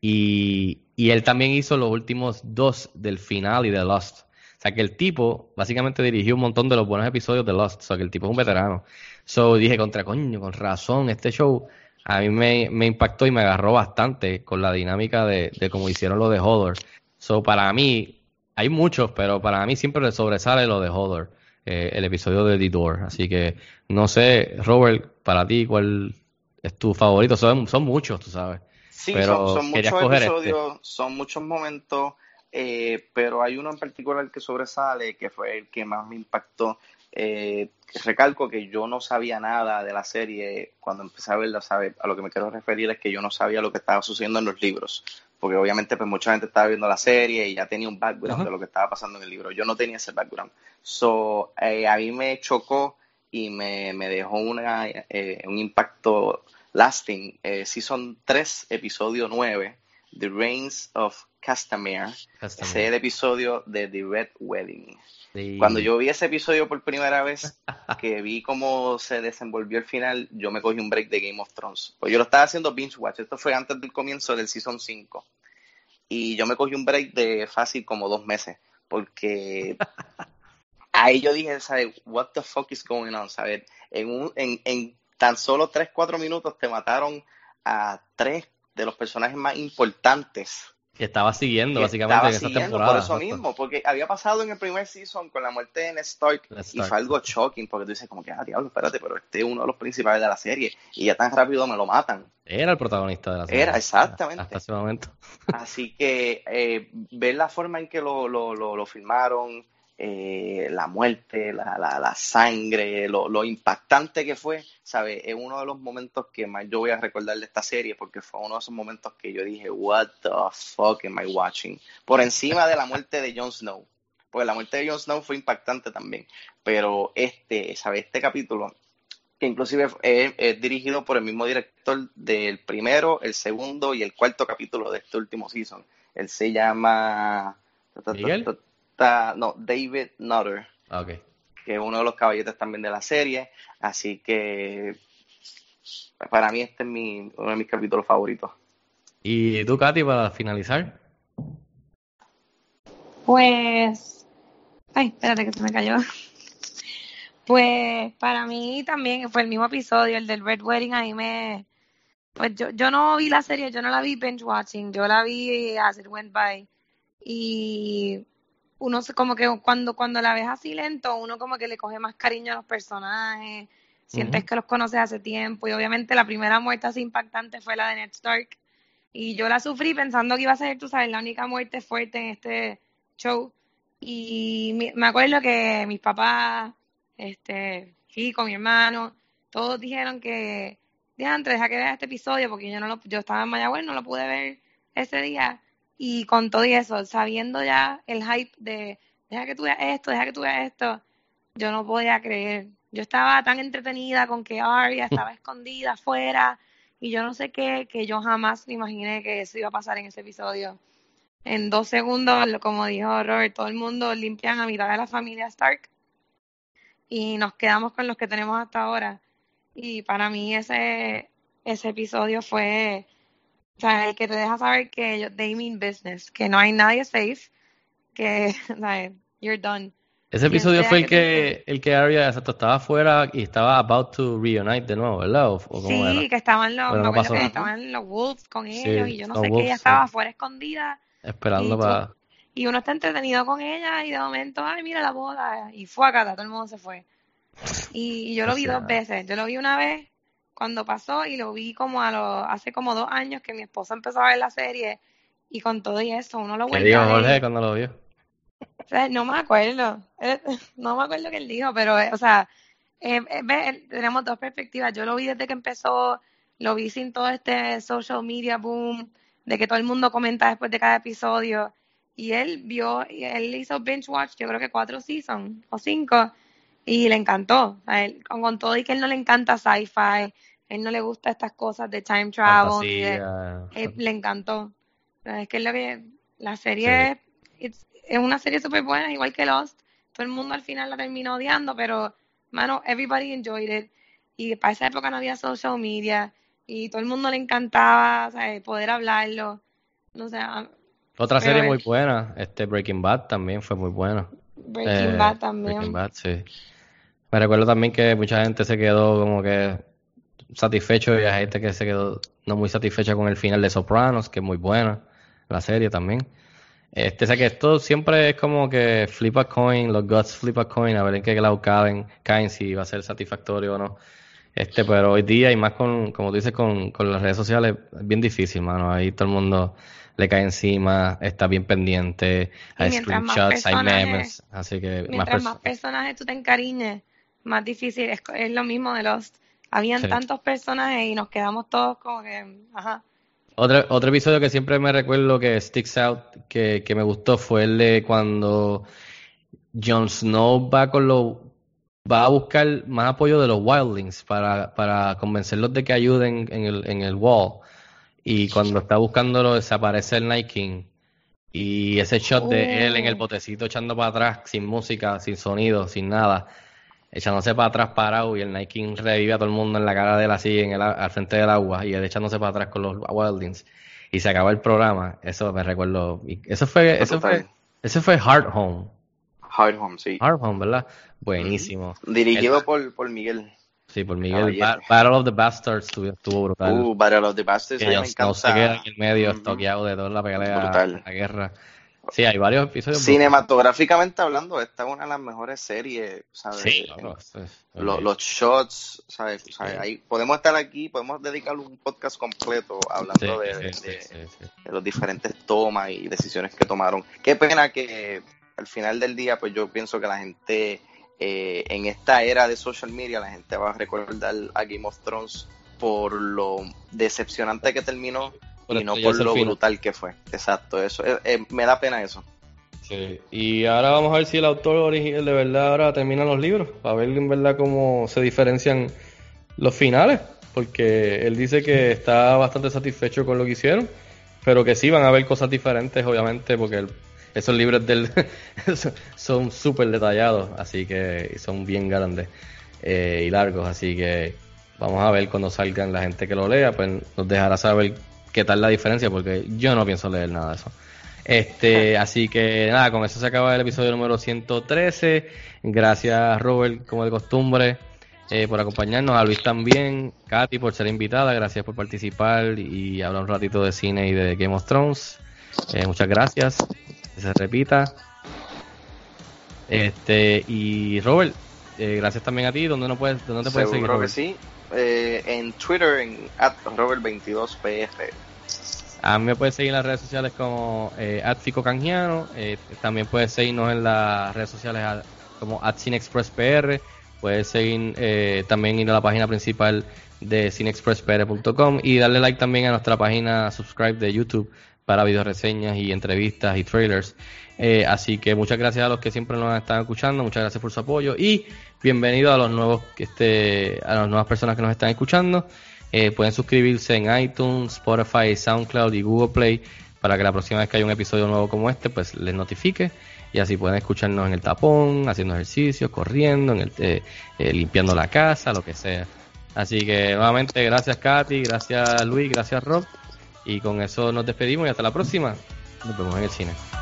Y, y él también hizo los últimos dos del final y de Lost. Sea que el tipo básicamente dirigió un montón de los buenos episodios de Lost. O sea que el tipo es un veterano. So dije, contra coño, con razón, este show a mí me, me impactó y me agarró bastante con la dinámica de, de cómo hicieron lo de Hodor. So para mí, hay muchos, pero para mí siempre le sobresale lo de Hodor, eh, el episodio de The Door. Así que no sé, Robert, para ti, ¿cuál es tu favorito? Son, son muchos, tú sabes. Sí, pero son, muchos episodios, este. son muchos momentos, eh, pero hay uno en particular que sobresale, que fue el que más me impactó. Eh, recalco que yo no sabía nada de la serie cuando empecé a verla, ¿sabe? a lo que me quiero referir es que yo no sabía lo que estaba sucediendo en los libros, porque obviamente pues mucha gente estaba viendo la serie y ya tenía un background Ajá. de lo que estaba pasando en el libro. Yo no tenía ese background. So, eh, a mí me chocó y me, me dejó una, eh, un impacto lasting. Eh, Season 3, episodio 9, The Reigns of Castamere. Castamere. Ese es el episodio de The Red Wedding. Sí. Cuando yo vi ese episodio por primera vez, que vi cómo se desenvolvió el final, yo me cogí un break de Game of Thrones. Pues yo lo estaba haciendo binge watch, esto fue antes del comienzo del season 5. Y yo me cogí un break de fácil como dos meses, porque ahí yo dije, ¿sabes? What the fuck is going on? ¿Sabes? En, un, en, en tan solo 3, 4 minutos te mataron a tres de los personajes más importantes Que estaba siguiendo, que básicamente, estaba en esa siguiendo temporada. por eso mismo, porque había pasado en el primer season con la muerte de Ned Stark y fue algo shocking porque tú dices como que, ah, diablo, espérate, pero este es uno de los principales de la serie y ya tan rápido me lo matan. Era el protagonista de la serie. Era, exactamente. Hasta ese momento. Así que eh, ver la forma en que lo, lo, lo, lo filmaron, eh, la muerte, la, la, la sangre, lo, lo impactante que fue, ¿sabes? Es uno de los momentos que más yo voy a recordar de esta serie porque fue uno de esos momentos que yo dije, what the fuck am I watching? Por encima de la muerte de Jon Snow. Porque la muerte de Jon Snow fue impactante también. Pero este, ¿sabes? Este capítulo, que inclusive es, es dirigido por el mismo director del primero, el segundo y el cuarto capítulo de este último season. Él se llama... ¿Miguel? No, David Nutter, Ah, Ok. que es uno de los caballetes también de la serie. Así que para mí este es mi, uno de mis capítulos favoritos. ¿Y tú, Katy, para finalizar? Pues, ay, espérate que se me cayó. Pues para mí también fue el mismo episodio, el del Red Wedding, a mí me... Pues yo, yo no vi la serie, yo no la vi binge watching, yo la vi as it went by. Y uno se- como que cuando, cuando la ves así lento, uno como que le coge más cariño a los personajes, sientes que los conoces hace tiempo. Y obviamente la primera muerte así impactante fue la de Ned Stark. Y yo la sufrí pensando que iba a ser, tú sabes, la única muerte fuerte en este show. Y me acuerdo que mis papás, este, Chico, mi hermano, todos dijeron que, diantre, deja que vea este episodio porque yo no lo, yo estaba en Mayagüez, no lo pude ver ese día. Y con todo y eso, sabiendo ya el hype de deja que tú veas esto, deja que tú veas esto. Yo no podía creer. Yo estaba tan entretenida con que Arya estaba escondida afuera y yo no sé qué, que yo jamás me imaginé que eso iba a pasar en ese episodio. En dos segundos, como dijo Robert, todo el mundo limpian a mitad de la familia Stark y nos quedamos con los que tenemos hasta ahora. Y para mí ese, ese episodio fue, o sea, el que te deja saber que ellos, they mean business, que no hay nadie safe, que, you're done. Ese episodio fue el que el que Arya exacto, estaba afuera y estaba about to reunite de nuevo, ¿verdad? ¿O, o cómo Sí, era? que estaban los, Pero me no acuerdo pasó. que estaban los Wolves con Sí, ellos y yo no sé qué, Wolves, ella sí. estaba afuera escondida Esperando y, tú- para... y uno está entretenido con ella y de momento, ay, mira la boda y fue acá, todo el mundo se fue. Y, y yo lo vi O sea, dos veces, yo lo vi una vez cuando pasó y lo vi como a lo, hace como dos años que mi esposa empezó a ver la serie y con todo y eso uno lo ¿Qué vuelve dijo a ver. Jorge cuando lo vio? O sea, no me acuerdo, Eh, no me acuerdo qué él dijo, pero, eh, o sea, eh, eh, eh, tenemos dos perspectivas. Yo lo vi desde que empezó, lo vi sin todo este social media boom, de que todo el mundo comenta después de cada episodio. Y él vio, y él hizo binge watch, yo creo que cuatro seasons o cinco, y le encantó. A él, con, con todo y que él no le encanta sci-fi, él no le gusta estas cosas de time travel, de, Fantasía. eh, le encantó. Es que es lo que la serie it's- es una serie súper buena, igual que Lost. Todo el mundo al final la terminó odiando, pero, mano, everybody enjoyed it. Y para esa época no había social media y todo el mundo le encantaba, o sea, poder hablarlo. No sé, Otra serie es- muy buena, este Breaking Bad también fue muy buena. Breaking Eh, Bad también. Breaking Bad, sí. Me recuerdo también que mucha gente se quedó como que satisfecho y hay gente que se quedó no muy satisfecha con el final de Sopranos, que es muy buena, la serie también. Este, o sea que esto siempre es como que flip a coin, los guts flip a coin, a ver en qué lado caen, caen si va a ser satisfactorio o no. Este, pero hoy día y más con, como tú dices, con, con las redes sociales, es bien difícil, mano. Ahí todo el mundo le cae encima, está bien pendiente, hay más screenshots, hay memes, así que más Mientras más personas. personajes tú te encariñes, más difícil. Es, es lo mismo de Lost. Habían Sí. tantos personajes y nos quedamos todos como que, ajá. Otro, otro episodio que siempre me recuerdo que sticks out, que, que me gustó, fue el de cuando Jon Snow va con los, va a buscar más apoyo de los Wildlings para, para convencerlos de que ayuden en el, en el wall. Y cuando está buscándolo, desaparece el Night King. Y ese shot de él en el Oh. botecito echando para atrás, sin música, sin sonido, sin nada, echándose para atrás parado y el Night King revive a todo el mundo en la cara de él así, en el, al frente del agua, y él echándose para atrás con los Wildlings. Y se acaba el programa. Eso me recuerdo. Eso fue, eso fue, ese fue Hard Home. Hard Home, sí. Hard Home, ¿verdad? Buenísimo. Dirigido El- por, por Miguel. Sí, por Miguel. Ba- Battle of the Bastards estuvo, estuvo brutal. Uh, Battle of the Bastards, que me se encanta. queda en el medio, estoqueado de toda la pelea, Brutal. la guerra. Sí, hay varios episodios. Cinematográficamente hablando, esta es una de las mejores series, ¿sabes? Sí, claro, es- los shots, ¿sabes? ¿sabes? Sí. Ahí podemos estar aquí, podemos dedicar un podcast completo hablando Sí, de, sí, de- de los diferentes tomas y decisiones que tomaron. Qué pena que al final del día, pues yo pienso que la gente eh, en esta era de social media, la gente va a recordar a Game of Thrones por lo decepcionante que terminó Por y no por lo final. brutal que fue. Exacto, eso. eh, eh, me da pena eso. Sí, y ahora vamos a ver si el autor original de verdad ahora termina los libros, para ver en verdad cómo se diferencian los finales, porque él dice que está bastante satisfecho con lo que hicieron, pero que sí van a haber cosas diferentes, obviamente, porque el- esos libros del son súper detallados, así que son bien grandes eh, y largos, así que vamos a ver cuando salgan la gente que lo lea, pues nos dejará saber qué tal la diferencia, porque yo no pienso leer nada de eso. Este, así que nada, con eso se acaba el episodio número 113. Gracias Robert, como de costumbre, eh, por acompañarnos, a Luis también, Katy por ser invitada, gracias por participar y hablar un ratito de cine y de Game of Thrones. Eh, muchas gracias, que se repita. Este, y Robert, eh, gracias también a ti, ¿dónde, no puedes, dónde te puedes seguir? Seguro que Robert? sí. Eh, en Twitter, en Robert22PR. A mí me puedes seguir en las redes sociales como eh, @ficocanjiano, eh, también puedes seguirnos en las redes sociales como @cinexpresspr, puedes seguir eh, también ir a la página principal de cinexpresspr.com y darle like también a nuestra página subscribe de YouTube para videoreseñas y entrevistas y trailers. Eh, así que muchas gracias a los que siempre nos están escuchando, muchas gracias por su apoyo y bienvenido a los nuevos, este, a las nuevas personas que nos están escuchando. Eh, pueden suscribirse en iTunes, Spotify, SoundCloud y Google Play para que la próxima vez que haya un episodio nuevo como este, pues les notifique y así pueden escucharnos en el tapón, haciendo ejercicio, corriendo, en el, eh, eh, limpiando la casa, lo que sea. Así que nuevamente gracias Katy, gracias Luis, gracias Rob y con eso nos despedimos y hasta la próxima. Nos vemos en el cine.